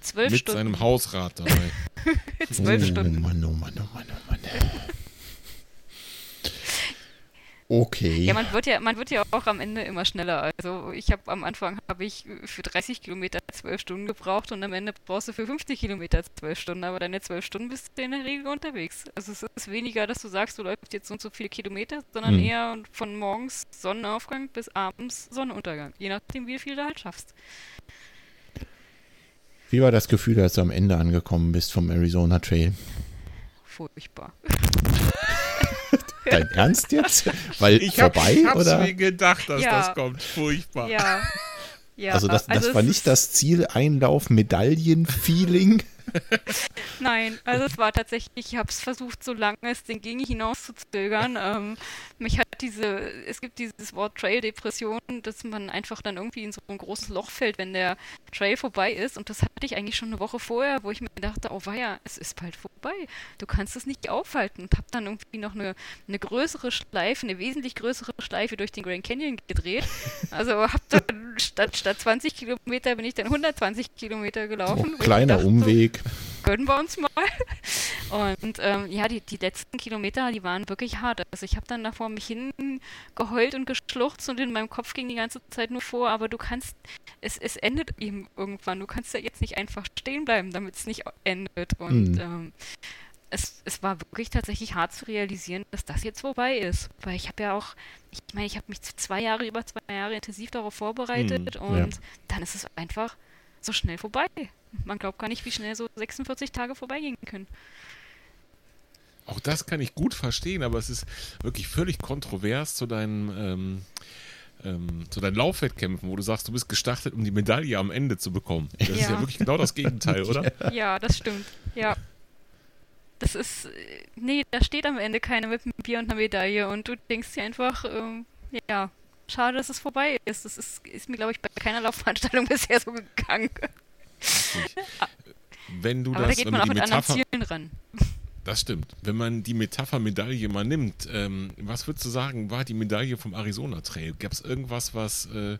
[SPEAKER 3] Zwölf
[SPEAKER 2] Mit
[SPEAKER 3] Stunden.
[SPEAKER 2] seinem Hausrat dabei.
[SPEAKER 3] Zwölf oh, Stunden.
[SPEAKER 1] Mann, oh Mann, oh Mann, oh Mann. Okay.
[SPEAKER 3] Ja, man wird ja, man wird ja auch am Ende immer schneller. Also ich habe am Anfang habe ich für 30 Kilometer zwölf Stunden gebraucht und am Ende brauchst du für 50 Kilometer zwölf Stunden, aber deine zwölf Stunden bist du in der Regel unterwegs. Also es ist weniger, dass du sagst, du läufst jetzt so und so viele Kilometer, sondern hm. eher von morgens Sonnenaufgang bis abends Sonnenuntergang, je nachdem, wie viel du halt schaffst.
[SPEAKER 1] Wie war das Gefühl, als du am Ende angekommen bist vom Arizona Trail?
[SPEAKER 3] Furchtbar.
[SPEAKER 1] Dein Ernst jetzt? Weil
[SPEAKER 2] ich
[SPEAKER 1] vorbei,
[SPEAKER 2] hab,
[SPEAKER 1] oder?
[SPEAKER 2] mir gedacht, dass ja. das kommt. Furchtbar.
[SPEAKER 3] Ja.
[SPEAKER 1] ja. Also das, das also war nicht das Ziel Einlauf Medaillen-Feeling?
[SPEAKER 3] Nein, also es war tatsächlich, ich habe es versucht, so lange es denn ging, hinauszuzögern. Ähm, mich hat diese, es gibt dieses Wort Trail-Depression, dass man einfach dann irgendwie in so ein großes Loch fällt, wenn der Trail vorbei ist. Und das hatte ich eigentlich schon eine Woche vorher, wo ich mir dachte, oh weia, es ist bald vorbei. Du kannst es nicht aufhalten. Und habe dann irgendwie noch eine, eine größere Schleife, eine wesentlich größere Schleife durch den Grand Canyon gedreht. Also habe dann statt, statt 20 Kilometer bin ich dann 120 Kilometer gelaufen.
[SPEAKER 1] Oh, kleiner dachte, Umweg.
[SPEAKER 3] So, gönnen wir uns mal. Und ähm, ja, die, die letzten Kilometer, die waren wirklich hart. Also ich habe dann da vor mich hin geheult und geschluchzt und in meinem Kopf ging die ganze Zeit nur vor, aber du kannst, es, es endet eben irgendwann. Du kannst ja jetzt nicht einfach stehen bleiben, damit es nicht endet. Und mhm. ähm, es, es war wirklich tatsächlich hart zu realisieren, dass das jetzt vorbei ist. Weil ich habe ja auch, ich meine, ich habe mich zwei Jahre, über zwei Jahre intensiv darauf vorbereitet mhm, und ja. dann ist es einfach so schnell vorbei. Man glaubt gar nicht, wie schnell so 46 Tage vorbeigehen können.
[SPEAKER 2] Auch das kann ich gut verstehen, aber es ist wirklich völlig kontrovers zu deinen, ähm, ähm, zu deinen Laufwettkämpfen, wo du sagst, du bist gestartet, um die Medaille am Ende zu bekommen. Das ja. ist ja wirklich genau das Gegenteil, oder?
[SPEAKER 3] Ja, das stimmt. Ja. Das ist, nee, da steht am Ende keiner mit einem Bier und einer Medaille und du denkst dir einfach, ähm, ja, schade, dass es vorbei ist. Das ist, ist mir, glaube ich, bei keiner Laufveranstaltung bisher so gegangen.
[SPEAKER 2] Wenn du
[SPEAKER 3] Aber
[SPEAKER 2] das,
[SPEAKER 3] da geht man auch mit anderen Zielen ran.
[SPEAKER 2] Das stimmt. Wenn man die Metapher-Medaille mal nimmt, ähm, was würdest du sagen, war die Medaille vom Arizona Trail? Gab es irgendwas, was äh,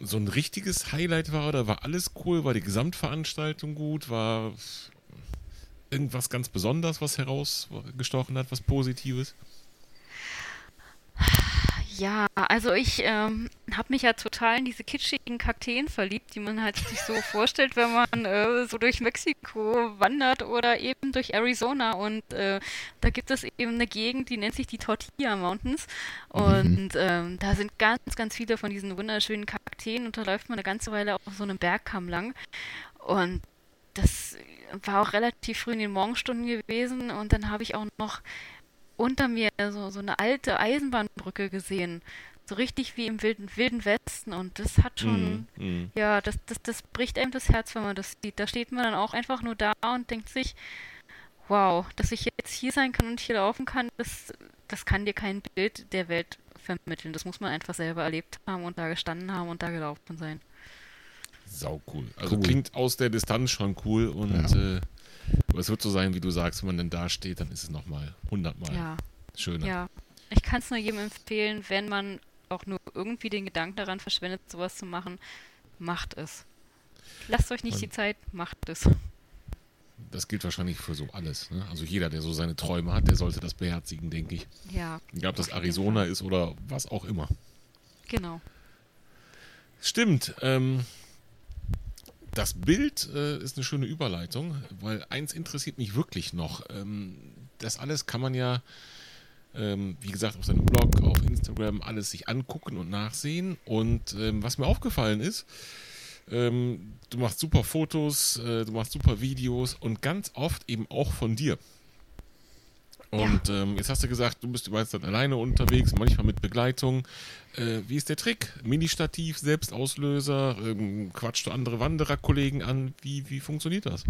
[SPEAKER 2] so ein richtiges Highlight war oder war alles cool? War die Gesamtveranstaltung gut? War irgendwas ganz Besonderes, was herausgestochen hat, was Positives?
[SPEAKER 3] Ja, also ich ähm, habe mich ja total in diese kitschigen Kakteen verliebt, die man halt sich so vorstellt, wenn man äh, so durch Mexiko wandert oder eben durch Arizona. Und äh, da gibt es eben eine Gegend, die nennt sich die Tortilla Mountains. Und mhm. ähm, da sind ganz, ganz viele von diesen wunderschönen Kakteen und da läuft man eine ganze Weile auf so einem Bergkamm lang. Und das war auch relativ früh in den Morgenstunden gewesen und dann habe ich auch noch unter mir so, so eine alte Eisenbahnbrücke gesehen. So richtig wie im wilden, wilden Westen. Und das hat schon, mm, mm. ja, das, das, das bricht einem das Herz, wenn man das sieht. Da steht man dann auch einfach nur da und denkt sich, wow, dass ich jetzt hier sein kann und hier laufen kann, das, das kann dir kein Bild der Welt vermitteln. Das muss man einfach selber erlebt haben und da gestanden haben und da gelaufen sein.
[SPEAKER 2] Sau cool. Also cool. klingt aus der Distanz schon cool und ja. äh, aber es wird so sein, wie du sagst, wenn man dann da steht, dann ist es nochmal hundertmal ja. schöner.
[SPEAKER 3] Ja, ich kann es nur jedem empfehlen, wenn man auch nur irgendwie den Gedanken daran verschwendet, sowas zu machen, macht es. Lasst euch nicht und die Zeit, macht es.
[SPEAKER 2] Das gilt wahrscheinlich für so alles. Ne? Also jeder, der so seine Träume hat, der sollte das beherzigen, denke ich.
[SPEAKER 3] Ja.
[SPEAKER 2] Egal, ob das Arizona ist oder was auch immer.
[SPEAKER 3] Genau.
[SPEAKER 2] Stimmt. Ähm, das Bild äh, ist eine schöne Überleitung, weil eins interessiert mich wirklich noch. Ähm, das alles kann man ja, ähm, wie gesagt, auf seinem Blog, auf Instagram alles sich angucken und nachsehen. Und ähm, was mir aufgefallen ist, ähm, du machst super Fotos, äh, du machst super Videos und ganz oft eben auch von dir. Und ja. ähm, jetzt hast du gesagt, du bist übrigens dann alleine unterwegs, manchmal mit Begleitung. Äh, wie ist der Trick? Mini-Stativ, Selbstauslöser, ähm, quatschst du andere Wandererkollegen an? Wie, wie funktioniert das?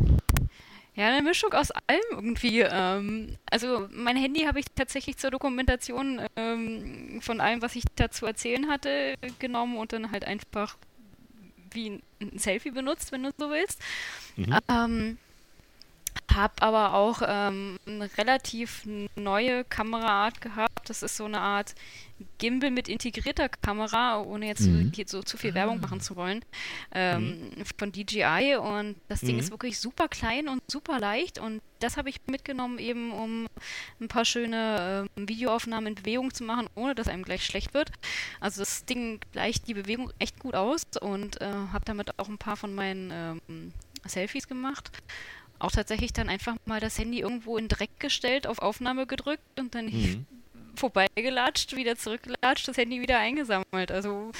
[SPEAKER 3] Ja, eine Mischung aus allem irgendwie. Ähm, also mein Handy habe ich tatsächlich zur Dokumentation ähm, von allem, was ich dazu erzählen hatte, genommen und dann halt einfach wie ein Selfie benutzt, wenn du so willst. Mhm. Ähm, habe aber auch ähm, eine relativ neue Kameraart gehabt. Das ist so eine Art Gimbal mit integrierter Kamera, ohne jetzt mhm. so, zu viel Werbung machen zu wollen, ähm, mhm. von DJI. Und das Ding mhm. ist wirklich super klein und super leicht. Und das habe ich mitgenommen, eben um ein paar schöne äh, Videoaufnahmen in Bewegung zu machen, ohne dass einem gleich schlecht wird. Also das Ding gleicht die Bewegung echt gut aus und äh, habe damit auch ein paar von meinen ähm, Selfies gemacht auch tatsächlich dann einfach mal das Handy irgendwo in Dreck gestellt, auf Aufnahme gedrückt und dann mhm. vorbeigelatscht, wieder zurückgelatscht, das Handy wieder eingesammelt. Also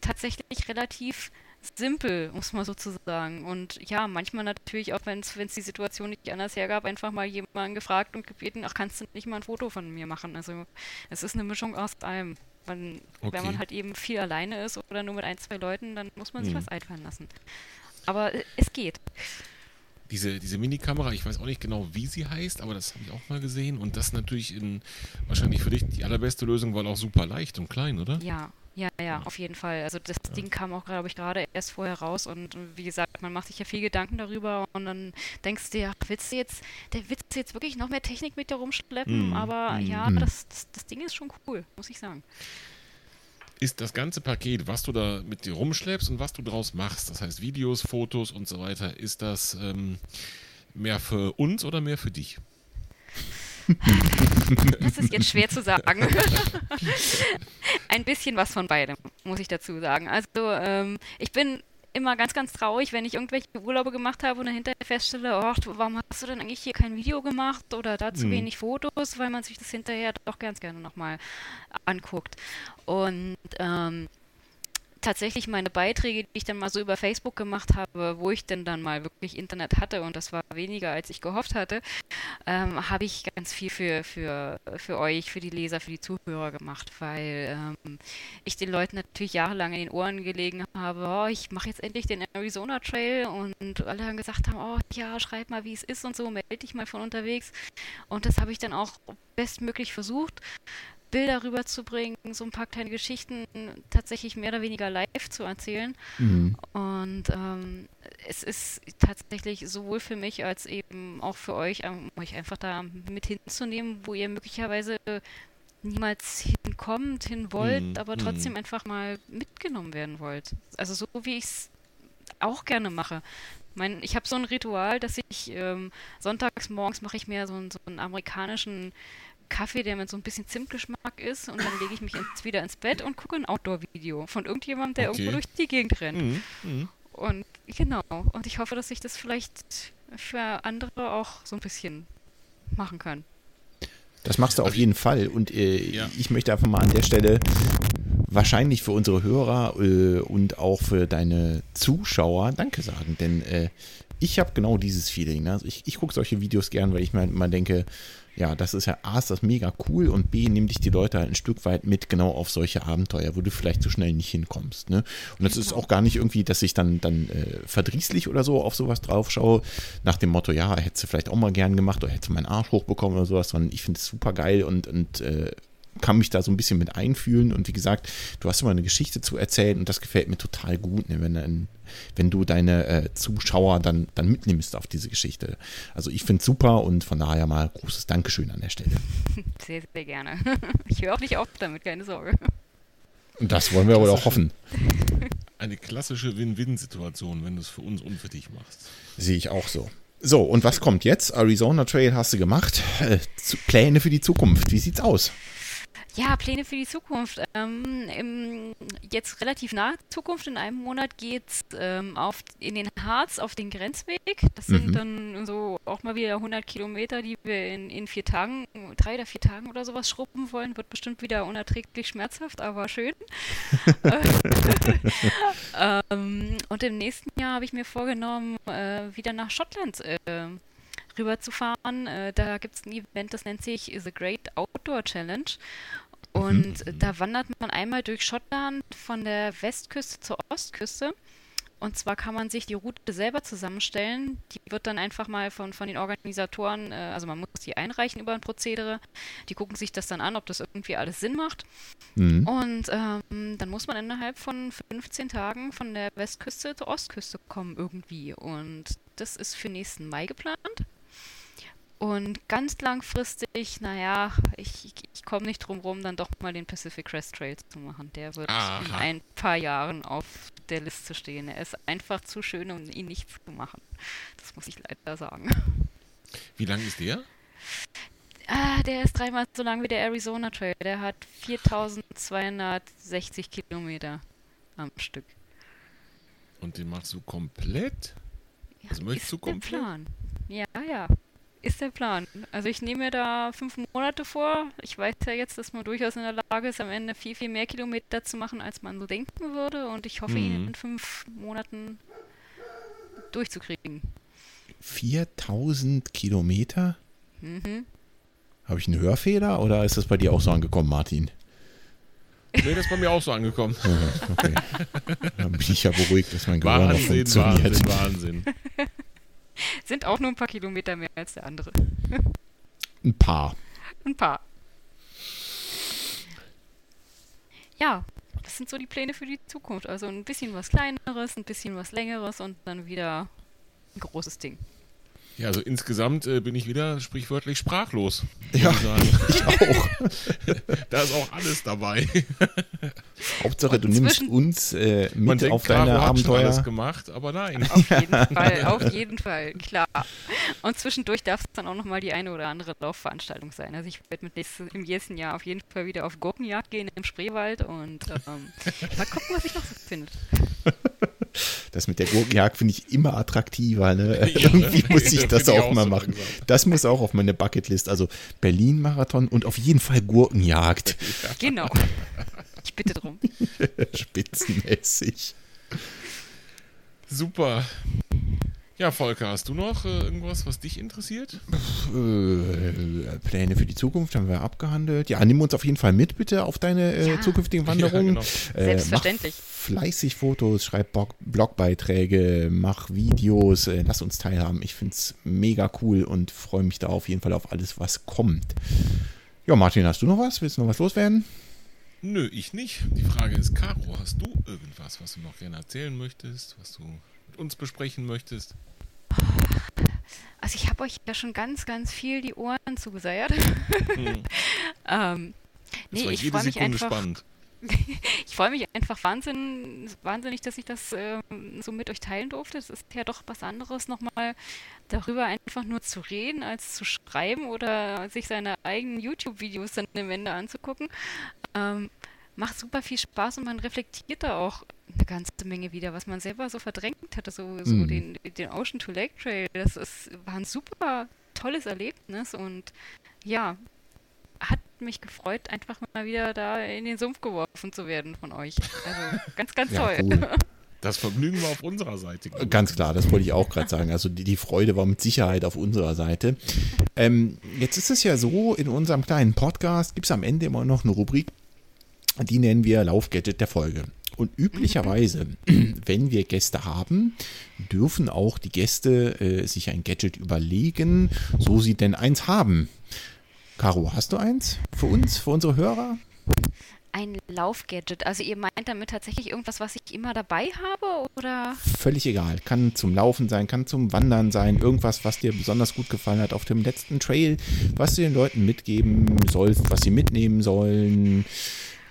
[SPEAKER 3] tatsächlich relativ simpel, muss man sozusagen. Und ja, manchmal natürlich auch, wenn es die Situation nicht anders hergab, einfach mal jemanden gefragt und gebeten, ach, kannst du nicht mal ein Foto von mir machen? Also es ist eine Mischung aus allem. Man, okay. Wenn man halt eben viel alleine ist oder nur mit ein, zwei Leuten, dann muss man sich mhm. was einfallen lassen. Aber es geht
[SPEAKER 2] diese, diese Minikamera, ich weiß auch nicht genau, wie sie heißt, aber das habe ich auch mal gesehen. Und das natürlich in, wahrscheinlich für dich die allerbeste Lösung, weil auch super leicht und klein, oder?
[SPEAKER 3] Ja, ja, ja, auf jeden Fall. Also das ja. Ding kam auch, glaube ich, gerade erst vorher raus und wie gesagt, man macht sich ja viel Gedanken darüber und dann denkst du ja, willst du jetzt, der willst du jetzt wirklich noch mehr Technik mit dir rumschleppen? Mm, aber mm, ja, mm. Das, das, das Ding ist schon cool, muss ich sagen
[SPEAKER 2] ist das ganze Paket, was du da mit dir rumschleppst und was du draus machst, das heißt Videos, Fotos und so weiter, ist das ähm, mehr für uns oder mehr für dich?
[SPEAKER 3] Das ist jetzt schwer zu sagen. Ein bisschen was von beidem, muss ich dazu sagen. Also ähm, ich bin immer ganz, ganz traurig, wenn ich irgendwelche Urlaube gemacht habe und dann hinterher feststelle, oh, warum hast du denn eigentlich hier kein Video gemacht oder da zu mhm. wenig Fotos, weil man sich das hinterher doch ganz gerne nochmal anguckt. Und ähm, tatsächlich meine Beiträge, die ich dann mal so über Facebook gemacht habe, wo ich denn dann mal wirklich Internet hatte und das war weniger, als ich gehofft hatte, ähm, habe ich ganz viel für, für, für euch, für die Leser, für die Zuhörer gemacht, weil ähm, ich den Leuten natürlich jahrelang in den Ohren gelegen habe, oh, ich mache jetzt endlich den Arizona Trail und alle haben gesagt haben, oh ja, schreib mal, wie es ist und so, melde dich mal von unterwegs. Und das habe ich dann auch bestmöglich versucht. Bilder rüberzubringen, so ein paar kleine Geschichten tatsächlich mehr oder weniger live zu erzählen. Mhm. Und ähm, es ist tatsächlich sowohl für mich als eben auch für euch, um euch einfach da mit hinzunehmen, wo ihr möglicherweise niemals hinkommt, hin wollt, mhm. aber trotzdem mhm. einfach mal mitgenommen werden wollt. Also so wie ich es auch gerne mache. Mein, ich habe so ein Ritual, dass ich ähm, sonntags morgens mache ich mir so, so einen amerikanischen Kaffee, der mit so ein bisschen Zimtgeschmack ist und dann lege ich mich ins, wieder ins Bett und gucke ein Outdoor-Video von irgendjemandem, der okay. irgendwo durch die Gegend rennt. Mhm. Mhm. Und genau, und ich hoffe, dass ich das vielleicht für andere auch so ein bisschen machen kann.
[SPEAKER 1] Das machst du auf jeden Fall. Und äh, ja. ich möchte einfach mal an der Stelle wahrscheinlich für unsere Hörer äh, und auch für deine Zuschauer Danke sagen. Denn äh, ich habe genau dieses Feeling. Ne? Also ich, ich gucke solche Videos gern, weil ich mir immer denke, ja, das ist ja A, ist das mega cool und B, nimmt dich die Leute halt ein Stück weit mit genau auf solche Abenteuer, wo du vielleicht so schnell nicht hinkommst. Ne? Und das ist auch gar nicht irgendwie, dass ich dann, dann äh, verdrießlich oder so auf sowas drauf schaue, nach dem Motto, ja, hättest du vielleicht auch mal gern gemacht oder hättest du meinen Arsch hochbekommen oder sowas, sondern ich finde es super geil und, und äh, kann mich da so ein bisschen mit einfühlen. Und wie gesagt, du hast immer eine Geschichte zu erzählen und das gefällt mir total gut, ne, wenn, wenn du deine äh, Zuschauer dann, dann mitnimmst auf diese Geschichte. Also ich finde es super und von daher mal großes Dankeschön an der Stelle.
[SPEAKER 3] Sehr, sehr gerne. Ich höre auch nicht auf damit, keine Sorge.
[SPEAKER 1] Und das wollen wir wohl auch hoffen.
[SPEAKER 2] Eine klassische Win-Win-Situation, wenn du es für uns und für dich machst.
[SPEAKER 1] Sehe ich auch so. So, und was kommt jetzt? Arizona Trail hast du gemacht. Äh, Pläne für die Zukunft. Wie sieht's aus?
[SPEAKER 3] Ja, Pläne für die Zukunft. Ähm, im, jetzt relativ nahe Zukunft, in einem Monat geht es ähm, in den Harz auf den Grenzweg. Das sind mhm. dann so auch mal wieder 100 Kilometer, die wir in, in vier Tagen, drei oder vier Tagen oder sowas schrubben wollen. Wird bestimmt wieder unerträglich schmerzhaft, aber schön. ähm, und im nächsten Jahr habe ich mir vorgenommen, äh, wieder nach Schottland äh, rüberzufahren. Äh, da gibt es ein Event, das nennt sich The Great Outdoor Challenge. Und mhm. da wandert man einmal durch Schottland von der Westküste zur Ostküste. Und zwar kann man sich die Route selber zusammenstellen. Die wird dann einfach mal von, von den Organisatoren, äh, also man muss die einreichen über ein Prozedere. Die gucken sich das dann an, ob das irgendwie alles Sinn macht. Mhm. Und ähm, dann muss man innerhalb von 15 Tagen von der Westküste zur Ostküste kommen irgendwie. Und das ist für nächsten Mai geplant. Und ganz langfristig, naja, ich, ich, komme nicht drum rum, dann doch mal den Pacific Crest Trail zu machen. Der wird Aha. in ein paar Jahren auf der Liste stehen. Er ist einfach zu schön, um ihn nicht zu machen. Das muss ich leider sagen.
[SPEAKER 2] Wie lang ist der?
[SPEAKER 3] Ah, der ist dreimal so lang wie der Arizona Trail. Der hat 4260 Kilometer am Stück.
[SPEAKER 2] Und den machst du komplett?
[SPEAKER 3] Ja, also möchtest du komplett? Plan. Ja, ja ist der Plan. Also ich nehme mir da fünf Monate vor. Ich weiß ja jetzt, dass man durchaus in der Lage ist, am Ende viel, viel mehr Kilometer zu machen, als man so denken würde. Und ich hoffe, mhm. ihn in fünf Monaten durchzukriegen.
[SPEAKER 1] 4000 Kilometer? Mhm. Habe ich einen Hörfehler oder ist das bei dir auch so angekommen, Martin?
[SPEAKER 2] Nee, das ist bei mir auch so angekommen. okay.
[SPEAKER 1] Dann bin ich ja beruhigt, dass mein Gehirn Wahnsinn, funktioniert.
[SPEAKER 2] Wahnsinn, Wahnsinn.
[SPEAKER 3] Sind auch nur ein paar Kilometer mehr als der andere.
[SPEAKER 1] ein paar.
[SPEAKER 3] Ein paar. Ja, das sind so die Pläne für die Zukunft. Also ein bisschen was Kleineres, ein bisschen was Längeres und dann wieder ein großes Ding.
[SPEAKER 2] Ja, also insgesamt äh, bin ich wieder sprichwörtlich sprachlos.
[SPEAKER 1] Ja, ich, ich auch.
[SPEAKER 2] da ist auch alles dabei.
[SPEAKER 1] Hauptsache, du nimmst uns äh, mit denkt, auf deine Caro Abenteuer. alles
[SPEAKER 2] gemacht, aber nein.
[SPEAKER 3] Auf jeden Fall, auf jeden Fall, klar. Und zwischendurch darf es dann auch nochmal die eine oder andere Laufveranstaltung sein. Also ich werde mit nächstes, im nächsten Jahr auf jeden Fall wieder auf Gurkenjagd gehen im Spreewald und ähm, mal gucken, was ich noch so finde.
[SPEAKER 1] Das mit der Gurkenjagd finde ich immer attraktiver. Ne? Ja, Irgendwie ne? muss ich das, auch, auch mal so machen. Langsam. Das muss auch auf meine Bucketlist. Also Berlin-Marathon und auf jeden Fall Gurkenjagd.
[SPEAKER 3] Genau. Ich bitte drum.
[SPEAKER 1] Spitzenmäßig.
[SPEAKER 2] Super. Ja, Volker, hast du noch äh, irgendwas, was dich interessiert?
[SPEAKER 1] Äh, Pläne für die Zukunft haben wir abgehandelt. Ja, nimm uns auf jeden Fall mit, bitte, auf deine äh, ja. zukünftigen Wanderungen. Ja, genau.
[SPEAKER 3] Äh, Selbstverständlich.
[SPEAKER 1] Fleißig Fotos, schreib Blogbeiträge, mach Videos, äh, lass uns teilhaben. Ich finde es mega cool und freue mich da auf jeden Fall auf alles, was kommt. Ja, Martin, hast du noch was? Willst du noch was loswerden?
[SPEAKER 2] Nö, ich nicht. Die Frage ist, Caro, hast du irgendwas, was du noch gerne erzählen möchtest, was du mit uns besprechen möchtest?
[SPEAKER 3] Also ich habe euch ja schon ganz, ganz viel die Ohren zugeseiert. Hm. ähm, nee, ich freue mich einfach. Spannend. ich freue mich einfach wahnsinn, wahnsinnig, dass ich das äh, so mit euch teilen durfte. Es ist ja doch was anderes, nochmal darüber einfach nur zu reden, als zu schreiben oder sich seine eigenen YouTube-Videos dann am Ende anzugucken. Ähm, macht super viel Spaß und man reflektiert da auch eine ganze Menge wieder, was man selber so verdrängt hatte, so, so mm. den, den Ocean to Lake Trail. Das ist, war ein super tolles Erlebnis und ja, hat mich gefreut, einfach mal wieder da in den Sumpf geworfen zu werden von euch. Also ganz, ganz ja, toll. Cool.
[SPEAKER 2] Das Vergnügen war auf unserer Seite.
[SPEAKER 1] Ganz klar, das wollte ich auch gerade sagen. Also die, die, Freude war mit Sicherheit auf unserer Seite. Ähm, jetzt ist es ja so, in unserem kleinen Podcast gibt es am Ende immer noch eine Rubrik, die nennen wir Laufgadget der Folge. Und üblicherweise, wenn wir Gäste haben, dürfen auch die Gäste äh, sich ein Gadget überlegen, so sie denn eins haben. Caro, hast du eins für uns, für unsere Hörer?
[SPEAKER 3] Ein Laufgadget. Also ihr meint damit tatsächlich irgendwas, was ich immer dabei habe oder?
[SPEAKER 1] Völlig egal. Kann zum Laufen sein, kann zum Wandern sein, irgendwas, was dir besonders gut gefallen hat auf dem letzten Trail, was du den Leuten mitgeben sollst, was sie mitnehmen sollen.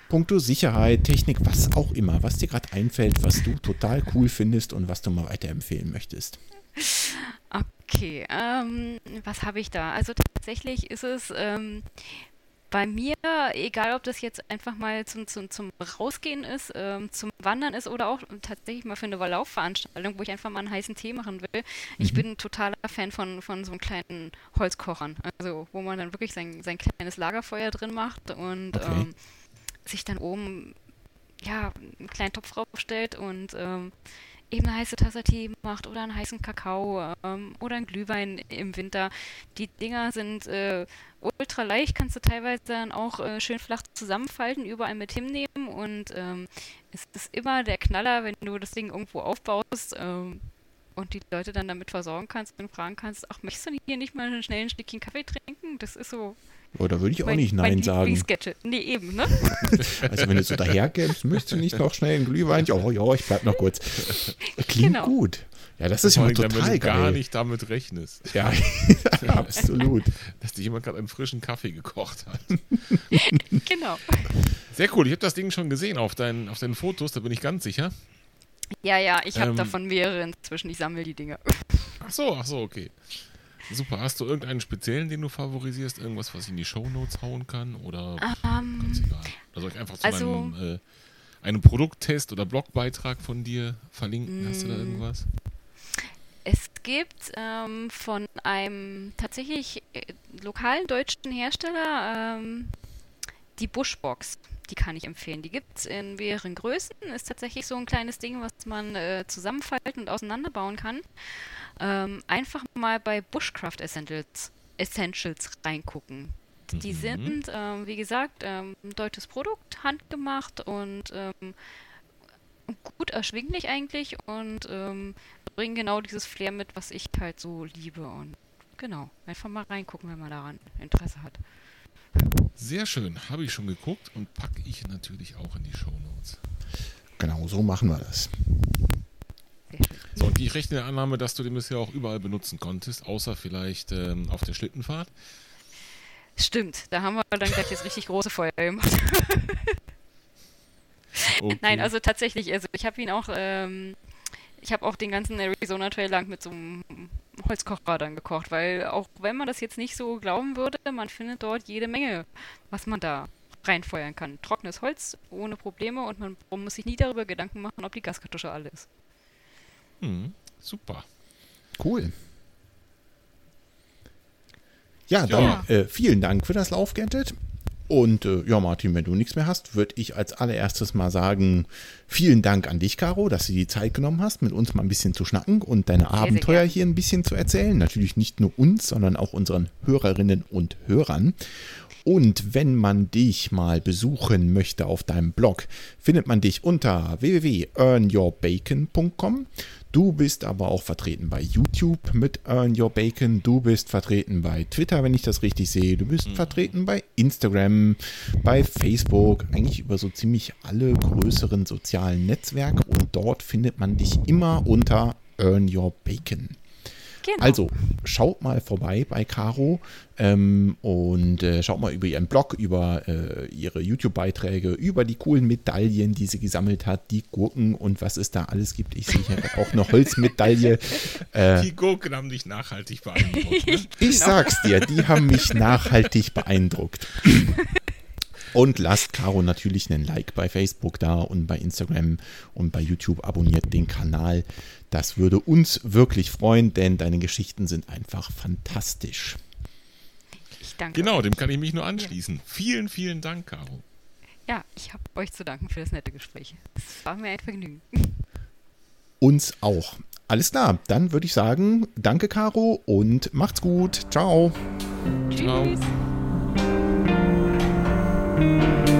[SPEAKER 1] Punkto Sicherheit, Technik, was auch immer, was dir gerade einfällt, was du total cool findest und was du mal weiterempfehlen möchtest.
[SPEAKER 3] Okay, ähm, was habe ich da? Also tatsächlich ist es ähm, bei mir, egal ob das jetzt einfach mal zum, zum, zum Rausgehen ist, ähm, zum Wandern ist oder auch tatsächlich mal für eine Laufveranstaltung, wo ich einfach mal einen heißen Tee machen will. Ich mhm. bin ein totaler Fan von, von so einem kleinen Holzkochern. Also wo man dann wirklich sein, sein kleines Lagerfeuer drin macht und okay. ähm, sich dann oben ja, einen kleinen Topf raufstellt und ähm, eben eine heiße Tasse Tee macht oder einen heißen Kakao ähm, oder einen Glühwein im Winter. Die Dinger sind äh, ultra leicht, kannst du teilweise dann auch äh, schön flach zusammenfalten, überall mit hinnehmen und ähm, es ist immer der Knaller, wenn du das Ding irgendwo aufbaust ähm, und die Leute dann damit versorgen kannst und fragen kannst, ach, möchtest du hier nicht mal schnell ein Stückchen Kaffee trinken? Das ist so
[SPEAKER 1] Oh, da würde ich auch mein, nicht Nein sagen.
[SPEAKER 3] Nee, eben, ne?
[SPEAKER 1] Also wenn du so daherkämst, möchtest du nicht noch schnell einen Glühwein? Oh ja, ich bleib noch kurz. Klingt genau. gut. Ja, das ist ja total
[SPEAKER 2] wenn
[SPEAKER 1] du
[SPEAKER 2] gar nicht damit rechnest.
[SPEAKER 1] Ja, absolut.
[SPEAKER 2] Dass dir jemand gerade einen frischen Kaffee gekocht hat.
[SPEAKER 3] genau.
[SPEAKER 2] Sehr cool. Ich habe das Ding schon gesehen auf deinen, auf deinen Fotos, da bin ich ganz sicher.
[SPEAKER 3] Ja, ja, ich habe ähm, davon mehrere inzwischen. Ich sammle die Dinge.
[SPEAKER 2] Ach so, ach so, okay. Super. Hast du irgendeinen speziellen, den du favorisierst? Irgendwas, was ich in die Shownotes hauen kann? Oder um, ganz egal. Also ich einfach zu also, meinem, äh, einem Produkttest oder Blogbeitrag von dir verlinken. Hast du da mm. irgendwas?
[SPEAKER 3] Es gibt ähm, von einem tatsächlich äh, lokalen deutschen Hersteller ähm, die Bushbox. Die kann ich empfehlen. Die gibt es in mehreren Größen. Ist tatsächlich so ein kleines Ding, was man äh, zusammenfalten und auseinanderbauen kann ähm, einfach mal bei Bushcraft Essentials, Essentials reingucken. Die mhm. sind, ähm, wie gesagt, ähm, ein deutsches Produkt, handgemacht und ähm, gut erschwinglich eigentlich und ähm, bringen genau dieses Flair mit, was ich halt so liebe. Und genau, einfach mal reingucken, wenn man daran Interesse hat.
[SPEAKER 2] Sehr schön, habe ich schon geguckt und packe ich natürlich auch in die Show Notes.
[SPEAKER 1] Genau, so machen wir das.
[SPEAKER 2] So, und ich rechne der Annahme, dass du den bisher auch überall benutzen konntest, außer vielleicht ähm, auf der Schlittenfahrt.
[SPEAKER 3] Stimmt, da haben wir dann gleich jetzt richtig große Feuer gemacht. okay. Nein, also tatsächlich, also ich habe ihn auch, ähm, ich habe auch den ganzen Arizona Trail lang mit so einem Holzkocher dann gekocht, weil auch wenn man das jetzt nicht so glauben würde, man findet dort jede Menge, was man da reinfeuern kann. Trockenes Holz ohne Probleme und man muss sich nie darüber Gedanken machen, ob die Gaskartusche alle ist.
[SPEAKER 2] Mhm, super.
[SPEAKER 1] Cool. Ja, dann ja. Äh, vielen Dank für das Laufgadget. Und äh, ja, Martin, wenn du nichts mehr hast, würde ich als allererstes mal sagen, vielen Dank an dich, Caro, dass du die Zeit genommen hast, mit uns mal ein bisschen zu schnacken und deine sehr, Abenteuer sehr hier ein bisschen zu erzählen. Natürlich nicht nur uns, sondern auch unseren Hörerinnen und Hörern. Und wenn man dich mal besuchen möchte auf deinem Blog, findet man dich unter www.earnyourbacon.com. Du bist aber auch vertreten bei YouTube mit Earn Your Bacon. Du bist vertreten bei Twitter, wenn ich das richtig sehe. Du bist mhm. vertreten bei Instagram, bei Facebook, eigentlich über so ziemlich alle größeren sozialen Netzwerke. Und dort findet man dich immer unter Earn Your Bacon. Genau. Also, schaut mal vorbei bei Caro ähm, und äh, schaut mal über ihren Blog, über äh, ihre YouTube-Beiträge, über die coolen Medaillen, die sie gesammelt hat, die Gurken und was es da alles gibt. Ich sehe auch eine Holzmedaille.
[SPEAKER 2] Äh, die Gurken haben dich nachhaltig beeindruckt. Ne?
[SPEAKER 1] Ich genau. sag's dir, die haben mich nachhaltig beeindruckt. Und lasst Caro natürlich einen Like bei Facebook da und bei Instagram und bei YouTube. Abonniert den Kanal. Das würde uns wirklich freuen, denn deine Geschichten sind einfach fantastisch.
[SPEAKER 2] Ich danke. Genau, dem kann ich mich nur anschließen. Ja. Vielen, vielen Dank, Caro.
[SPEAKER 3] Ja, ich habe euch zu danken für das nette Gespräch. Es war mir ein Vergnügen.
[SPEAKER 1] Uns auch. Alles klar, dann würde ich sagen, danke Caro und macht's gut. Ciao. Tschüss. Ciao. Thank you.